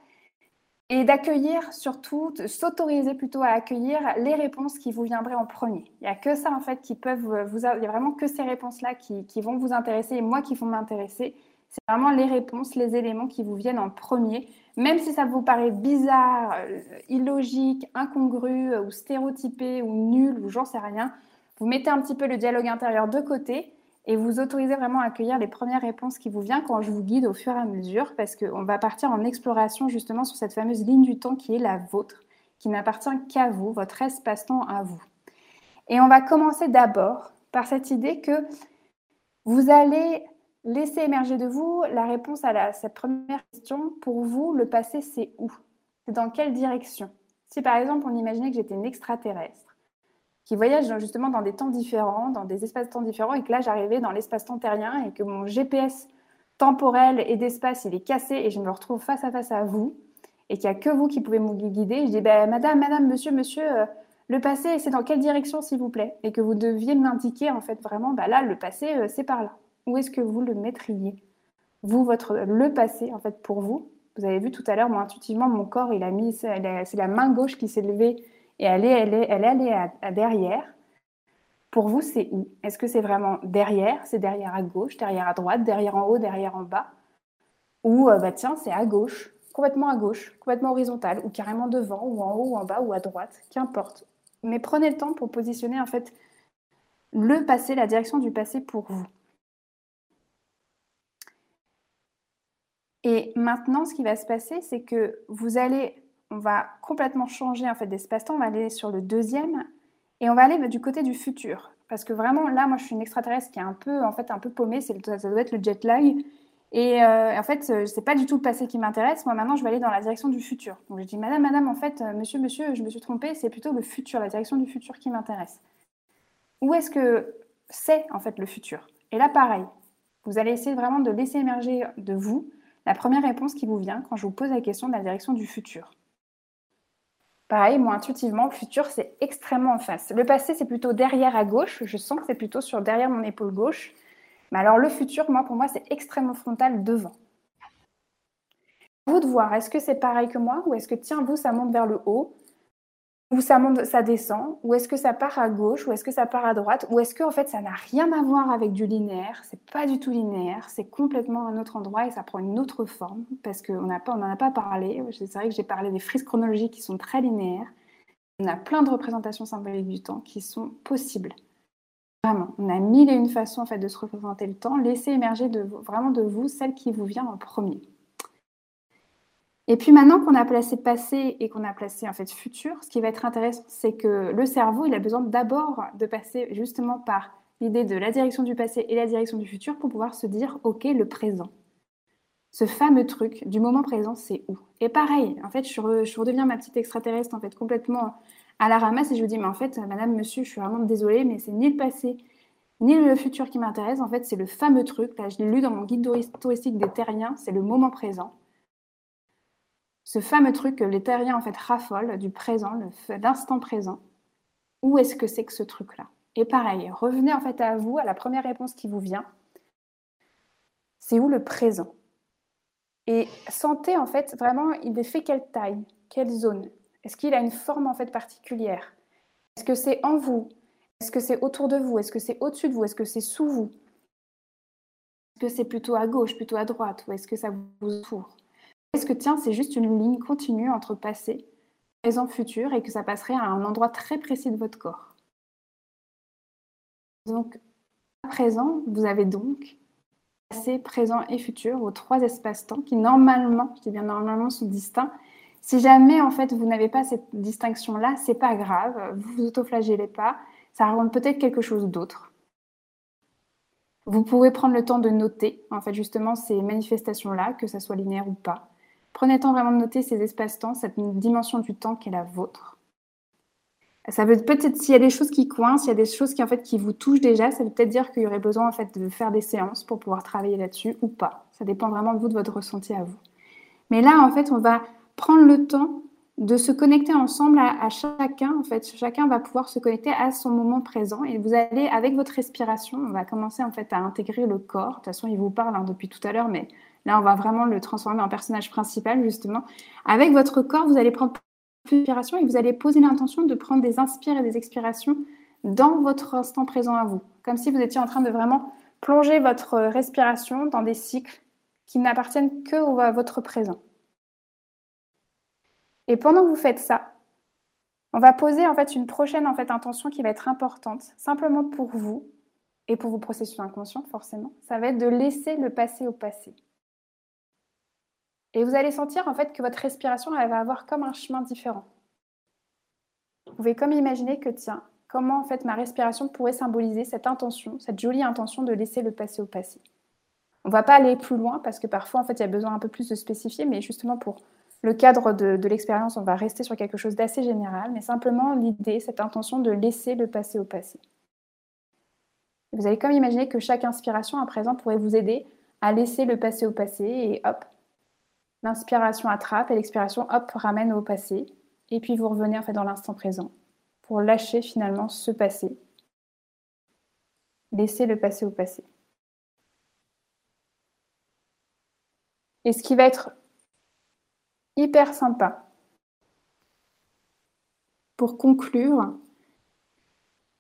et d'accueillir surtout, s'autoriser plutôt à accueillir les réponses qui vous viendraient en premier. Il n'y a que ça en fait qui peuvent vous, il y a vraiment que ces réponses-là qui, qui, vont vous intéresser et moi qui vont m'intéresser. C'est vraiment les réponses, les éléments qui vous viennent en premier, même si ça vous paraît bizarre, euh, illogique, incongru euh, ou stéréotypé ou nul ou j'en sais rien. Vous mettez un petit peu le dialogue intérieur de côté et vous autorisez vraiment à accueillir les premières réponses qui vous viennent quand je vous guide au fur et à mesure, parce qu'on va partir en exploration justement sur cette fameuse ligne du temps qui est la vôtre, qui n'appartient qu'à vous, votre espace-temps à vous. Et on va commencer d'abord par cette idée que vous allez laisser émerger de vous la réponse à cette première question. Pour vous, le passé, c'est où? C'est dans quelle direction? Si par exemple, on imaginait que j'étais une extraterrestre, qui voyage justement dans des temps différents, dans des espaces-temps différents, et que là, j'arrivais dans l'espace-temps terrien et que mon GPS temporel et d'espace, il est cassé et je me retrouve face à face à vous et qu'il n'y a que vous qui pouvez me guider. Je dis, ben, madame, madame, monsieur, monsieur, euh, le passé, c'est dans quelle direction, s'il vous plaît? Et que vous deviez m'indiquer, en fait, vraiment, bah là, le passé, euh, c'est par là. Où est-ce que vous le mettriez? Vous, votre, le passé, en fait, pour vous? Vous avez vu tout à l'heure, moi, intuitivement, mon corps, il a mis, c'est la main gauche qui s'est levée et elle est, elle est, elle est allée à, derrière. Pour vous, c'est où? Est-ce que c'est vraiment derrière? C'est derrière à gauche, derrière à droite, derrière en haut, derrière en bas? Ou, euh, bah, tiens, c'est à gauche, complètement à gauche, complètement horizontal, ou carrément devant, ou en haut, ou en bas, ou à droite, qu'importe. Mais prenez le temps pour positionner en fait le passé, la direction du passé pour vous. Et maintenant, ce qui va se passer, c'est que vous allez on va complètement changer en fait d'espace-temps. On va aller sur le deuxième et on va aller du côté du futur. Parce que vraiment, là, moi, je suis une extraterrestre qui est un peu, en fait, un peu paumée. ça doit être le jet lag. Et euh, en fait, euh, c'est pas du tout le passé qui m'intéresse. Moi, maintenant, je vais aller dans la direction du futur. Donc, je dis, madame, madame, en fait, euh, monsieur, monsieur, je me suis trompée. C'est plutôt le futur, la direction du futur qui m'intéresse. Où est-ce que c'est, en fait, le futur? Et là, pareil. Vous allez essayer vraiment de laisser émerger de vous la première réponse qui vous vient quand je vous pose la question de la direction du futur. Pareil, moi, intuitivement, le futur, c'est extrêmement en face. Le passé, c'est plutôt derrière à gauche. Je sens que c'est plutôt sur derrière mon épaule gauche. Mais alors, le futur, moi, pour moi, c'est extrêmement frontal devant. Vous de voir, est-ce que c'est pareil que moi ou est-ce que, tiens, vous, ça monte vers le haut? Ou ça monte, ça descend, ou est-ce que ça part à gauche, ou est-ce que ça part à droite, ou est-ce que fait ça n'a rien à voir avec du linéaire, c'est pas du tout linéaire, c'est complètement un autre endroit et ça prend une autre forme parce qu'on n'en a pas parlé. C'est vrai que j'ai parlé des frises chronologiques qui sont très linéaires. On a plein de représentations symboliques du temps qui sont possibles. Vraiment, on a mille et une façons de se représenter le temps. Laissez émerger vraiment de vous celle qui vous vient en premier. Et puis maintenant qu'on a placé passé et qu'on a placé en fait futur, ce qui va être intéressant, c'est que le cerveau, il a besoin d'abord de passer justement par l'idée de la direction du passé et la direction du futur pour pouvoir se dire, OK, le présent. Ce fameux truc du moment présent, c'est où? Et pareil, en fait, je, redeviens ma petite extraterrestre en fait complètement à la ramasse et je vous dis, mais en fait, madame, monsieur, je suis vraiment désolée, mais c'est ni le passé ni le futur qui m'intéresse. En fait, c'est le fameux truc, là, je l'ai lu dans mon guide touristique des terriens, c'est le moment présent ce fameux truc que les terriens en fait raffolent du présent, l'instant présent. Où est-ce que c'est que ce truc-là? Et pareil, revenez en fait à vous, à la première réponse qui vous vient. C'est où le présent? Et sentez en fait vraiment, il est fait quelle taille, quelle zone? Est-ce qu'il a une forme en fait particulière? Est-ce que c'est en vous? Est-ce que c'est autour de vous? Est-ce que c'est au-dessus de vous? Est-ce que c'est sous vous? Est-ce que c'est plutôt à gauche, plutôt à droite? Ou est-ce que ça vous entoure? Que tiens, c'est juste une ligne continue entre passé présent, futur, et que ça passerait à un endroit très précis de votre corps? Donc, à présent, vous avez donc passé, présent et futur aux trois espaces-temps qui normalement, bien normalement, sont distincts. Si jamais en fait vous n'avez pas cette distinction-là, c'est pas grave, vous vous autoflagellez pas, ça raconte peut-être quelque chose d'autre. Vous pourrez prendre le temps de noter, en fait, justement, ces manifestations-là, que ça soit linéaire ou pas. Prenez le temps vraiment de noter ces espaces-temps, cette dimension du temps qui est la vôtre. Ça veut peut-être, s'il y a des choses qui coincent, s'il y a des choses qui, en fait, qui vous touchent déjà, ça veut peut-être dire qu'il y aurait besoin, en fait, de faire des séances pour pouvoir travailler là-dessus ou pas. Ça dépend vraiment de vous, de votre ressenti à vous. Mais là, en fait, on va prendre le temps de se connecter ensemble à, chacun. En fait, chacun va pouvoir se connecter à son moment présent et vous allez, avec votre respiration, on va commencer en fait à intégrer le corps. De toute façon, il vous parle hein, depuis tout à l'heure, mais là, on va vraiment le transformer en personnage principal justement. Avec votre corps, vous allez prendre plus et vous allez poser l'intention de prendre des inspires et des expirations dans votre instant présent à vous, comme si vous étiez en train de vraiment plonger votre respiration dans des cycles qui n'appartiennent que à votre présent. Et pendant que vous faites ça, on va poser en fait une prochaine intention qui va être importante, simplement pour vous et pour vos processus inconscients forcément. Ça va être de laisser le passé au passé. Et vous allez sentir en fait que votre respiration va avoir comme un chemin différent. Vous pouvez comme imaginer que tiens, comment en fait ma respiration pourrait symboliser cette intention, cette jolie intention de laisser le passé au passé. On ne va pas aller plus loin parce que parfois en fait il y a besoin un peu plus de spécifier, mais justement pour le cadre de, l'expérience, on va rester sur quelque chose d'assez général, mais simplement l'idée, cette intention de laisser le passé au passé. vous allez comme imaginer que chaque inspiration à présent pourrait vous aider à laisser le passé au passé et hop, l'inspiration attrape et l'expiration hop ramène au passé. Et puis vous revenez dans l'instant présent pour lâcher finalement ce passé. Laisser le passé au passé. Et ce qui va être hyper sympa. Pour conclure,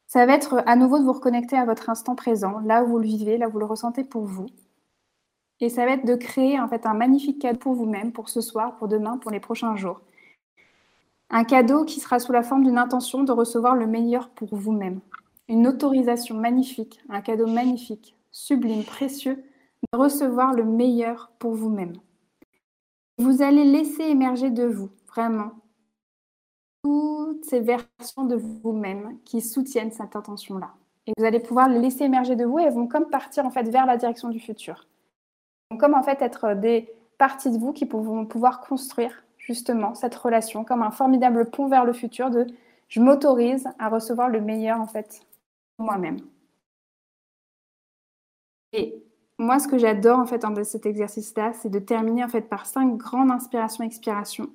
ça va être à nouveau de vous reconnecter à votre instant présent, là où vous le vivez, là où vous le ressentez pour vous. Et ça va être de créer en fait un magnifique cadeau pour vous-même, pour ce soir, pour demain, pour les prochains jours. Un cadeau qui sera sous la forme d'une intention de recevoir le meilleur pour vous-même. Une autorisation magnifique, un cadeau magnifique, sublime, précieux, de recevoir le meilleur pour vous-même. Vous allez laisser émerger de vous, vraiment, toutes ces versions de vous-même qui soutiennent cette intention-là. Et vous allez pouvoir les laisser émerger de vous et elles vont comme partir en fait vers la direction du futur. Comme en fait être des parties de vous qui vont pouvoir construire justement cette relation comme un formidable pont vers le futur de je m'autorise à recevoir le meilleur en fait moi-même. Et moi, ce que j'adore en fait dans cet exercice-là, c'est de terminer en fait par cinq grandes inspirations-expirations.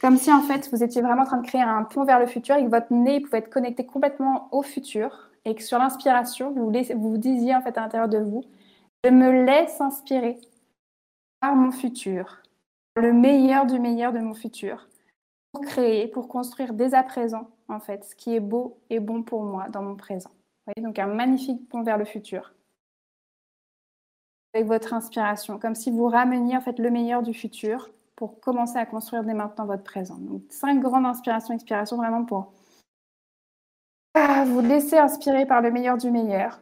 Comme si en fait vous étiez vraiment en train de créer un pont vers le futur et que votre nez pouvait être connecté complètement au futur et que sur l'inspiration, vous, vous disiez en fait à l'intérieur de vous, je me laisse inspirer par mon futur, le meilleur du meilleur de mon futur, pour créer, pour construire dès à présent en fait ce qui est beau et bon pour moi dans mon présent. Voyez, donc un magnifique pont vers le futur avec votre inspiration, comme si vous rameniez en fait le meilleur du futur pour commencer à construire dès maintenant votre présent. Donc cinq grandes inspirations, expirations vraiment pour vous laisser inspirer par le meilleur du meilleur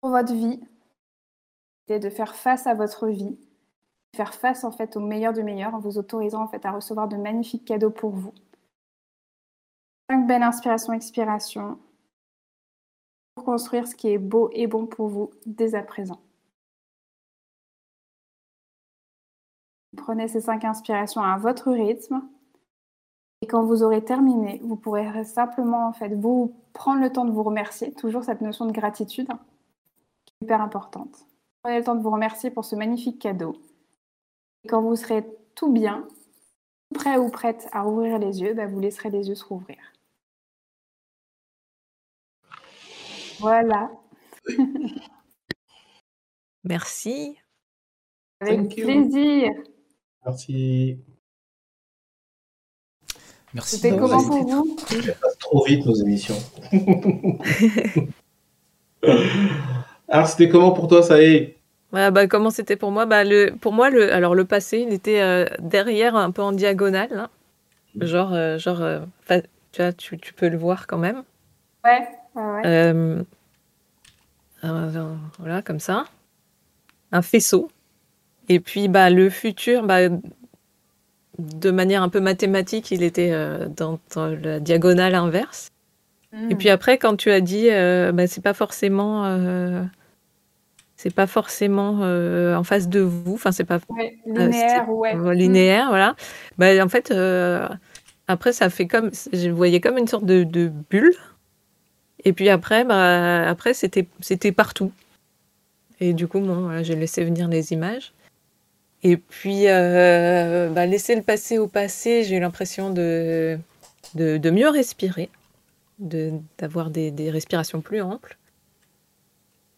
pour votre vie et de faire face à votre vie, faire face en fait au meilleur du meilleur en vous autorisant en fait à recevoir de magnifiques cadeaux pour vous. Cinq belles inspirations, expirations pour construire ce qui est beau et bon pour vous dès à présent. Prenez ces cinq inspirations à votre rythme. Et quand vous aurez terminé, vous pourrez simplement en fait vous prendre le temps de vous remercier. Toujours cette notion de gratitude qui est hyper importante. Prenez le temps de vous remercier pour ce magnifique cadeau. Et quand vous serez tout bien, prêt ou prête à rouvrir les yeux, bah, vous laisserez les yeux se rouvrir. Voilà. [LAUGHS] Merci. Avec plaisir. Merci. Merci. C'était comment pour vous? Passe trop vite nos émissions. [LAUGHS] alors c'était comment pour toi, ça est bah, comment c'était pour moi? Bah, le, Pour moi, le, alors le passé, il était euh, derrière, un peu en diagonale. Hein. genre, genre tu, vois, tu, tu, peux le voir quand même. Ouais, ouais. voilà, comme ça. Un faisceau. Et puis, bah, le futur, bah, de manière un peu mathématique, il était dans, la diagonale inverse. Et puis après, quand tu as dit, bah, c'est pas forcément c'est pas forcément euh, en face de vous, enfin c'est pas linéaire, ouais. Mm. linéaire, voilà. Bah, en fait, euh, après ça fait comme, je voyais comme une sorte de, bulle. Et puis après, bah, après c'était c'était partout. Et du coup, bon, j'ai laissé venir les images. Et puis, euh, bah, laisser le passé au passé, j'ai eu l'impression de, de, mieux respirer, d'avoir des, des respirations plus amples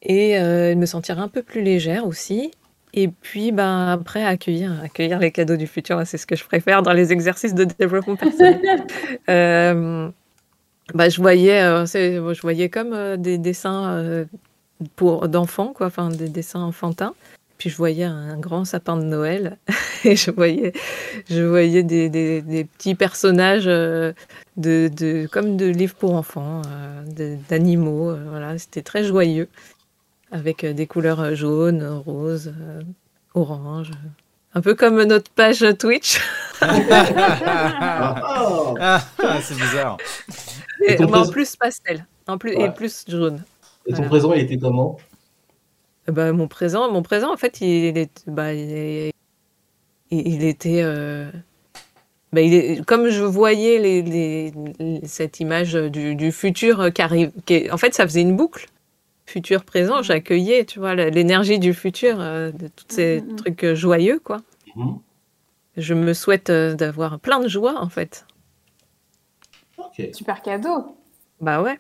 et euh, me sentir un peu plus légère aussi. Et puis, ben, après, accueillir, accueillir les cadeaux du futur, c'est ce que je préfère dans les exercices de développement personnel. [LAUGHS] euh, bah, je, voyais, euh, je voyais comme euh, des dessins pour d'enfants, quoi, enfin des dessins enfantins. Puis je voyais un grand sapin de Noël [LAUGHS] et je voyais, je voyais des, des, des petits personnages de, de, comme de livres pour enfants, d'animaux. voilà, c'était très joyeux avec euh, des couleurs euh, jaunes, roses, euh, orange. Un peu comme notre page Twitch. [LAUGHS] Ah, c'est bizarre. Et, en plus pastel, en plus, et plus jaune. Et ton présent, il était comment? Bah, mon présent, mon présent, en fait, il, est, bah, il, il, était, bah, il est, comme je voyais les, les, cette image du, du, futur qui arrive, qui en fait, ça faisait une boucle futur présent, j'accueillais, tu vois, l'énergie du futur, euh, de tous ces mm, mm, mm. trucs euh, joyeux, quoi. Je me souhaite euh, d'avoir plein de joie, en fait. Super cadeau. Bah ouais.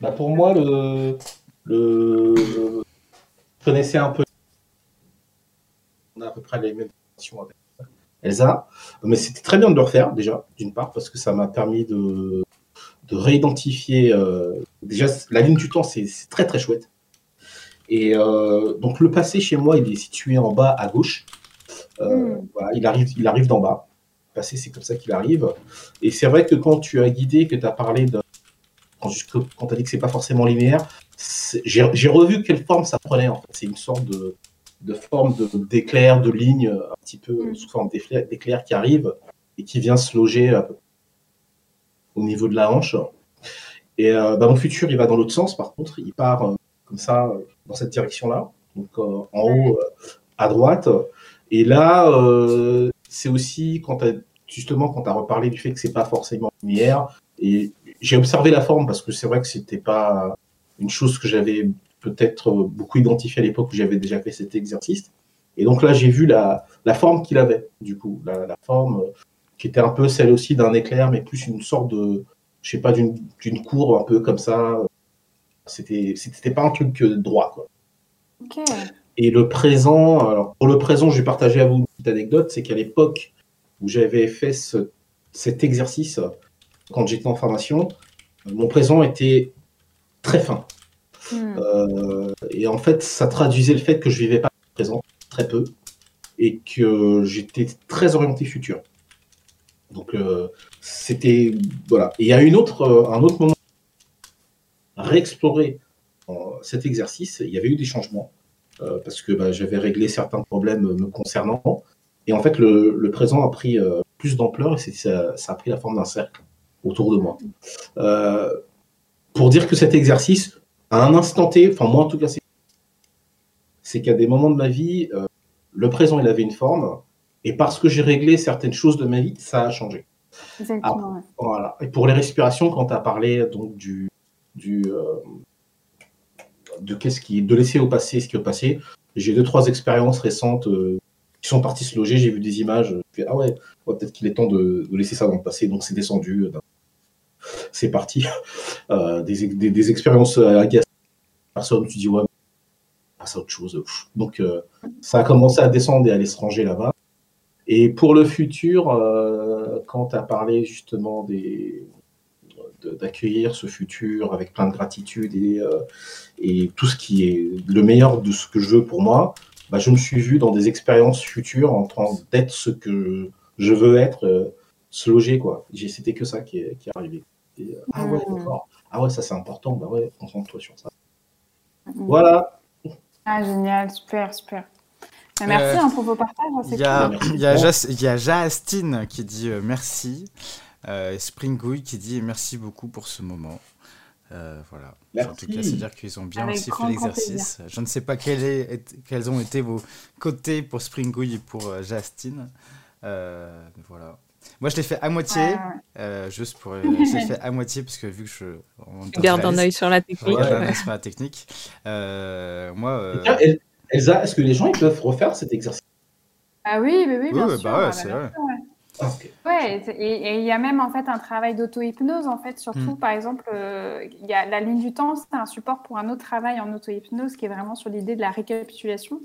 Bah pour moi, le, le, je connaissais un peu. On a à peu près les mêmes avec Elsa, mais c'était très bien de le refaire déjà, d'une part, parce que ça m'a permis de de réidentifier. Euh, déjà, la ligne du temps, c'est très très chouette. Et euh, donc le passé chez moi, il est situé en bas à gauche. Euh, hmm. voilà, il arrive, il arrive d'en bas. Le passé, c'est comme ça qu'il arrive. Et c'est vrai que quand tu as guidé, que tu as parlé de. Quand, quand tu as dit que c'est pas forcément linéaire, j'ai revu quelle forme ça prenait. En fait. C'est une sorte de, de forme d'éclair, de, de, ligne, un petit peu hmm. sous forme d'éclair qui arrive et qui vient se loger à peu au niveau de la hanche. Et euh, bah, mon futur, il va dans l'autre sens, par contre, il part euh, comme ça, euh, dans cette direction-là, donc en haut à droite. Et là, c'est aussi quand justement quand tu as reparlé du fait que c'est pas forcément lumière. Et j'ai observé la forme parce que c'est vrai que c'était pas une chose que j'avais peut-être beaucoup identifiée à l'époque où j'avais déjà fait cet exercice. Et donc là, j'ai vu la, la forme qu'il avait, du coup, la forme qui était un peu celle aussi d'un éclair, mais plus une sorte de, je sais pas, d'une courbe un peu comme ça. C'était, pas un truc droit, quoi. Et le présent, alors pour le présent, je vais partager à vous une petite anecdote, c'est qu'à l'époque où j'avais fait ce, cet exercice, quand j'étais en formation, mon présent était très fin. Hmm. Euh, et en fait, ça traduisait le fait que je vivais pas le présent, très peu, et que j'étais très orienté futur. Donc euh, c'était voilà. Et il y a autre, euh, un autre moment réexplorer euh, cet exercice. Il y avait eu des changements parce que bah, j'avais réglé certains problèmes me concernant. Et en fait, le, présent a pris plus d'ampleur et ça, ça, a pris la forme d'un cercle autour de moi. pour dire que cet exercice, à un instant T, enfin moi en tout cas, c'est qu'à des moments de ma vie, le présent il avait une forme, et parce que j'ai réglé certaines choses de ma vie, ça a changé. Exactement. voilà. Et pour les respirations, quand tu as parlé donc du, du euh, de qu'est-ce qui de laisser au passé ce qui est au passé, j'ai deux trois expériences récentes euh, qui sont parties se loger. J'ai vu des images. Fait, ah ouais, peut-être qu'il est temps de, de, laisser ça dans le passé. Donc c'est descendu. Euh, [LAUGHS] c'est parti. [LAUGHS] des, des, des, expériences agaçantes. Personne, tu dis ouais, passe à autre chose. Donc ça a commencé à descendre et à aller se ranger là-bas. Et pour le futur, euh, quand tu as parlé justement des, d'accueillir ce futur avec plein de gratitude et, euh, et, tout ce qui est le meilleur de ce que je veux pour moi, bah, je me suis vu dans des expériences futures en train d'être ce que je veux être. Euh, se loger, quoi. C'était que ça qui est, qui est arrivé. ah ouais, mmh. d'accord. Ah ouais, ça c'est important. Bah ouais, concentre-toi sur ça. Mmh. Voilà. Ah, génial, super, super. Bah, merci euh, hein, pour vos partages. Hein, il y, a, y, y a Justine qui dit euh, merci. Euh, Springouille qui dit merci beaucoup pour ce moment. Euh, voilà. En tout cas, c'est-à-dire qu'ils ont bien aussi fait l'exercice. Je ne sais pas est, quels ont été vos côtés pour Springouille et pour euh, Justine. voilà. Moi, je l'ai fait à moitié, juste pour. je l'ai fait à moitié parce que vu que je. On garde un œil sur la technique. Ouais, sur la technique. moi. Elsa, est-ce que les gens ils peuvent refaire cet exercice? Ah oui, oui, oui, bien sûr. Bah ouais, c'est vrai. Ah, ouais, et il y a même en fait un travail d'auto-hypnose en fait, surtout hmm. par exemple, euh, il y a la ligne du temps, c'est un support pour un autre travail en auto-hypnose qui est vraiment sur l'idée de la récapitulation.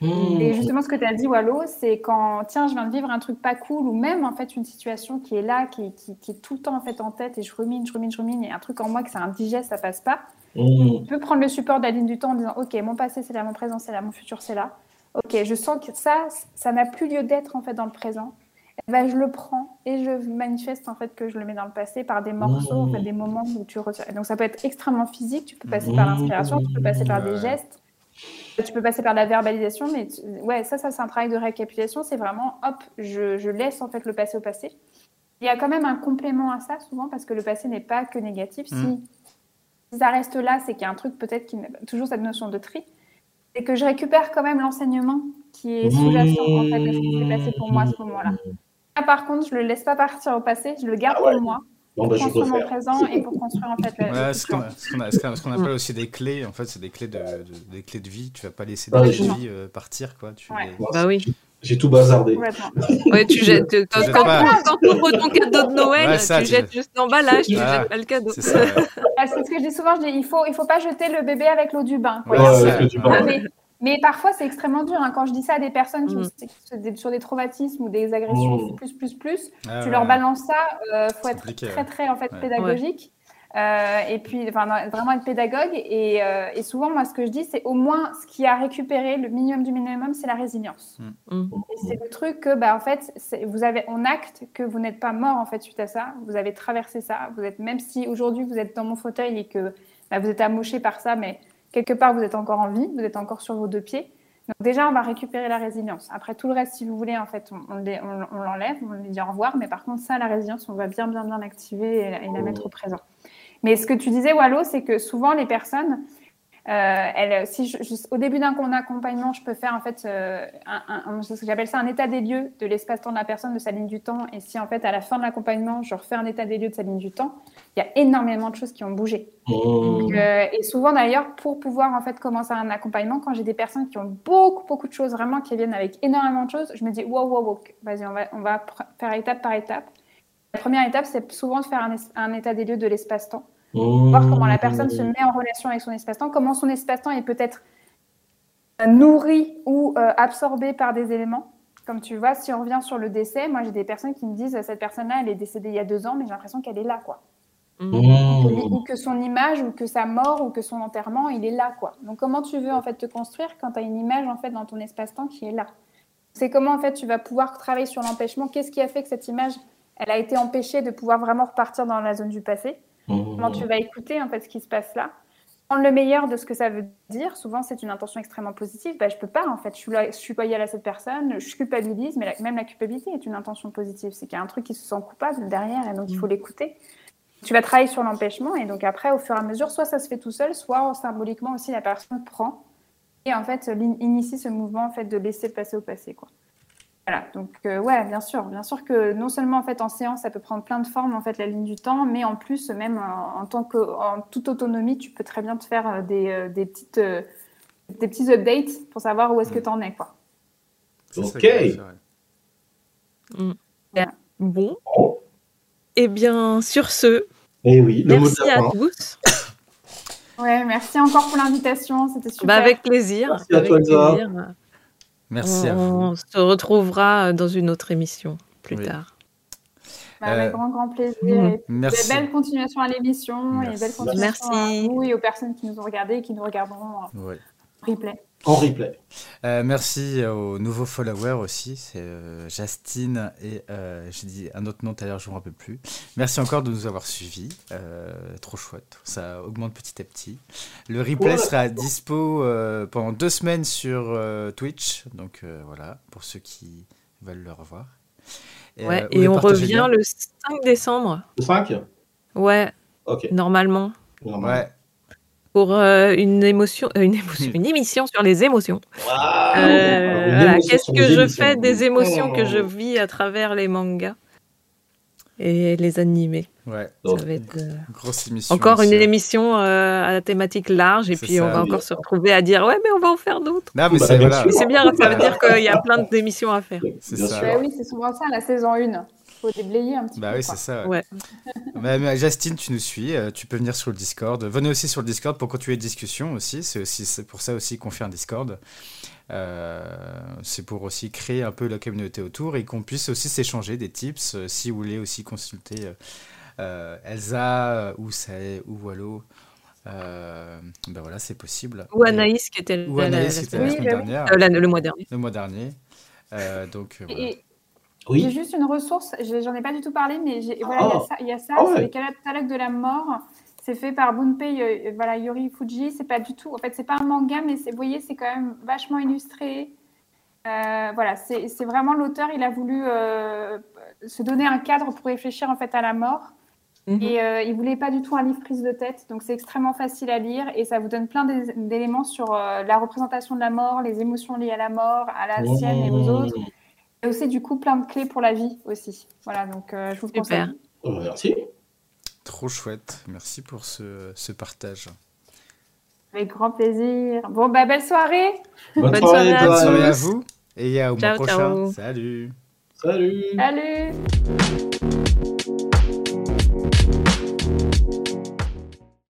Hmm. Et justement, ce que tu as dit, Wallo, c'est quand, tiens, je viens de vivre un truc pas cool, ou même en fait une situation qui est là, qui, qui, est tout le temps en fait en tête, et je rumine, je rumine, je rumine, et un truc en moi que c'est indigeste, ça passe pas. Hmm. Tu peux prendre le support de la ligne du temps en disant, ok, mon passé c'est là, mon présent c'est là, mon futur c'est là. Ok, je sens que ça, ça n'a plus lieu d'être en fait dans le présent. Eh ben, je le prends et je manifeste en fait que je le mets dans le passé par des morceaux, en fait, des moments où tu retires. Donc ça peut être extrêmement physique, tu peux passer par l'inspiration, tu peux passer par des gestes, tu peux passer par la verbalisation, mais ouais, ça, ça c'est un travail de récapitulation, c'est vraiment hop, je, je, laisse en fait le passé au passé. Il y a quand même un complément à ça souvent parce que le passé n'est pas que négatif. Mm. si ça reste là, c'est qu'il y a un truc peut-être qui toujours cette notion de tri, c'est que je récupère quand même l'enseignement qui est sous-jacent en fait à ce qui s'est passé pour moi à ce moment-là. Ah, par contre, je le laisse pas partir au passé, je le garde ah pour moi. pour bah, construire mon présent et pour construire en fait la ouais, ce qu'on appelle aussi des clés en fait c'est des clés de, des clés de vie. Tu vas pas laisser des clés de vie euh, partir quoi. Tu bah oui j'ai tout bazardé. [LAUGHS] Ouais, tu jettes. Quand, tu ouvres ton cadeau de Noël, tu jettes juste l'emballage, tu jettes pas le cadeau. C'est ce que je dis souvent, je dis, il faut, il faut pas jeter le bébé avec l'eau du bain. Ouais, avec l'eau du bain. Mais parfois, c'est extrêmement dur. Hein. Quand je dis ça à des personnes qui mm. sur des traumatismes ou des agressions mm. plus, plus, plus, ah tu leur balances ça. Il euh, faut être très, très en fait, pédagogique. Euh, et puis, enfin, vraiment être pédagogue. Et, euh, et, souvent, moi, ce que je dis, c'est au moins ce qui a récupéré le minimum du minimum, c'est la résilience. Mm. Et c'est le truc que, bah, en fait, vous avez, on acte que vous n'êtes pas mort en fait suite à ça. Vous avez traversé ça. Vous êtes, même si aujourd'hui vous êtes dans mon fauteuil et que bah, vous êtes amoché par ça, mais quelque part, vous êtes encore en vie, vous êtes encore sur vos deux pieds. Donc déjà, on va récupérer la résilience. Après, tout le reste, si vous voulez, en fait, on, l'enlève, on lui dit au revoir. Mais par contre, ça, la résilience, on va bien, bien, bien l'activer et, la mettre au présent. Mais ce que tu disais, Wallo, c'est que souvent, les personnes, euh, si au début d'un accompagnement, je peux faire en fait, euh, un, j'appelle ça un état des lieux de l'espace-temps de la personne, de sa ligne du temps. Et si en fait, à la fin de l'accompagnement, je refais un état des lieux de sa ligne du temps, il y a énormément de choses qui ont bougé. Oh. Euh, et souvent d'ailleurs, pour pouvoir en fait commencer un accompagnement, quand j'ai des personnes qui ont beaucoup, beaucoup de choses, vraiment qui viennent avec énormément de choses, je me dis wow, wow, wow, vas-y, on va, on va faire étape par étape. La première étape, c'est souvent de faire un, un état des lieux de l'espace-temps voir comment la personne se met en relation avec son espace-temps, comment son espace-temps est peut-être nourri ou euh, absorbé par des éléments. Comme tu vois, si on revient sur le décès, moi j'ai des personnes qui me disent cette personne-là, elle est décédée il y a deux ans, mais j'ai l'impression qu'elle est là, quoi. Mmh. Ou que son image, ou que sa mort, ou que son enterrement, il est là, quoi. Donc comment tu veux en fait te construire quand tu as une image en fait dans ton espace-temps qui est là? C'est comment en fait tu vas pouvoir travailler sur l'empêchement? Qu'est-ce qui a fait que cette image, elle a été empêchée de pouvoir vraiment repartir dans la zone du passé? Comment tu vas écouter en fait ce qui se passe là? Prendre le meilleur de ce que ça veut dire. Souvent, c'est une intention extrêmement positive. Bah, je peux pas en fait. Je suis, je suis loyale à cette personne. Je culpabilise, mais même la culpabilité est une intention positive. C'est qu'il y a un truc qui se sent coupable derrière, et donc il faut mm. l'écouter. Tu vas travailler sur l'empêchement, et donc après, au fur et à mesure, soit ça se fait tout seul, soit symboliquement aussi la personne prend et en fait initie ce mouvement en fait de laisser le passé au passé, quoi. Voilà, donc euh, ouais, bien sûr, bien sûr que non seulement en fait en séance, ça peut prendre plein de formes en fait la ligne du temps, mais en plus même en, tant que en toute autonomie, tu peux très bien te faire euh, des, euh, des petites des petits updates pour savoir où est-ce que tu en es quoi. Ok. Mm. Bon. Eh bien, sur ce, eh oui, merci à tous. Ouais, merci encore pour l'invitation, c'était super. Bah, avec plaisir. Merci à toi, Plaisir. Merci on, se retrouvera dans une autre émission plus tard. Bah, avec euh, grand, grand plaisir. Mmh, merci. Belle continuation à l'émission et belle continuation à vous et aux personnes qui nous ont regardés et qui nous regarderont en replay. En replay. Euh, merci aux nouveaux followers aussi, c'est euh, Justine et euh, j'ai dit un autre nom tout à l'heure, je ne me rappelle plus. Merci encore de nous avoir suivis, trop chouette, ça augmente petit à petit. Le replay sera dispo pendant deux semaines sur Twitch, donc voilà, pour ceux qui veulent le revoir. Et, ouais, et on revient le 5 décembre. Le 5 Ouais, Ok. normalement. Ouais pour euh, une émotion, euh, une émotion, une émission sur les émotions. Euh, qu'est-ce que je fais des émotions que je vis à travers les mangas et les animés. Ouais. Ça va être grosse émission. Encore une émission à la thématique large et puis on va encore se retrouver à dire ouais mais on va en faire d'autres. Non mais c'est bien, ça veut dire qu'il y a plein d'émissions à faire. C'est ça. Bah oui, c'est souvent ça la saison 1 faut déblayer un petit bah peu. oui, c'est ça. Ouais. [LAUGHS] Justine, tu nous suis, euh, tu peux venir sur le Discord. Venez aussi sur le Discord pour continuer les discussions aussi. C'est aussi pour ça aussi qu'on fait un Discord. Euh, c'est pour aussi créer un peu la communauté autour et qu'on puisse aussi s'échanger des tips. Euh, si vous voulez aussi consulter Elsa ou c'est ou Wallo. ben voilà, c'est possible. Ou Anaïs qui était, ou Anaïs, qui était la, semaine dernière. le mois dernier. Le mois dernier. donc, voilà. J'ai juste une ressource, j'en ai pas du tout parlé, mais voilà, il y a ça, ah c'est les catalogues de la mort. C'est fait par Bunpei euh, voilà, Yori Fuji. C'est pas du tout, en fait, c'est pas un manga, mais vous voyez, c'est quand même vachement illustré. Euh, voilà, c'est vraiment l'auteur, il a voulu euh, se donner un cadre pour réfléchir en fait à la mort. Mhm. Et euh, il voulait pas du tout un livre prise de tête, donc c'est extrêmement facile à lire et ça vous donne plein d'éléments sur la représentation de la mort, les émotions liées à la mort, à la sienne et aux autres. Et aussi, du coup, plein de clés pour la vie aussi. Voilà, donc euh, je vous conseille. Oh, merci. Trop chouette. Merci pour ce, ce, partage. Avec grand plaisir. Bon, bah, belle soirée. Bonne, soirée, à, vous. Et au mois prochain. Salut. Salut. Salut.